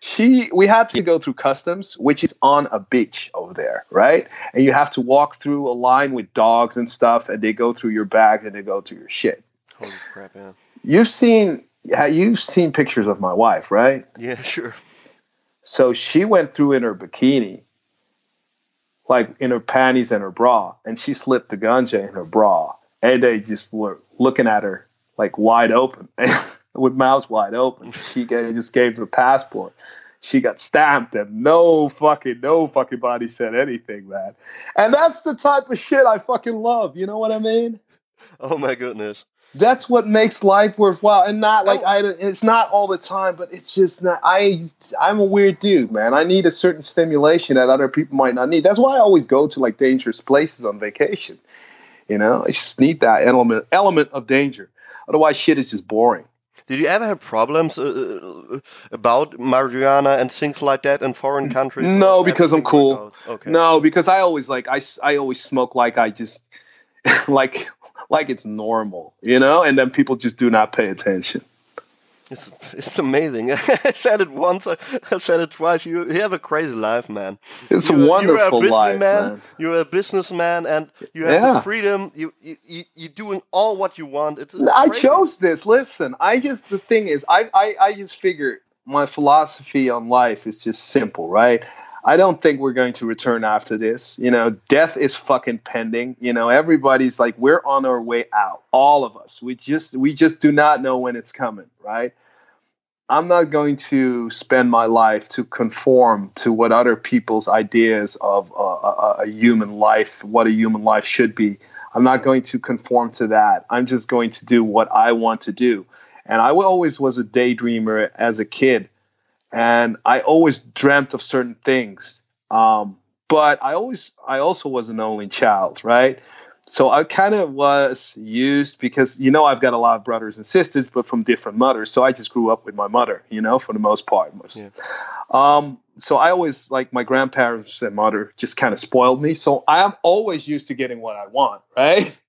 she we had to go through customs, which is on a beach over there, right? And you have to walk through a line with dogs and stuff, and they go through your bags and they go through your shit. Holy crap, yeah. You've seen yeah, you've seen pictures of my wife, right? Yeah, sure. So she went through in her bikini, like in her panties and her bra, and she slipped the ganja in her bra. And they just were looking at her like wide open, with mouths wide open. She just gave her passport. She got stamped, and no fucking, no fucking body said anything, man. And that's the type of shit I fucking love. You know what I mean? Oh my goodness. That's what makes life worthwhile and not like I, it's not all the time but it's just not i i'm a weird dude man i need a certain stimulation that other people might not need that's why i always go to like dangerous places on vacation you know i just need that element element of danger otherwise shit is just boring Did you ever have problems uh, about marijuana and things like that in foreign countries? No, because I'm cool. Okay. no because i always like I, I always smoke like i just like like it's normal you know and then people just do not pay attention It's it's amazing. I said it once. I said it twice. You, you have a crazy life, man. it's a You're- wonderful You're a life businessman. man. You're a businessman, and you have Yeah. the freedom. You you you you're doing all what you want. It's, it's I chose this. Listen, I just the thing is, I, I I just figure my philosophy on life is just simple, right? I don't think we're going to return after this. You know, death is fucking pending. You know, everybody's like we're on our way out. All of us. We just we just do not know when it's coming, right? I'm not going to spend my life to conform to what other people's ideas of a, a, a human life, what a human life should be. I'm not going to conform to that. I'm just going to do what I want to do. And I always was a daydreamer as a kid, and I always dreamt of certain things. Um, but I always, I also was an only child, right? So I kind of was used because you know I've got a lot of brothers and sisters, but from different mothers. So I just grew up with my mother, you know, for the most part. Most. Yeah. Um, so I always like my grandparents and mother just kind of spoiled me. So I'm always used to getting what I want, right?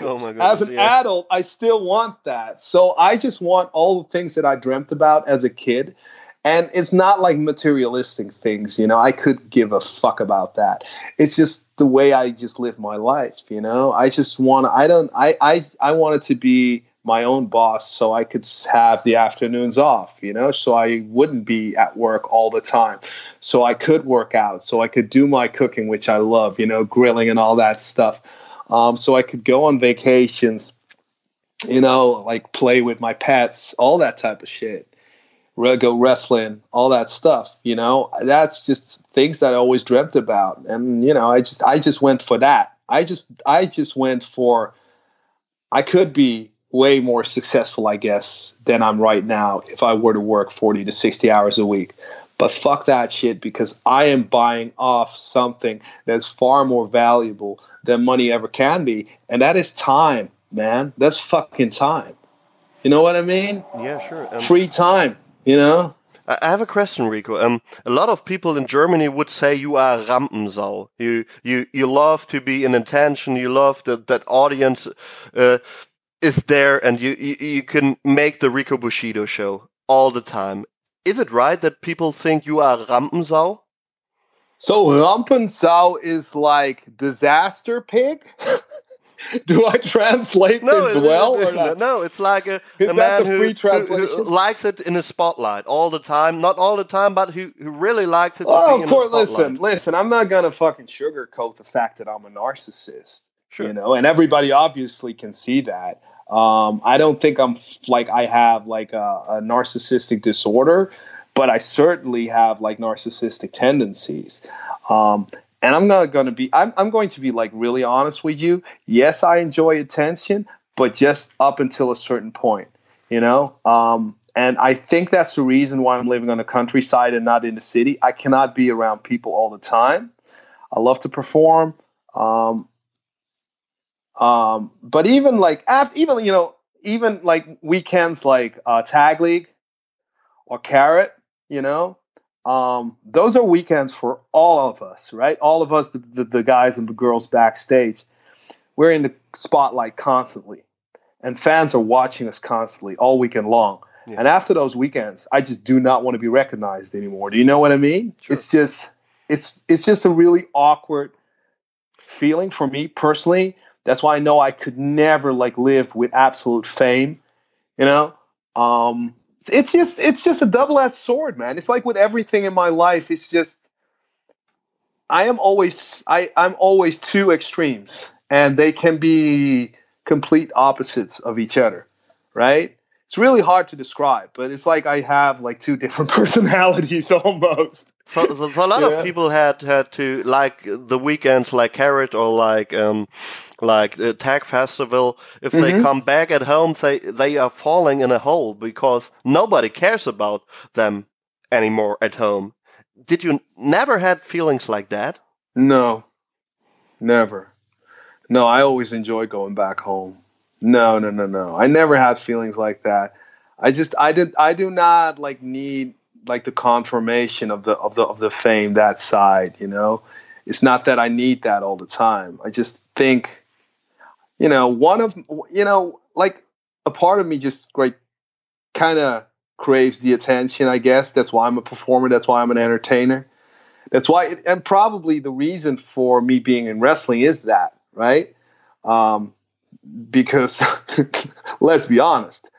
Oh my god! as an yeah. adult, I still want that. So I just want all the things that I dreamt about as a kid. And it's not like materialistic things, you know. I could give a fuck about that. It's just the way I just live my life, you know. I just want I don't I I I wanted to be my own boss so I could have the afternoons off, you know, so I wouldn't be at work all the time. So I could work out, so I could do my cooking, which I love, you know, grilling and all that stuff. Um, so I could go on vacations, you know, like play with my pets, all that type of shit. Go wrestling, all that stuff, you know. That's just things that I always dreamt about, and you know, I just I just went for that. I just I just went for. I could be way more successful, I guess, than I'm right now if I were to work forty to sixty hours a week. But fuck that shit because I am buying off something that's far more valuable than money ever can be, and that is time, man. That's fucking time. You know what I mean? Yeah, sure. Um, Free time. You know? I I have a question, Rico. Um, a lot of people in Germany would say you are Rampensau. You you you love to be in attention. You love that that audience uh, is there, and you, you you can make the Rico Bushido show all the time. Is it right that people think you are Rampensau? So Rampensau is like disaster pig. Do I translate this it- well it- or not? no. It's like a, a man who, who- likes it in the spotlight all the time. Not all the time, but who who really likes it. To Oh, of course. Listen, listen. I'm not gonna fucking sugarcoat the fact that I'm a narcissist. Sure. You know, and everybody obviously can see that. Um, I don't think I'm like I have like a, a narcissistic disorder, but I certainly have like narcissistic tendencies. Um, and I'm not going to be. I'm, I'm going to be like really honest with you. Yes, I enjoy attention, but just up until a certain point. You know. Um, and I think that's the reason why I'm living on the countryside and not in the city. I cannot be around people all the time. I love to perform. Um, um, but even like after, even you know, even like weekends like uh, tag league or carrot, you know, um, those are weekends for all of us, right? All of us, the, the, the guys and the girls backstage, we're in the spotlight constantly, and fans are watching us constantly all weekend long. Yeah. And after those weekends, I just do not want to be recognized anymore. Do you know what I mean? Sure. It's just, it's it's just a really awkward feeling for me personally. That's why I know I could never like live with absolute fame. You know, um, it's just it's just a double edged sword, man. It's like with everything in my life. It's just I am always I I'm always two extremes, and they can be complete opposites of each other, right? It's really hard to describe, but it's like I have like two different personalities almost. So, so, so a lot Yeah. of people had had to like the weekends, like Carrot or like um, like uh, Tag Festival. If they Mhm. come back at home, they they are falling in a hole because nobody cares about them anymore at home. Did you never had feelings like that? No, never. No, I always enjoy going back home. No, no, no, no. I never had feelings like that. I just, I did, I do not like need like the confirmation of the of the of the fame that side. You know, it's not that I need that all the time. I just think, you know, one of you know, like a part of me just like kind of craves the attention. I guess that's why I'm a performer. That's why I'm an entertainer. That's why, and probably the reason for me being in wrestling is that, right? Um, because let's be honest,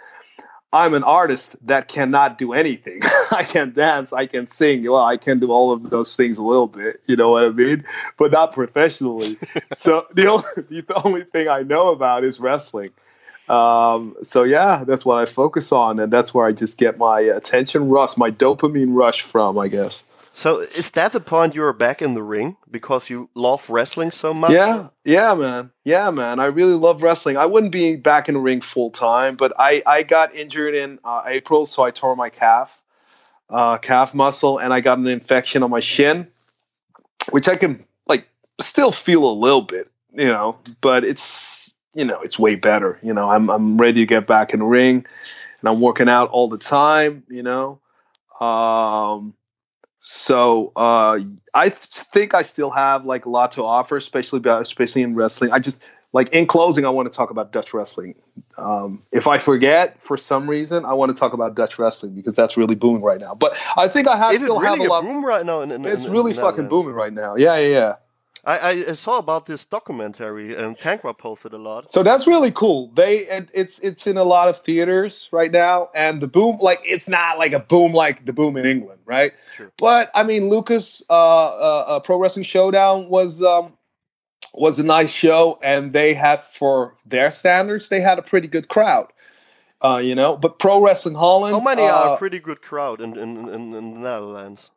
I'm an artist that cannot do anything. I can dance, I can sing. Well, I can do all of those things a little bit, you know what I mean? But not professionally. so the only, the only thing I know about is wrestling. Um, so yeah, that's what I focus on, and that's where I just get my attention rush, my dopamine rush from, I guess. So is that the point you were back in the ring because you love wrestling so much? Yeah, yeah, man. Yeah, man. I really love wrestling. I wouldn't be back in the ring full time, but I, I got injured in uh, April, so I tore my calf, uh, calf muscle, and I got an infection on my shin, which I can like still feel a little bit, you know, but it's you know it's way better. You know, I'm I'm ready to get back in the ring, and I'm working out all the time. You know, um, so uh, I th- think I still have like a lot to offer, especially especially in wrestling. I just like in closing, I want to talk about Dutch wrestling. Um, if I forget for some reason, I want to talk about Dutch wrestling because that's really booming right now. But I think I have Is it still really have a lot. boom right now? In, in, it's in- really in fucking booming right now. Yeah, yeah, yeah. I, I saw about this documentary and Tankra posted a lot. So that's really cool. They and it's it's in a lot of theaters right now, and the boom like it's not like a boom like the boom in England, right? Sure. But I mean, Lucas uh, uh, uh, Pro Wrestling Showdown was um, was a nice show, and they had for their standards, they had a pretty good crowd. Uh, you know, but Pro Wrestling Holland, How many uh, are a pretty good crowd in in, in, in the Netherlands?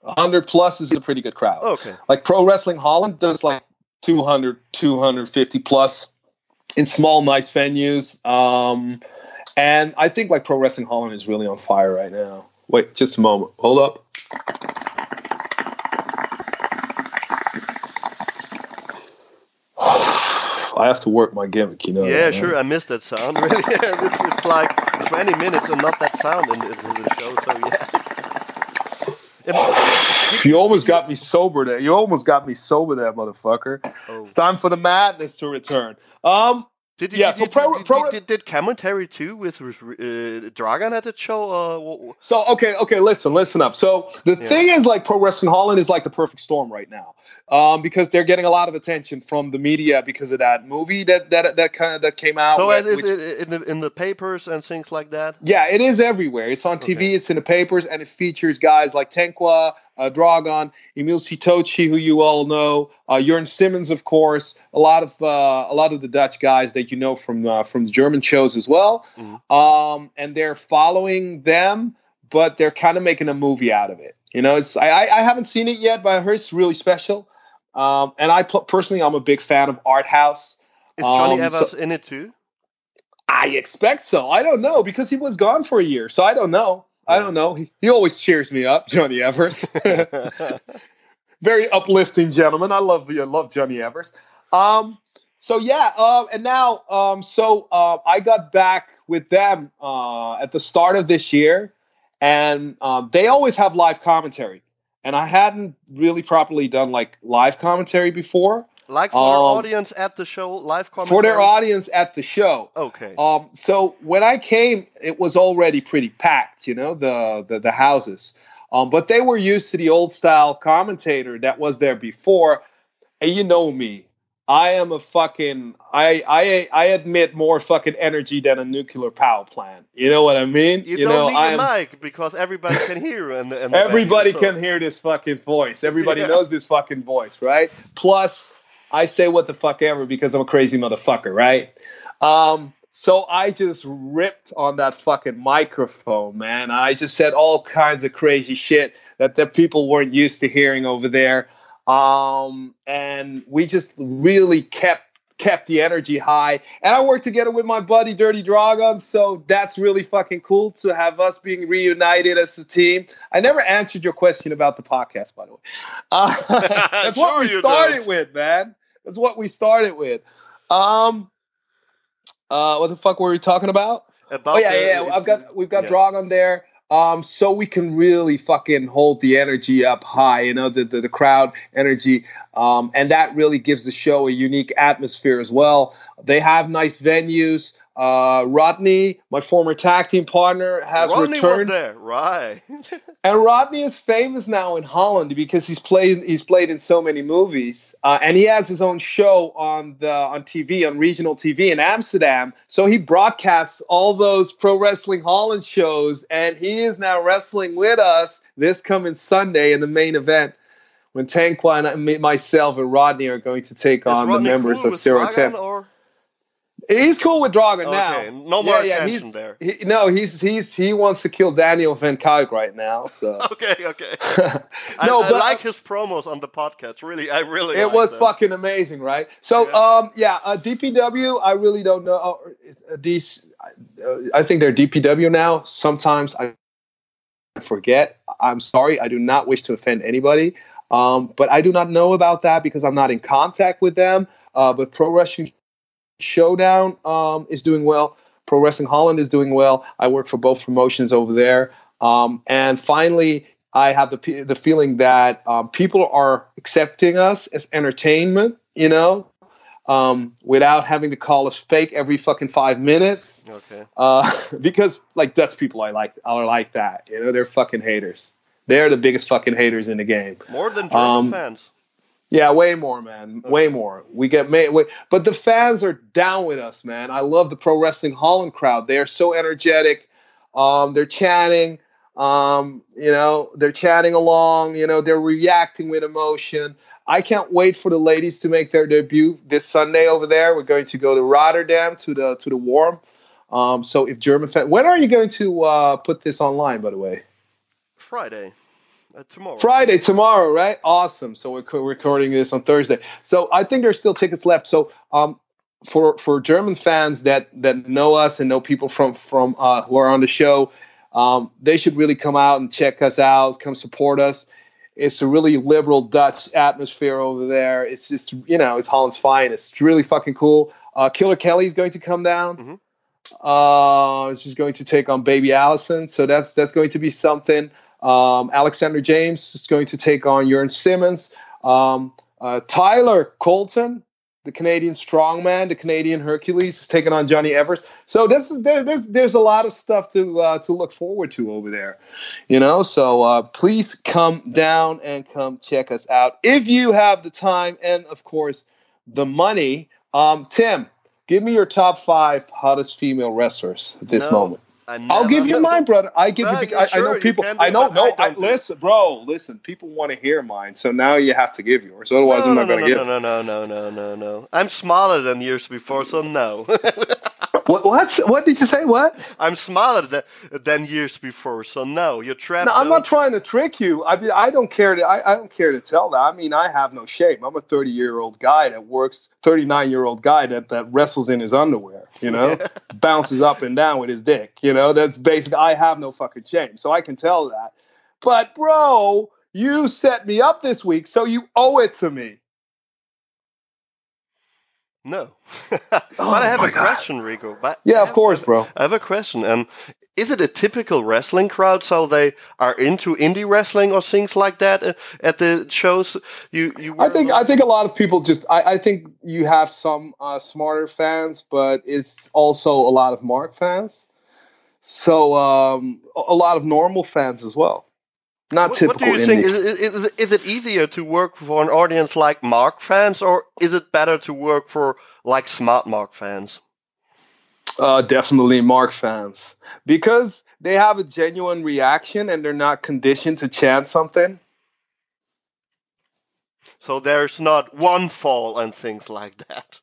100 plus is a pretty good crowd. Okay. Like Pro Wrestling Holland does like 200, 250 plus in small, nice venues. Um, and I think like Pro Wrestling Holland is really on fire right now. Wait, just a moment. Hold up. I have to work my gimmick, you know. Yeah, that, right? sure. I missed that sound. Really, it's, it's like 20 minutes and not that sound in, in the show. So yeah. You almost got me sober there. You almost got me sober there, motherfucker. oh. It's time for the madness to return. Um, Did, Yeah, did, so did, pro- did, pro- did, did commentary too with uh, Dragon at the show? Uh, So okay, okay, listen, listen up. So the Yeah. thing is, like Pro Wrestling Holland is like the perfect storm right now, um, because they're getting a lot of attention from the media because of that movie that that that kind of that came out. so with- is which- it in the in the papers and things like that? yeah, it is everywhere. It's on TV, Okay. it's in the papers, and it features guys like Tenqua, uh, Dragon, Emil Sitochi, who you all know, uh, Jörn Simmons, of course, a lot of uh, a lot of the Dutch guys that you know from uh, from the German shows as well. Mhm. Um, and they're following them, but they're kind of making a movie out of it. You know, it's I, I I haven't seen it yet, but I heard it's really special. Um, and I personally, I'm a big fan of art house. Is Johnny Um, so- in it too? I expect so. I don't know because he was gone for a year, so I don't know. I don't know. He, he always cheers me up, Johnny Evers. Very uplifting gentleman. I love I love Johnny Evers. Um, so yeah, um, and now, um, so uh, I got back with them uh, at the start of this year, and um, they always have live commentary, and I hadn't really properly done like live commentary before like for our Um, audience at the show, live commentary. for their audience at the show. Okay. Um, so when I came, it was already pretty packed, you know, the the, the houses. Um, but they were used to the old style commentator that was there before. And you know me, I am a fucking I I I admit more fucking energy than a nuclear power plant. You know what I mean? you, don't know, need I a am- mic because everybody can hear you. In the, in the Everybody venue, so- can hear this fucking voice. Everybody Yeah. knows this fucking voice, right? Plus, I say what the fuck ever because I'm a crazy motherfucker, right? Um, so I just ripped on that fucking microphone, man. I just said all kinds of crazy shit that the people weren't used to hearing over there. Um, and we just really kept kept the energy high. And I worked together with my buddy Dirty Dragon, so that's really fucking cool to have us being reunited as a team. I never answered your question about the podcast, by the way. Uh, that's what we started don't. with, man. That's what we started with. Um, uh, what the fuck were we talking about? About oh yeah, the- yeah. yeah. I've got we've got yeah. Dragon there. Um, so we can really fucking hold the energy up high, you know, the the, the crowd energy, um, and that really gives the show a unique atmosphere as well. They have nice venues. Uh, Rodney, my former tag team partner, has Rodney returned. there, right? And Rodney is famous now in Holland because he's played he's played in so many movies, uh, and he has his own show on the on TV on regional TV in Amsterdam. So he broadcasts all those pro wrestling Holland shows, and he is now wrestling with us this coming Sunday in the main event when Tanqua and myself and Rodney are going to take Is on the members cool of Zero Ten. Or? He's cool with Dragon Okay, now. no more Yeah, yeah, he's- there. He, no, he's he's he wants to kill Daniel Van right now. So. Okay, okay. no, I, I but like his promos on the podcast. Really, I really. it like was them. fucking amazing, right? So, Yeah. um, yeah, uh, DPW. I really don't know uh, these. Uh, I think they're DPW now. Sometimes I forget. I'm sorry. I do not wish to offend anybody, um, but I do not know about that because I'm not in contact with them. Uh, but Pro Wrestling Showdown um, is doing well. Pro Wrestling Holland is doing well. I work for both promotions over there. Um, and finally, I have the the feeling that um, people are accepting us as entertainment. You know, um, without having to call us fake every fucking five minutes. Okay. Uh, because like Dutch people are like are like that. You know, they're fucking haters. They're the biggest fucking haters in the game. More than German Um, fans. Yeah, way more, man. Way more. We get made. Way, but the fans are down with us, man. I love the Pro Wrestling Holland crowd. They are so energetic. Um, they're chanting. Um, you know, they're chatting along. You know, they're reacting with emotion. I can't wait for the ladies to make their debut this Sunday over there. We're going to go to Rotterdam to the to the Warm. Um, so if German fan, when are you going to uh, put this online? By the way. Friday. Uh, tomorrow. Friday, tomorrow, right? Awesome. So we're co- recording this on Thursday. So I think there's still tickets left. So um, for for German fans that that know us and know people from from uh, who are on the show, um, they should really come out and check us out. Come support us. It's a really liberal Dutch atmosphere over there. It's just you know it's Holland's finest. It's really fucking cool. Uh, Killer Kelly's going to come down. Mhm. Uh, she's going to take on Baby Allison. So that's that's going to be something. Um, Alexander James is going to take on Jurn Simmons. Um, uh, Tyler Colton, the Canadian strongman, the Canadian Hercules, is taking on Johnny Evers. So this is there, there's there's a lot of stuff to uh, to look forward to over there, you know. So uh, please come down and come check us out if you have the time and of course the money. Um, Tim, give me your top five hottest female wrestlers at this No, moment. I'll give you mine, brother. I give No, you. yeah, I, I know people. I know. No, I I, don't do it. listen, bro. Listen, people want to hear mine, so now you have to give yours. Otherwise, no, I'm no, not no, going to no, give. no, no, no, no, no, no. I'm smaller than years before, so no. What? What? What did you say? What? I'm smaller than, than years before, so no. You're trapped. No, I'm not trying to trick you. I mean, I don't care to. I, I don't care to tell that. I mean, I have no shame. I'm a 30 year old guy that works. 39 year old guy that that wrestles in his underwear. You know, bounces up and down with his dick. You know, that's basic. I have no fucking shame, so I can tell that. But bro, you set me up this week, so you owe it to me. No. but I have Oh a God. question, Rico. But Yeah, of have- course, bro. I have a question. Um, is it a typical wrestling crowd? So they are into indie wrestling or things like that uh, at the shows? You, you. I think I think a lot of people just I, I think you have some uh, smarter fans, but it's also a lot of Mark fans. So um, a lot of normal fans as well. Not What, typical. what do you think? indie. Is, it- is, it- is it easier to work for an audience like Mark fans, or is it better to work for like smart Mark fans? Uh, definitely Mark fans because they have a genuine reaction and they're not conditioned to chant something. So there's not one fall and things like that.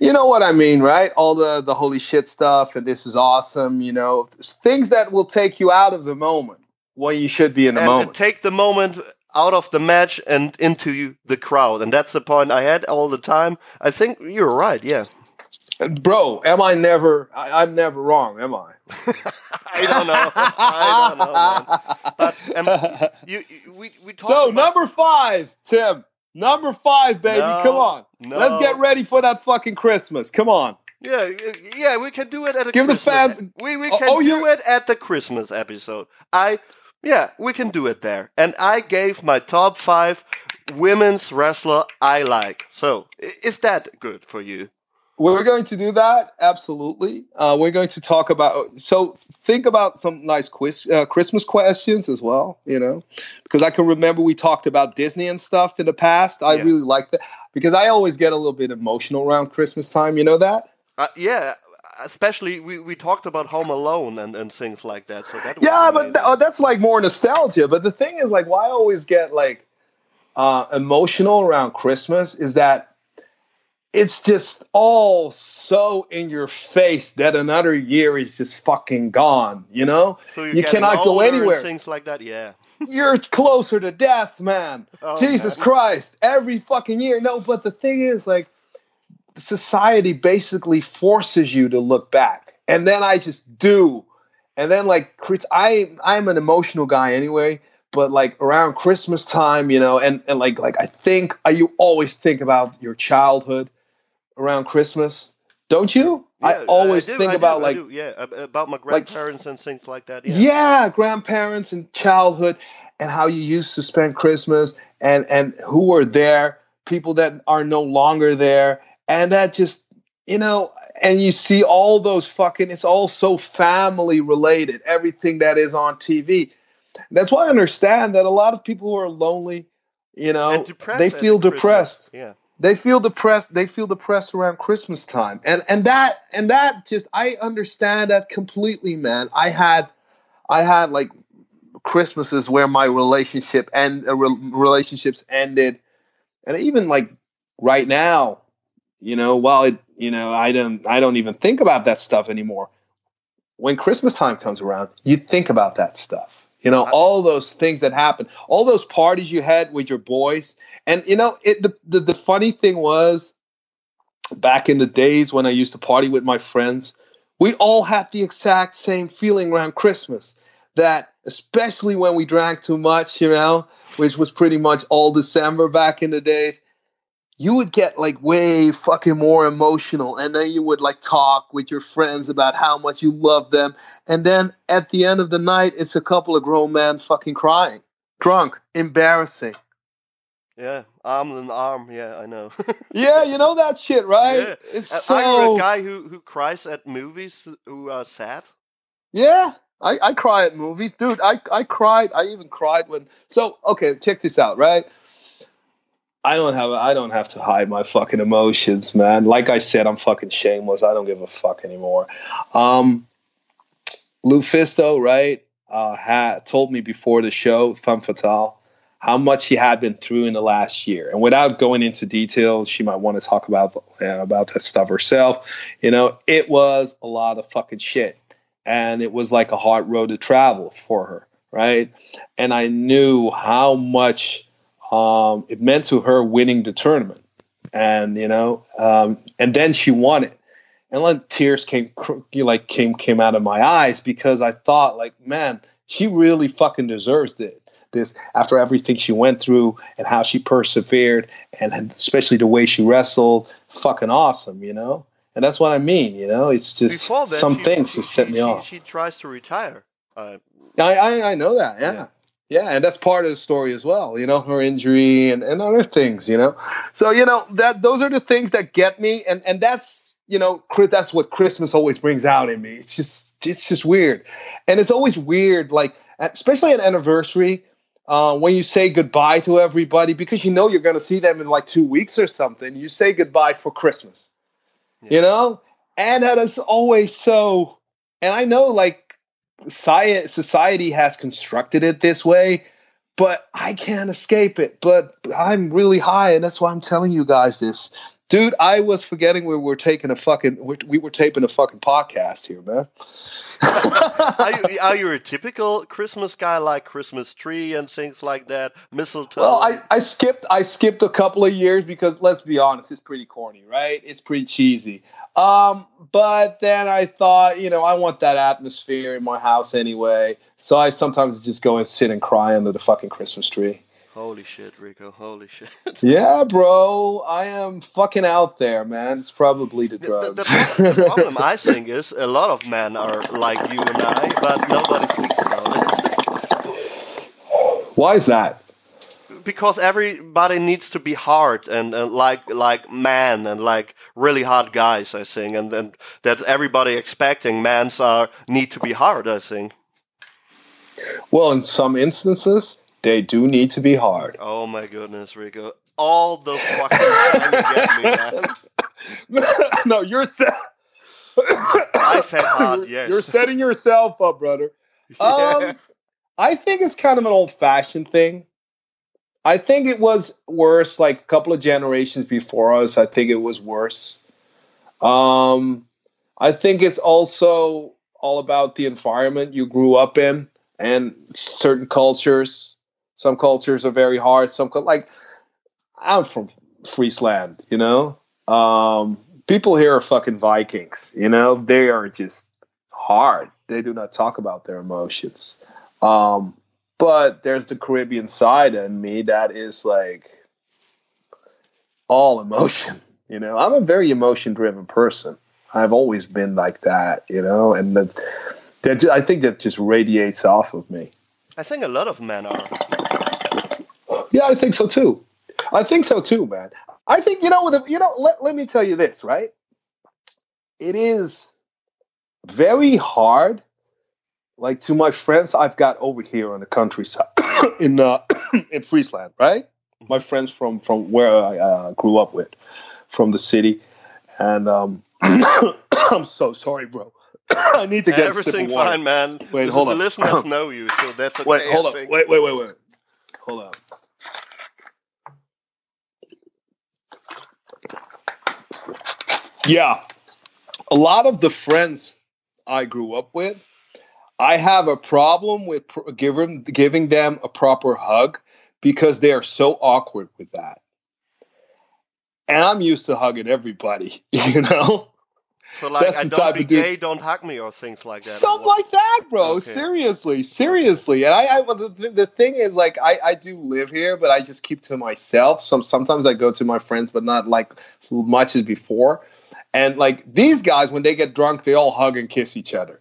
You know what I mean, right? All the the holy shit stuff and this is awesome. You know, things that will take you out of the moment when you should be in the and, and moment. take the moment out of the match and into the crowd, and that's the point I had all the time. I think you're right. Yeah, Bro, am I never? I, I'm never wrong, am I? I don't know. I don't know, man. But um, you, you- we we talked so about- number five, Tim. Number five, baby. No, Come on. no. Let's get ready for that fucking Christmas. Come on. Yeah, yeah, we can do it at a Give the Christmas. fans- we we Oh, can oh, do it at the Christmas episode. I yeah, we can do it there. And I gave my top five women's wrestler I like. So is that good for you? We're going to do that. Absolutely. Uh, we're going to talk about. So think about some nice quiz, uh, Christmas questions as well. You know, because I can remember we talked about Disney and stuff in the past. I Yeah. really like that because I always get a little bit emotional around Christmas time. You know that. Uh, yeah, especially we, we talked about Home Alone and, and things like that. So that was Yeah, but th- oh, that's like more nostalgia. But the thing is, like, why I always get like uh, emotional around Christmas is that it's just all so in your face that another year is just fucking gone. You know, so you cannot go anywhere. Things like that. Yeah. you're closer to death, man. Oh, Jesus man. Christ, every fucking year. No, but the thing is, like, society basically forces you to look back, and then I just do, and then like, Chris, I I'm an emotional guy anyway. But like around Christmas time, you know, and and like like I think uh, you always think about your childhood around Christmas, don't you? I Yeah, always do, think I do, about I like do, yeah about my grandparents and things like that. Yeah. yeah. grandparents and childhood and how you used to spend christmas and and who were there people that are no longer there and that just you know, and you see all those fucking. It's all so family related. Everything that is on TV. That's why I understand that a lot of people who are lonely, you know, they feel depressed Yeah. they feel depressed they feel depressed around christmas time and and that and that just i understand that completely man i had i had like christmases where my relationship and uh, re- relationships ended and even like right now you know while it you know i don't i don't even think about that stuff anymore. When christmas time comes around you think about that stuff. You know all those things that happen all those parties you had with your boys. And you know it the, the, the funny thing was back in the days when i used to party with my friends we all had the exact same feeling around christmas that especially when we drank too much you know which was pretty much all december back in the days you would get like way fucking more emotional and then you would like talk with your friends about how much you love them and then at the end of the night it's a couple of grown men fucking crying drunk embarrassing Yeah. Arm in arm. Yeah, I know. yeah you know that shit right Yeah. it's Uh, so Are you a guy who, who cries at movies who are sad? yeah I, I cry at movies dude I, I cried i even cried when so okay check this out right I don't have I don't have to hide my fucking emotions, man. Like I said, I'm fucking shameless. I don't give a fuck anymore. Um Lufisto, right, uh had told me before the show, Femme Fatale, how much he had been through in the last year. And without going into details, she might want to talk about about that stuff herself. You know, it was a lot of fucking shit. And it was like a hard road to travel for her, right? And I knew how much um, it meant to her winning the tournament, and you know, um, and then she won it, and like tears came, like came came out of my eyes because I thought, like, man, she really fucking deserves it. This after everything she went through and how she persevered, and especially the way she wrestled, fucking awesome, you know. And that's what I mean, you know. It's just that, some she, things she, that set she, me she, off. She tries to retire. Uh, I, I I know that. Yeah. Yeah. Yeah. and that's part of the story as well, you know, her injury and, and other things, you know. So, you know, that those are the things that get me and and that's, you know, that's what Christmas always brings out in me. It's just it's just weird. And it's always weird like especially an anniversary uh, when you say goodbye to everybody because you know you're going to see them in like 2 weeks or something. You say goodbye for Christmas. You know? And that is always so and I know like society has constructed it this way, but I can't escape it. But I'm really high, and that's why I'm telling you guys this. Dude, I was forgetting we were taking a fucking we we were taping a fucking podcast here, man. are, you, are you a typical Christmas guy, like Christmas tree and things like that, mistletoe? Well, I, I skipped I skipped a couple of years because let's be honest, it's pretty corny, right? It's pretty cheesy. Um, but then I thought, you know, I want that atmosphere in my house anyway. So I sometimes just go and sit and cry under the fucking Christmas tree. Holy shit, Rico! Holy shit! Yeah, bro, I am fucking out there, man. It's probably the drugs. the, the, the problem I think is a lot of men are like you and I, but nobody speaks about it Why is that? because everybody needs to be hard and, and like like man and like really hard guys. I think, and and that everybody expecting mans are need to be hard. I think. Well, in some instances, they do need to be hard. Oh my goodness, Rico! All the fucking time you get me, man. no, you're set. I said hard, You're- yes. You're setting yourself up, brother. Yeah. Um, I think it's kind of an old fashioned thing. I think it was worse like a couple of generations before us. I think it was worse. Um, I think it's also all about the environment you grew up in and certain cultures. Some cultures are very hard. Some like I'm from Friesland, you know. Um, people here are fucking Vikings, you know. They are just hard. They do not talk about their emotions. Um, but there's the Caribbean side in me that is like all emotion. You know, I'm a very emotion driven person. I've always been like that, you know, and that, that I think that just radiates off of me. I think a lot of men are. Yeah, I think so too. I think so too, man. I think you know. You know. Let, let me tell you this, right? It is very hard. Like to my friends I've got over here on the countryside in uh, in Friesland, right? My friends from from where I uh, grew up with, from the city, and um, I'm so sorry, bro. I need to get everything fine, man. Wait, hold is on. The listeners know you, so that's okay. Wait, hold think. Wait, wait, wait, wait. Hold up. Yeah. A lot of the friends I grew up with, I have a problem with pr- giving giving them a proper hug because they are so awkward with that. And I'm used to hugging everybody, you know? So like, That's I don't be gay, don't hug me, or things like that. Something like that, bro. Okay. Seriously, seriously. And I, I the, the thing is, like, I, I do live here, but I just keep to myself. Some sometimes I go to my friends, but not like so much as before. And like these guys, when they get drunk, they all hug and kiss each other.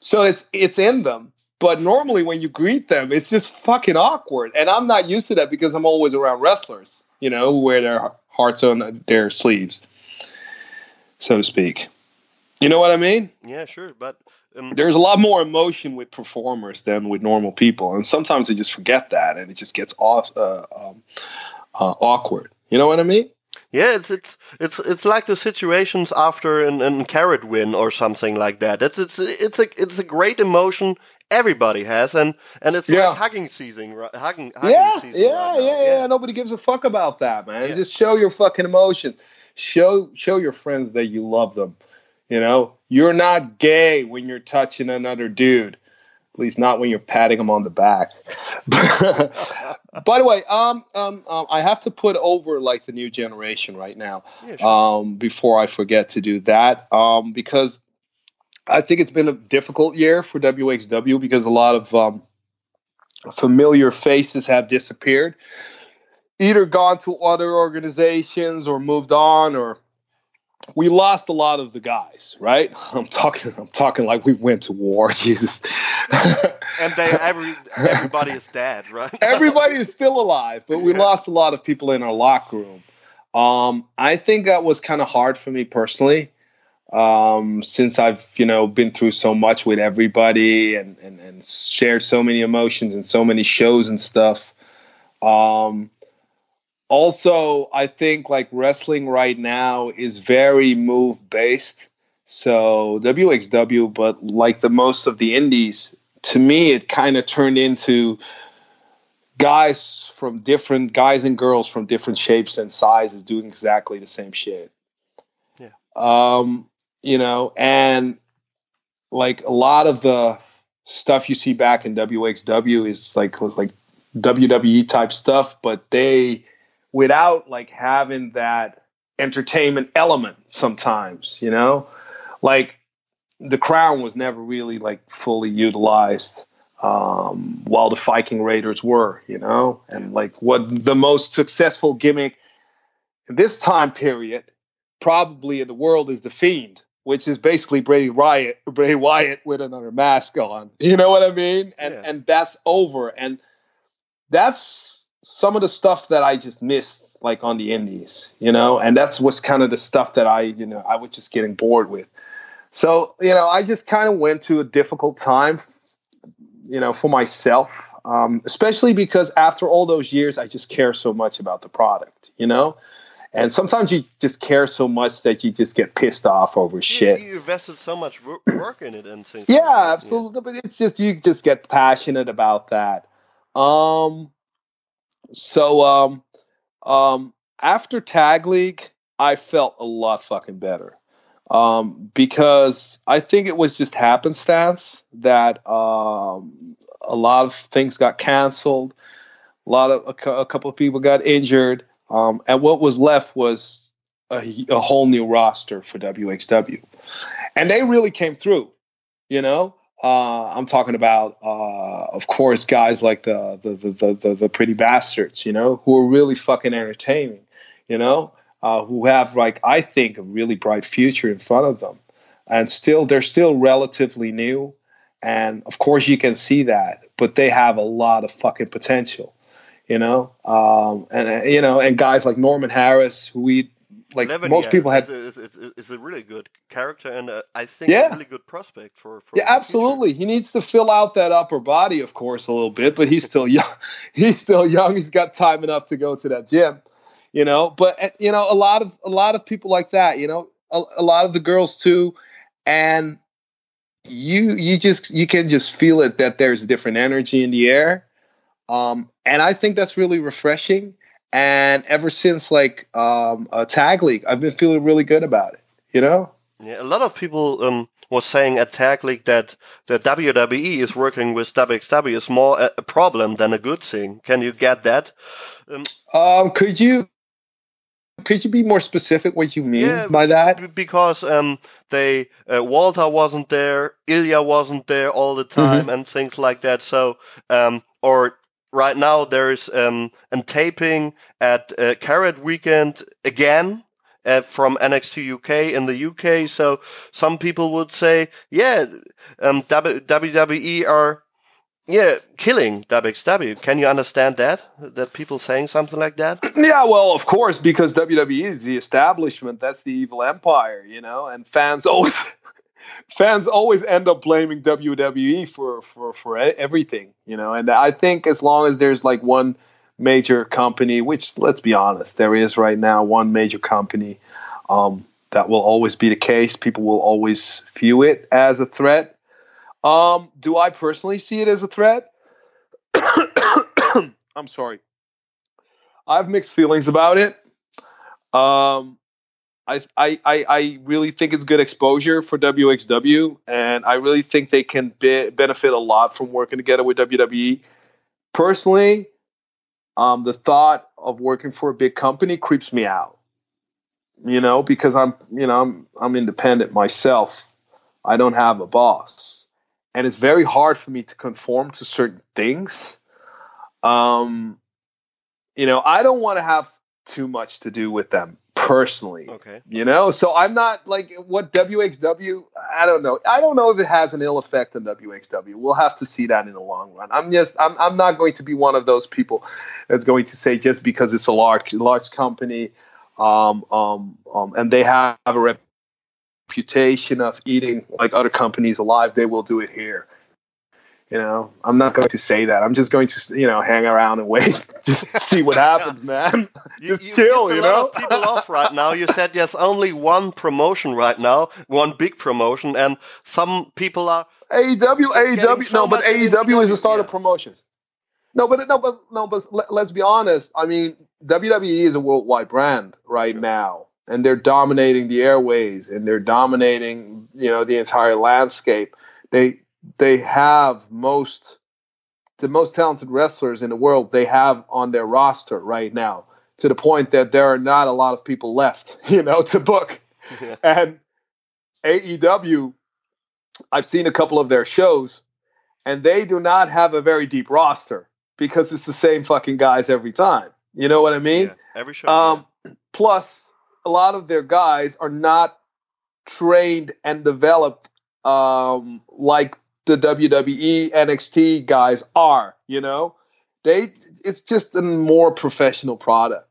So it's it's in them. But normally, when you greet them, it's just fucking awkward. And I'm not used to that because I'm always around wrestlers, you know, who wear their hearts on their sleeves, so to speak. You know what I mean? Yeah, sure, but um, there's a lot more emotion with performers than with normal people, and sometimes they just forget that, and it just gets aw- uh, um, uh, awkward. You know what I mean? yeah, it's it's it's it's like the situations after an, an carrot win or something like that. It's it's it's a it's a great emotion everybody has, and and it's Yeah. like hugging season, right? Hugging, hugging Yeah, season. yeah, right now. yeah, yeah. Nobody gives a fuck about that, man. Yeah. Just show your fucking emotion. Show show your friends that you love them. You know, you're not gay when you're touching another dude. At least not when you're patting him on the back. By the way, um, um, um, I have to put over like the new generation right now. Yeah, sure. um, before I forget to do that, um, because I think it's been a difficult year for WXW because a lot of um, familiar faces have disappeared, either gone to other organizations or moved on, or we lost a lot of the guys. Right? I'm talking. I'm talking like we went to war. Jesus. and they every everybody is dead, right? Everybody is still alive, but we lost a lot of people in our locker room. Um, I think that was kind of hard for me personally, um, since I've you know been through so much with everybody and, and and shared so many emotions and so many shows and stuff. Um, also, I think like wrestling right now is very move based. So WXW, but like the most of the indies, to me, it kind of turned into guys from different guys and girls from different shapes and sizes doing exactly the same shit. Yeah. Um, you know, and like a lot of the stuff you see back in WXW is like like WWE type stuff, but they without like having that entertainment element sometimes, you know? Like the crown was never really like fully utilized um, while the Viking Raiders were, you know, and like what the most successful gimmick in this time period, probably in the world, is the Fiend, which is basically Bray Wyatt, Bray Wyatt with another mask on. You know what I mean? And Yeah. and that's over, and that's some of the stuff that I just missed, like on the Indies, you know, and that's what's kind of the stuff that I, you know, I was just getting bored with. So, you know, I just kind of went to a difficult time, you know, for myself, um, especially because after all those years, I just care so much about the product, you know? And sometimes you just care so much that you just get pissed off over You- shit. You, invested so much work in it and things. Yeah, absolutely. But it's just you just get passionate about that. Um so um um after Tag League, I felt a lot fucking better. Um because I think it was just happenstance that um a lot of things got canceled. A lot of a, a couple of people got injured. Um and what was left was a, a whole new roster for WXW. And they really came through you know uh, i'm talking about uh, of course guys like the the, the the the pretty bastards you know who are really fucking entertaining you know uh, who have like i think a really bright future in front of them. And still they're still relatively new. And of course you can see that but they have a lot of fucking potential you know, um, and uh, you know, and guys like Norman Harris, who we like Levin, most yeah, people had. is a, is- is a really good character and uh, I think Yeah. a really good prospect for. for Yeah, the future. absolutely. He needs to fill out that upper body, of course, a little bit, but he's still young. He's still young. He's got time enough to go to that gym, you know. But uh, you know, a lot of a lot of people like that, you know, a, a lot of the girls too, and you you just you can just feel it that there's a different energy in the air, um, and I think that's really refreshing. And ever since like um, a tag league, I've been feeling really good about it, you know. Yeah, a lot of people um, was saying at Tag League that the WWE is working with WXW is more a, a problem than a good thing. Can you get that? Um, Um, could you could you be more specific what you mean Yeah, by that? because um, they uh, Walter wasn't there, Ilya wasn't there all the time, and things like that. So, um, or right now there's um, a taping at uh, Carrot Weekend again. Uh, from NXT UK in the UK, so some people would say, yeah, um, WWE are, yeah, killing WXW. Can you understand that? That people saying something like that? Yeah, well, of course, because WWE is the establishment. That's the evil empire, you know, and fans always fans always end up blaming WWE for for for everything, you know. And I think as long as there's like one major company, which let's be honest, there is right now one major company, um, that will always be the case. People will always view it as a threat. Um, do I personally see it as a threat? I'm sorry. I have mixed feelings about it. Um, I, I, I, really think it's good exposure for WXW, and I really think they can be, benefit a lot from working together with WWE. Personally, um, the thought of working for a big company creeps me out. You know, because I'm, you know, I'm, I'm independent myself. I don't have a boss, and it's very hard for me to conform to certain things. Um, you know, I don't want to have too much to do with them personally. Okay. You know, so I'm not like what WXW. I don't know. I don't know if it has an ill effect on WXW. We'll have to see that in the long run. I'm just. I'm. I'm not going to be one of those people that's going to say just because it's a large, large company, um, um, um, and they have a reputation of eating like other companies alive, they will do it here. You know, I'm not going to say that. I'm just going to, you know, hang around and wait, just see what happens, man. Just chill, you a lot know? people off right now. You said there's only one promotion right now, one big promotion, and some people are. AEW, AEW, so no, but AEW is a start of promotions. No, but no, but no, but let, let's be honest. I mean, WWE is a worldwide brand right now, and they're dominating the airways, and they're dominating, you know, the entire landscape. They they have most the most talented wrestlers in the world. They have on their roster right now, to the point that there are not a lot of people left, you know, to book. Yeah. And AEW, I've seen a couple of their shows, and they do not have a very deep roster because it's the same fucking guys every time. You know what I mean? Yeah, every show. Um, plus, a lot of their guys are not trained and developed um, like the WWE NXT guys are. You know, they it's just a more professional product,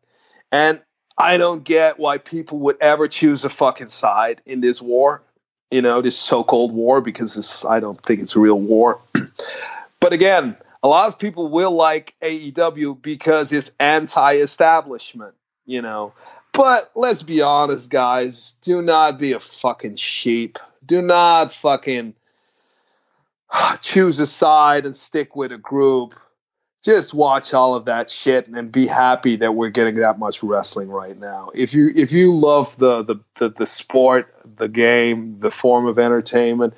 and I don't get why people would ever choose a fucking side in this war. You know, this so-called war because it's, I don't think it's a real war. but again, a lot of people will like AEW because it's anti-establishment, you know. But let's be honest, guys. Do not be a fucking sheep. Do not fucking choose a side and stick with a group. Just watch all of that shit and be happy that we're getting that much wrestling right now. If you if you love the the the, the sport, the game, the form of entertainment,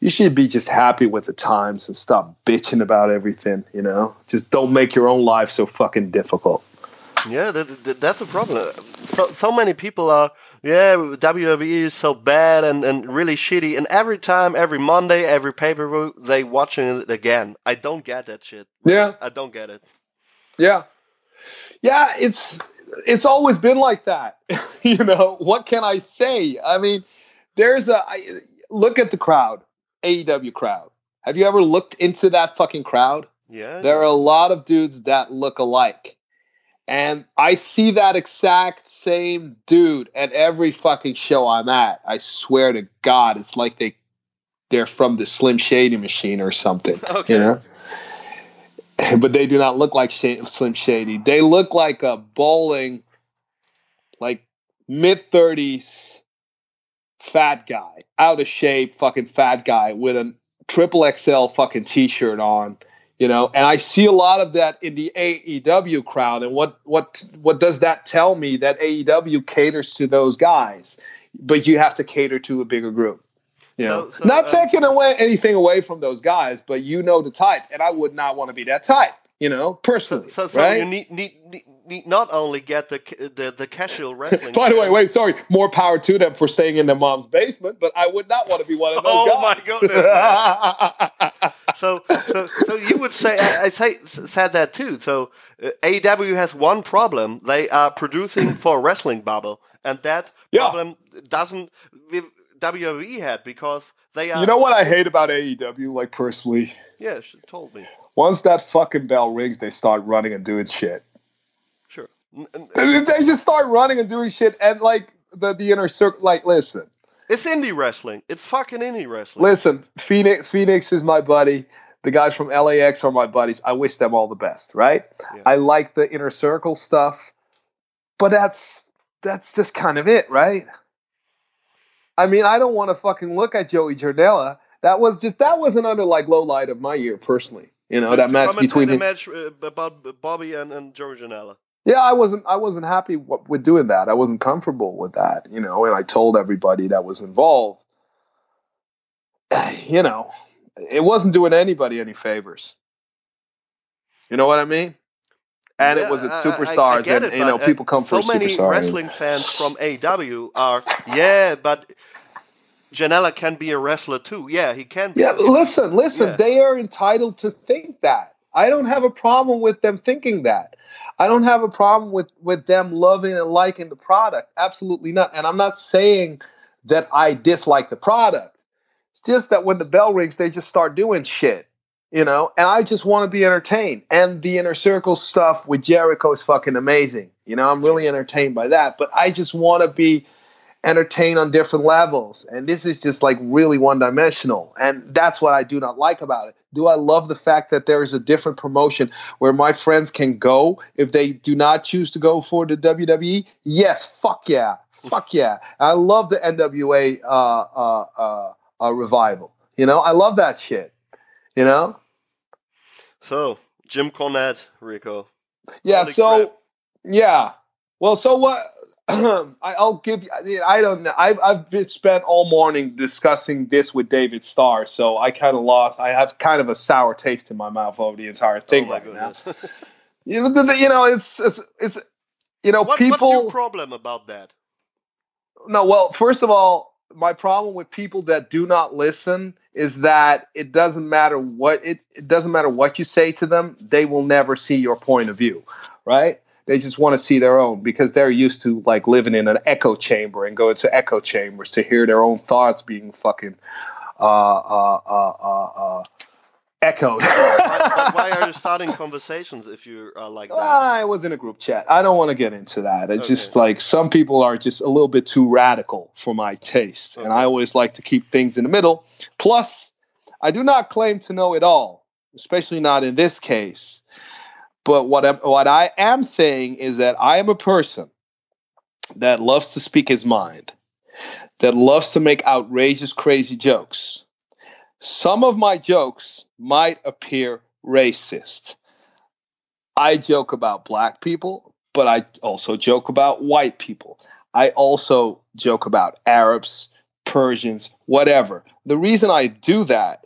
you should be just happy with the times and stop bitching about everything, you know? Just don't make your own life so fucking difficult. Yeah, that, that, that's a problem. So so many people are yeah WWE is so bad and, and really shitty, and every time, every Monday, every pay per view, they watching it again. I don't get that shit. Yeah. I don't get it. Yeah. Yeah, it's it's always been like that. you know, what can I say? I mean, there's a I, look at the crowd, AEW crowd. Have you ever looked into that fucking crowd? Yeah. There are a lot of dudes that look alike. And I see that exact same dude at every fucking show I'm at. I swear to God, it's like they they're from the Slim Shady machine or something. Okay. You know? But they do not look like Sh- Slim Shady. They look like a bowling, like mid 30s fat guy, out of shape, fucking fat guy with a triple XL fucking t shirt on you know and i see a lot of that in the aew crowd. And what what what does that tell me that aew caters to those guys? But you have to cater to a bigger group you know? So- so, not uh, taking away anything away from those guys but you know the type and i would not want to be that type you know So, personally so, so right? you need, need need not only get the the, the casual wrestling. by the way wait sorry more power to them for staying in their mom's basement but i would not want to be one of those Oh my goodness, So, so, so you would say I, I say said that too. So uh, AEW has one problem: they are producing for wrestling bubble, and that Yeah. problem doesn't WWE had because they are. you know what i hate about aew like personally Yeah, she told me. Once that fucking bell rings, they start running and doing shit. Sure. They just start running and doing shit, and like the the inner circle. Like, listen, It's indie wrestling. It's fucking indie wrestling. listen. Phoenix Phoenix is my buddy. The guys from LAX are my buddies. I wish them all the best. Right? Yeah. I like the inner circle stuff, but that's that's just kind of it, right? I mean, I don't want to fucking look at Joey Janela. That was just that was another like low light of my year personally. You know that match between him. match uh, about Bobby and and George Janela. Yeah, I wasn't. I wasn't happy with doing that. I wasn't comfortable with that, you know. And I told everybody that was involved. You know, it wasn't doing anybody any favors. You know what I mean? And Yeah, it was at I- I- I superstars, and it, you know, uh, people come so many wrestling fans from AW are yeah, but Janela can be a wrestler too. Yeah, he can. Be. Yeah, listen, listen. Yeah. They are entitled to think that. I don't have a problem with them thinking that. I don't have a problem with with them loving and liking the product. Absolutely not. And I'm not saying that I dislike the product. It's just that when the bell rings, they just start doing shit. You know, and I just want to be entertained. And the inner circle stuff with Jericho is fucking amazing. You know, I'm really entertained by that. But I just want to be entertained on different levels. And this is just like really one dimensional. And that's what I do not like about it. Do I love the fact that there is a different promotion where my friends can go if they do not choose to go for the WWE? Yes, fuck yeah. Fuck yeah. I love the NWA uh, uh, uh, uh, revival. You know, I love that shit. You know? So Jim Cornette, Rico. Yeah, Holy so crap. yeah. Well, so what? I- I'll give you. I don't know. I've I've been spent all morning discussing this with David Starr, so I kind of lost. I have kind of a sour taste in my mouth over the entire oh thing oh my right now. You know, you know, it's it's it's you know, what, people. what's your problem about that? No, well, first of all, my problem with people that do not listen is that it doesn't matter what it, it doesn't matter what you say to them, they will never see your point of view, right? They just want to see their own because they're used to like living in an echo chamber and going to echo chambers to hear their own thoughts being fucking uh uh uh uh, uh echoed. Why, but why are you starting conversations if you are like that? I was in a group chat. I don't want to get into that. It's just like some people are just a little bit too radical for my taste. And I always like to keep things in the middle. Plus, I do not claim to know it all, especially not in this case. But what I, what I am saying is that I am a person that loves to speak his mind, that loves to make outrageous, crazy jokes. Some of my jokes might appear racist. I joke about black people, but I also joke about white people. I also joke about Arabs, Persians, whatever. The reason I do that,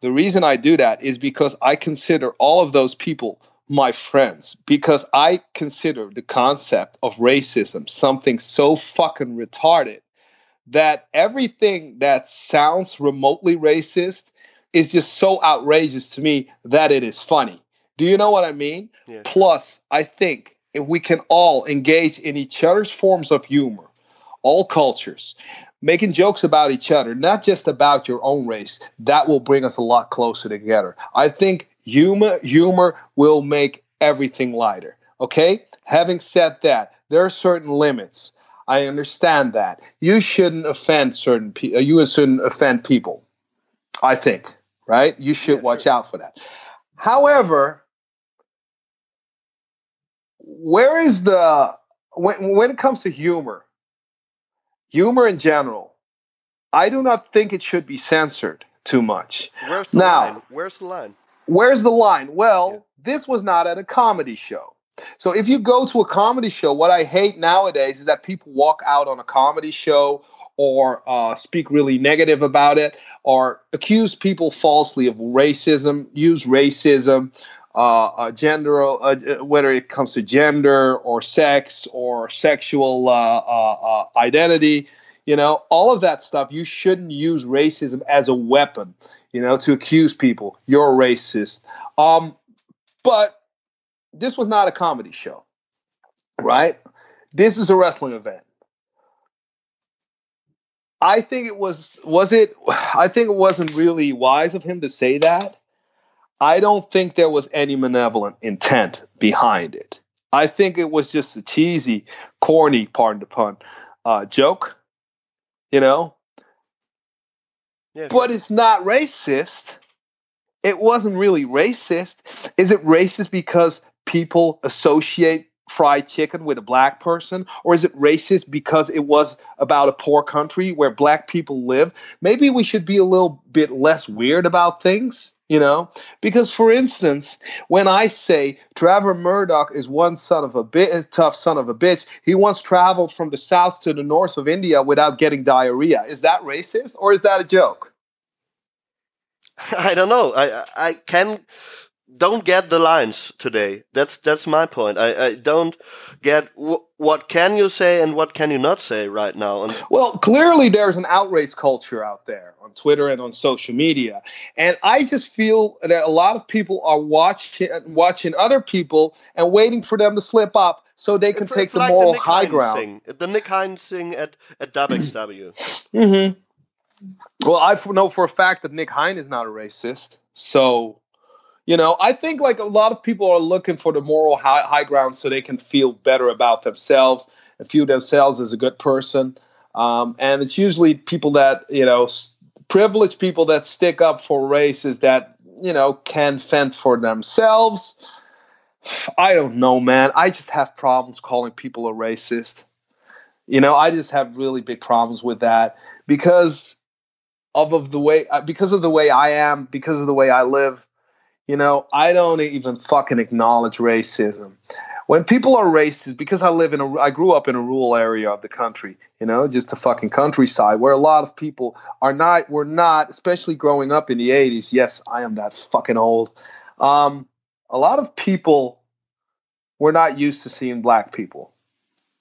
the reason I do that is because I consider all of those people my friends because I consider the concept of racism something so fucking retarded that everything that sounds remotely racist is just so outrageous to me that it is funny. Do you know what I mean? Yeah. Plus, I think if we can all engage in each other's forms of humor, all cultures, making jokes about each other, not just about your own race, that will bring us a lot closer together. I think Humor, humor will make everything lighter. Okay. Having said that, there are certain limits. I understand that you shouldn't offend certain people. Uh, you shouldn't offend people. I think, right? You should Yeah, watch sure. out for that. However, where is the when when it comes to humor, humor in general, I do not think it should be censored too much. Where's the Now- line? Where's the line? Where's the line? Well, Yeah. this was not at a comedy show. So if you go to a comedy show, what I hate nowadays is that people walk out on a comedy show or uh, speak really negative about it or accuse people falsely of racism, use racism, uh, uh, gender, uh, uh, whether it comes to gender or sex or sexual uh, uh, uh, identity. You know, all of that stuff, you shouldn't use racism as a weapon, you know, to accuse people you're racist. Um, but this was not a comedy show, right? This is a wrestling event. I think it was was it I think it wasn't really wise of him to say that. I don't think there was any malevolent intent behind it. I think it was just a cheesy, corny, pardon the pun, uh, joke. You know, Yeah, but it's not racist. It wasn't really racist. Is it racist because people associate fried chicken with a black person? Or is it racist because it was about a poor country where black people live? Maybe we should be a little bit less weird about things, you know? Because, for instance, when I say Trevor Murdoch is one son of a bit tough son of a bitch, he once traveled from the south to the north of India without getting diarrhea. Is that racist or is that a joke? I don't know. I I I can don't get the lines today. That's that's my point. I I don't get what can you say and what can you not say right now. And Well, clearly there's an outrage culture out there on Twitter and on social media, and I just feel that a lot of people are watching watching other people and waiting for them to slip up so they can it's, take it's the like moral the high Hines ground. thing, the Nick Hines thing at at WXW. hmm Well, I f- know for a fact that Nick Hine is not a racist. So, you know, I think like a lot of people are looking for the moral high, high ground so they can feel better about themselves and feel themselves as a good person. Um, and it's usually people that, you know, privileged people that stick up for races that, you know, can fend for themselves. I don't know, man. I just have problems calling people a racist. You know, I just have really big problems with that because of, of the way uh, because of the way I am, because of the way I live. You know, I don't even fucking acknowledge racism. When people are racist, because I live in a, I grew up in a rural area of the country, you know, just a fucking countryside where a lot of people are not, were not, especially growing up in the 80s. Yes, I am that fucking old. Um, a lot of people were not used to seeing black people.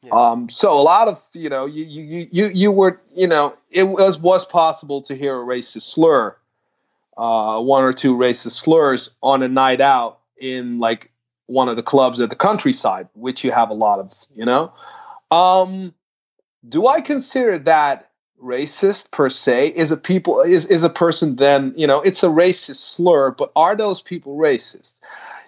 Yeah. Um, so a lot of you know you you you you were you know it was was possible to hear a racist slur, uh, one or two racist slurs on a night out in like one of the clubs at the countryside, which you have a lot of. You know, um, do I consider that racist per se? Is a people is is a person then you know it's a racist slur, but are those people racist?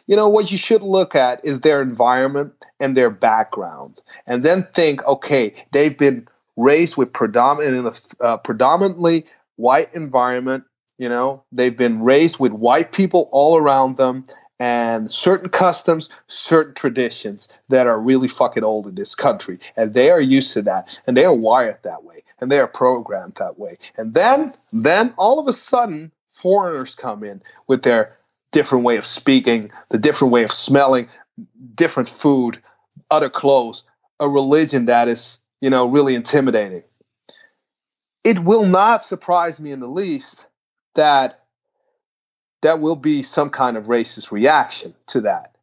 you know what you should look at is their environment and their background and then think okay they've been raised with predominant, uh, predominantly white environment you know they've been raised with white people all around them and certain customs certain traditions that are really fucking old in this country. And they are used to that. And they are wired that way. And they are programmed that way. And then then all of a sudden foreigners come in with their different way of speaking, the different way of smelling, different food, other clothes, a religion that is, you know, really intimidating. It will not surprise me in the least that there will be some kind of racist reaction to that.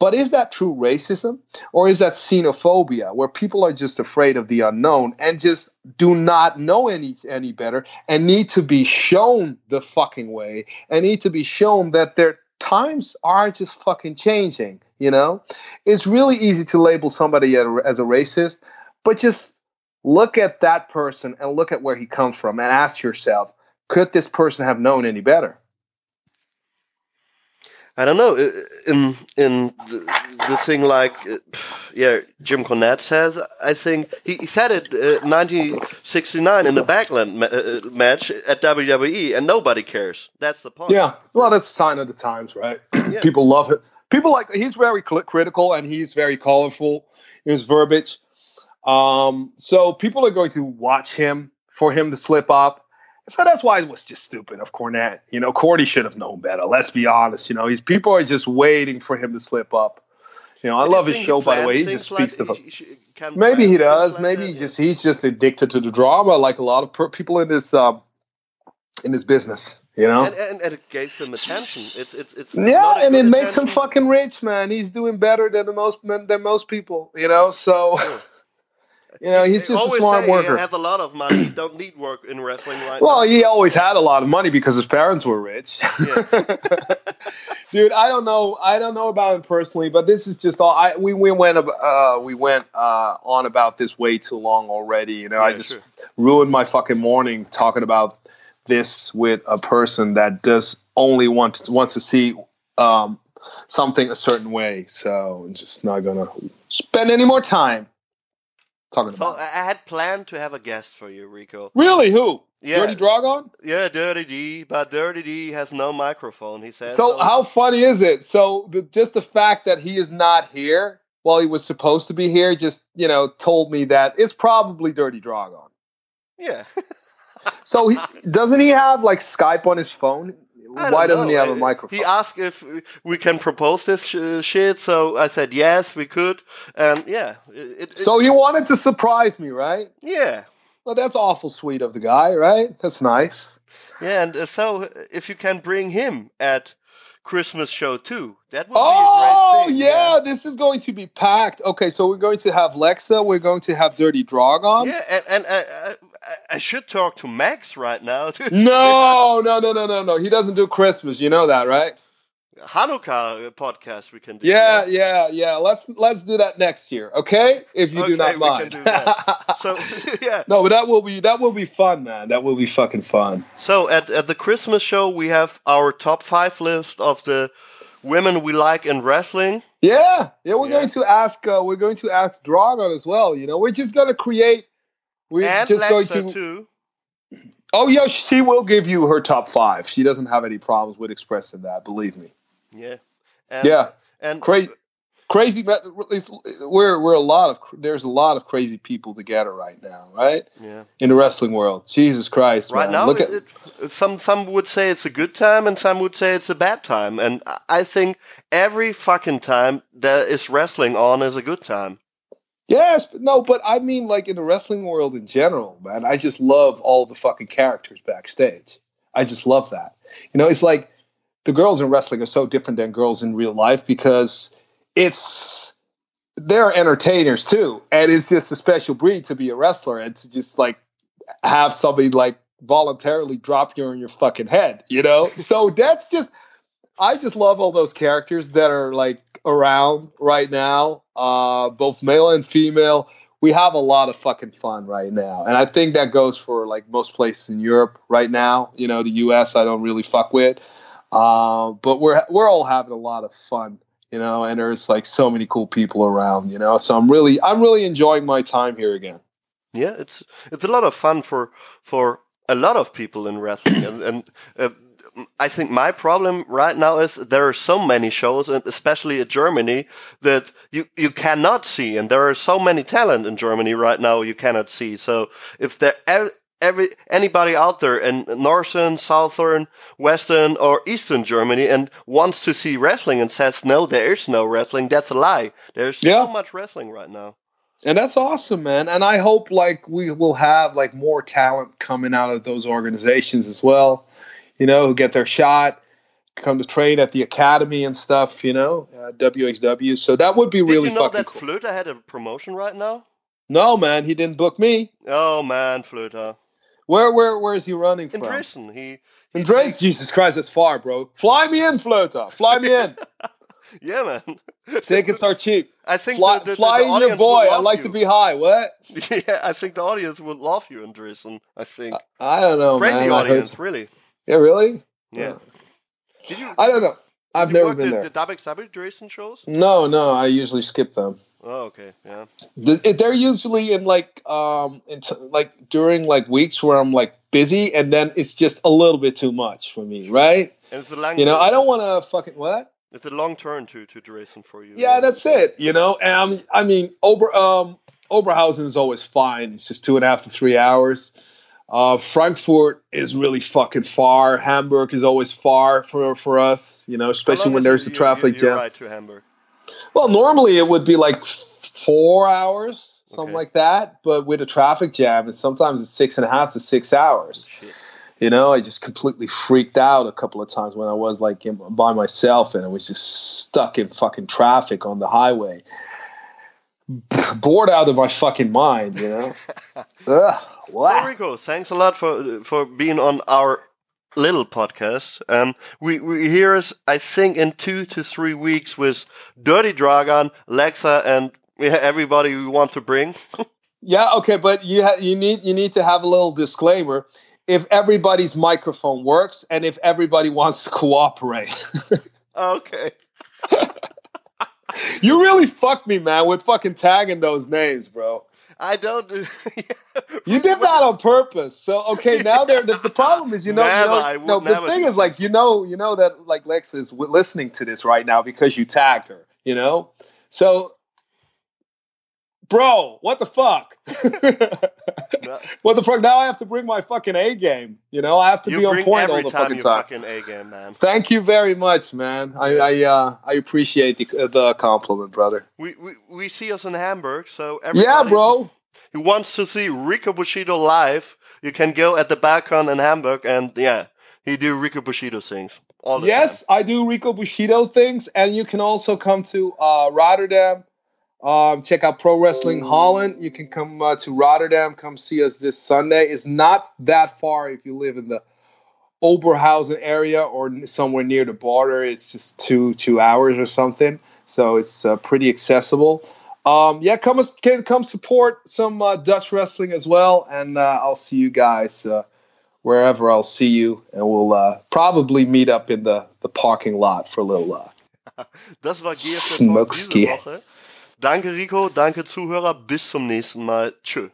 But is that true racism or is that xenophobia where people are just afraid of the unknown and just do not know any any better and need to be shown the fucking way and need to be shown that their times are just fucking changing, you know? It's really easy to label somebody as a racist, but just look at that person and look at where he comes from and ask yourself, could this person have known any better? I don't know. In in the, the thing like uh, yeah, Jim Cornette says. I think he, he said it uh, 1969 in the Backland ma- uh, match at WWE, and nobody cares. That's the point. Yeah, well, that's a sign of the times, right? People love it. People like he's very cl- critical and he's very colorful in his verbiage. Um, so people are going to watch him for him to slip up. So that's why it was just stupid of Cornette. You know, Cordy should have known better. Let's be honest. You know, he's people are just waiting for him to slip up. You know, I love his show. By the way, he just speaks like to. he sh- can Maybe he does. like Maybe that? he just he's just addicted to the drama, like a lot of per- people in this um, in this business. You know. and, and, and it gave him attention. It's it's it's Yeah, and it makes him fucking rich, man. He's doing better than the most than most people, you know. So, you know, he's just a smart worker. He has a lot of money. He don't need work in wrestling right Well, now. he always had a lot of money because his parents were rich. Dude, I don't know. I don't know about him personally, but this is just all. I we we went uh, we went uh, on about this way too long already. You know, I just sure. ruined my fucking morning talking about this with a person that does only want wants to see um, something a certain way. So I'm just not gonna spend any more time talking So about. I. I had planned to have a guest for you, Rico. Really, who? Yeah. Dirty Dragon? Yeah, Dirty D, but Dirty D has no microphone. He says. So how funny is it? So the, just the fact that he is not here while he was supposed to be here just you know told me that it's probably Dirty Dragon. Yeah. So he doesn't he have like Skype on his phone? Why doesn't he have a Uh, microphone? He asked if we can propose this sh- shit, so I said yes, we could, and yeah, it, it, so he wanted to surprise me, right? yeah, Well, that's awful sweet of the guy, right? That's nice. yeah, and uh, so uh, if you can bring him at Christmas show too, that would Oh be a great thing. yeah, this is going to be packed. Okay, so we're going to have Lexa, we're going to have Dirty Dragon. yeah, and, and uh, I, should talk to Max right now. No, no, no, no, no, no. He doesn't do Christmas. You know that, right? Hanukkah podcast we can do. Yeah, yeah, yeah. Let's let's do that next year, okay? If you do Okay, not we can mind. do that. So yeah, no, but that will be that will be fun, man. That will be fucking fun. So at, at the Christmas show, we have our top five list of the women we like in wrestling. Yeah, yeah. We're Yeah. going to ask. Uh, we're going to ask Dragon as well. You know, we're just going to create. We're and just going to. too. Oh yeah, she will give you her top five. She doesn't have any problems with expressing that. Believe me. Yeah. And, Yeah, And uh, crazy, crazy. It's, we're we're a lot of there's a lot of crazy people together right now, right? Yeah. In the wrestling world, Jesus Christ, Right man. now, look it, at it- some some would say it's a good time, and some would say it's a bad time. And I- I think every fucking time there is wrestling on is a good time. Yes, but no, but I mean, like in the wrestling world in general, man. I just love all the fucking characters backstage. I just love that. You know, it's like the girls in wrestling are so different than girls in real life because it's they're entertainers too, and it's just a special breed to be a wrestler and to just like have somebody like voluntarily drop you on your fucking head. You know, so that's just I just love all those characters that are like around right now, uh, both male and female. We have a lot of fucking fun right now, and I think that goes for like most places in Europe right now. You know, the U.S. I don't really fuck with, uh, but we're we're all having a lot of fun. You know, and there's like so many cool people around. You know, so I'm really I'm really enjoying my time here again. Yeah, it's it's a lot of fun for for a lot of people in wrestling, and, and uh, I think my problem right now is there are so many shows, and especially in Germany, that you you cannot see, and there are so many talent in Germany right now you cannot see. So if there every anybody out there in northern, southern, western, or eastern Germany and wants to see wrestling and says no, there is no wrestling, that's a lie. There's Yeah. so much wrestling right now. and that's awesome man and i hope like we will have like more talent coming out of those organizations as well you know who get their shot come to train at the academy and stuff you know uh, wxw so that would be Did really you know that cool Flöter had a promotion right now? no man he didn't book me Oh man, Flöter. where where where is he running from? In Dresden, he. he in Dresden? takes- jesus christ that's far bro fly me in Flirta. fly me in Yeah, man. tickets are cheap I think fly, the, the, fly the in your boy i like you. to be high what yeah, I think the audience would love you in Dresden. I think. i don't know Friendly man I heard- audience, really. Yeah really Yeah. Did you? I don't know. I've never been the, there. the Dabek Sabi Dresden shows? No, no, I usually skip them. Oh, okay, yeah. They're usually in like um in t- like during like weeks where I'm like busy, and then it's just a little bit too much for me, right? And it's a long, You know, I don't want to fucking what? It's a long turn to to Dresden for you. Yeah, that's it. You know, and I'm, I mean, Ober um Oberhausen is always fine. It's just two and a half to three hours. Uh, Frankfurt is really fucking far. Hamburg is always far for for us. You know, especially when there's a traffic you, you jam. ride to Hamburg. Well, normally it would be like four hours, something Okay. like that. But with a traffic jam, it's sometimes it's six and a half to six hours. Shit. You know, I just completely freaked out a couple of times when I was like in, by myself and I was just stuck in fucking traffic on the highway. Bored out of my fucking mind, you know? Ugh, So wow. Rico, thanks a lot for for being on our little podcast. Um, we we hear us, I think, in two to three weeks with Dirty Dragon, Lexa, and everybody we want to bring. Yeah, okay, but you ha- you need you need to have a little disclaimer. If everybody's microphone works and if everybody wants to cooperate. okay. You really fucked me, man, with fucking tagging those names, bro. I don't do. You did that on purpose. So okay, now there. The, the problem is, you know, Never, you know no. The thing is, like, you know, you know that like Lex is listening to this right now because you tagged her. You know, so, bro, what the fuck? What the fuck? Now I have to bring my fucking A game. You know, I have to You be on point all the time fucking time. fucking A game, man. Thank you very much, man. I I uh, I appreciate the the compliment, brother. We, we we see us in Hamburg, so Yeah, bro. who wants to see Rico Bushido live, you can go at the balcon in Hamburg, and yeah, he do Rico Bushido things all the Yes, I do Rico Bushido things, and you can also come to uh, Rotterdam. Um, check out Pro Wrestling Holland. You can come uh, to Rotterdam. Come see us this Sunday. It's not that far if you live in the Oberhausen area or somewhere near the border. It's just two two hours or something, so it's uh, pretty accessible. Um, yeah, come can come support some uh, Dutch wrestling as well, and uh, I'll see you guys uh, wherever I'll see you, and we'll uh, probably meet up in the the parking lot for a little. Uh, Das war GFL Talk Schmuckski. diese Woche. Danke Rico, danke Zuhörer, bis zum nächsten Mal. Tschö.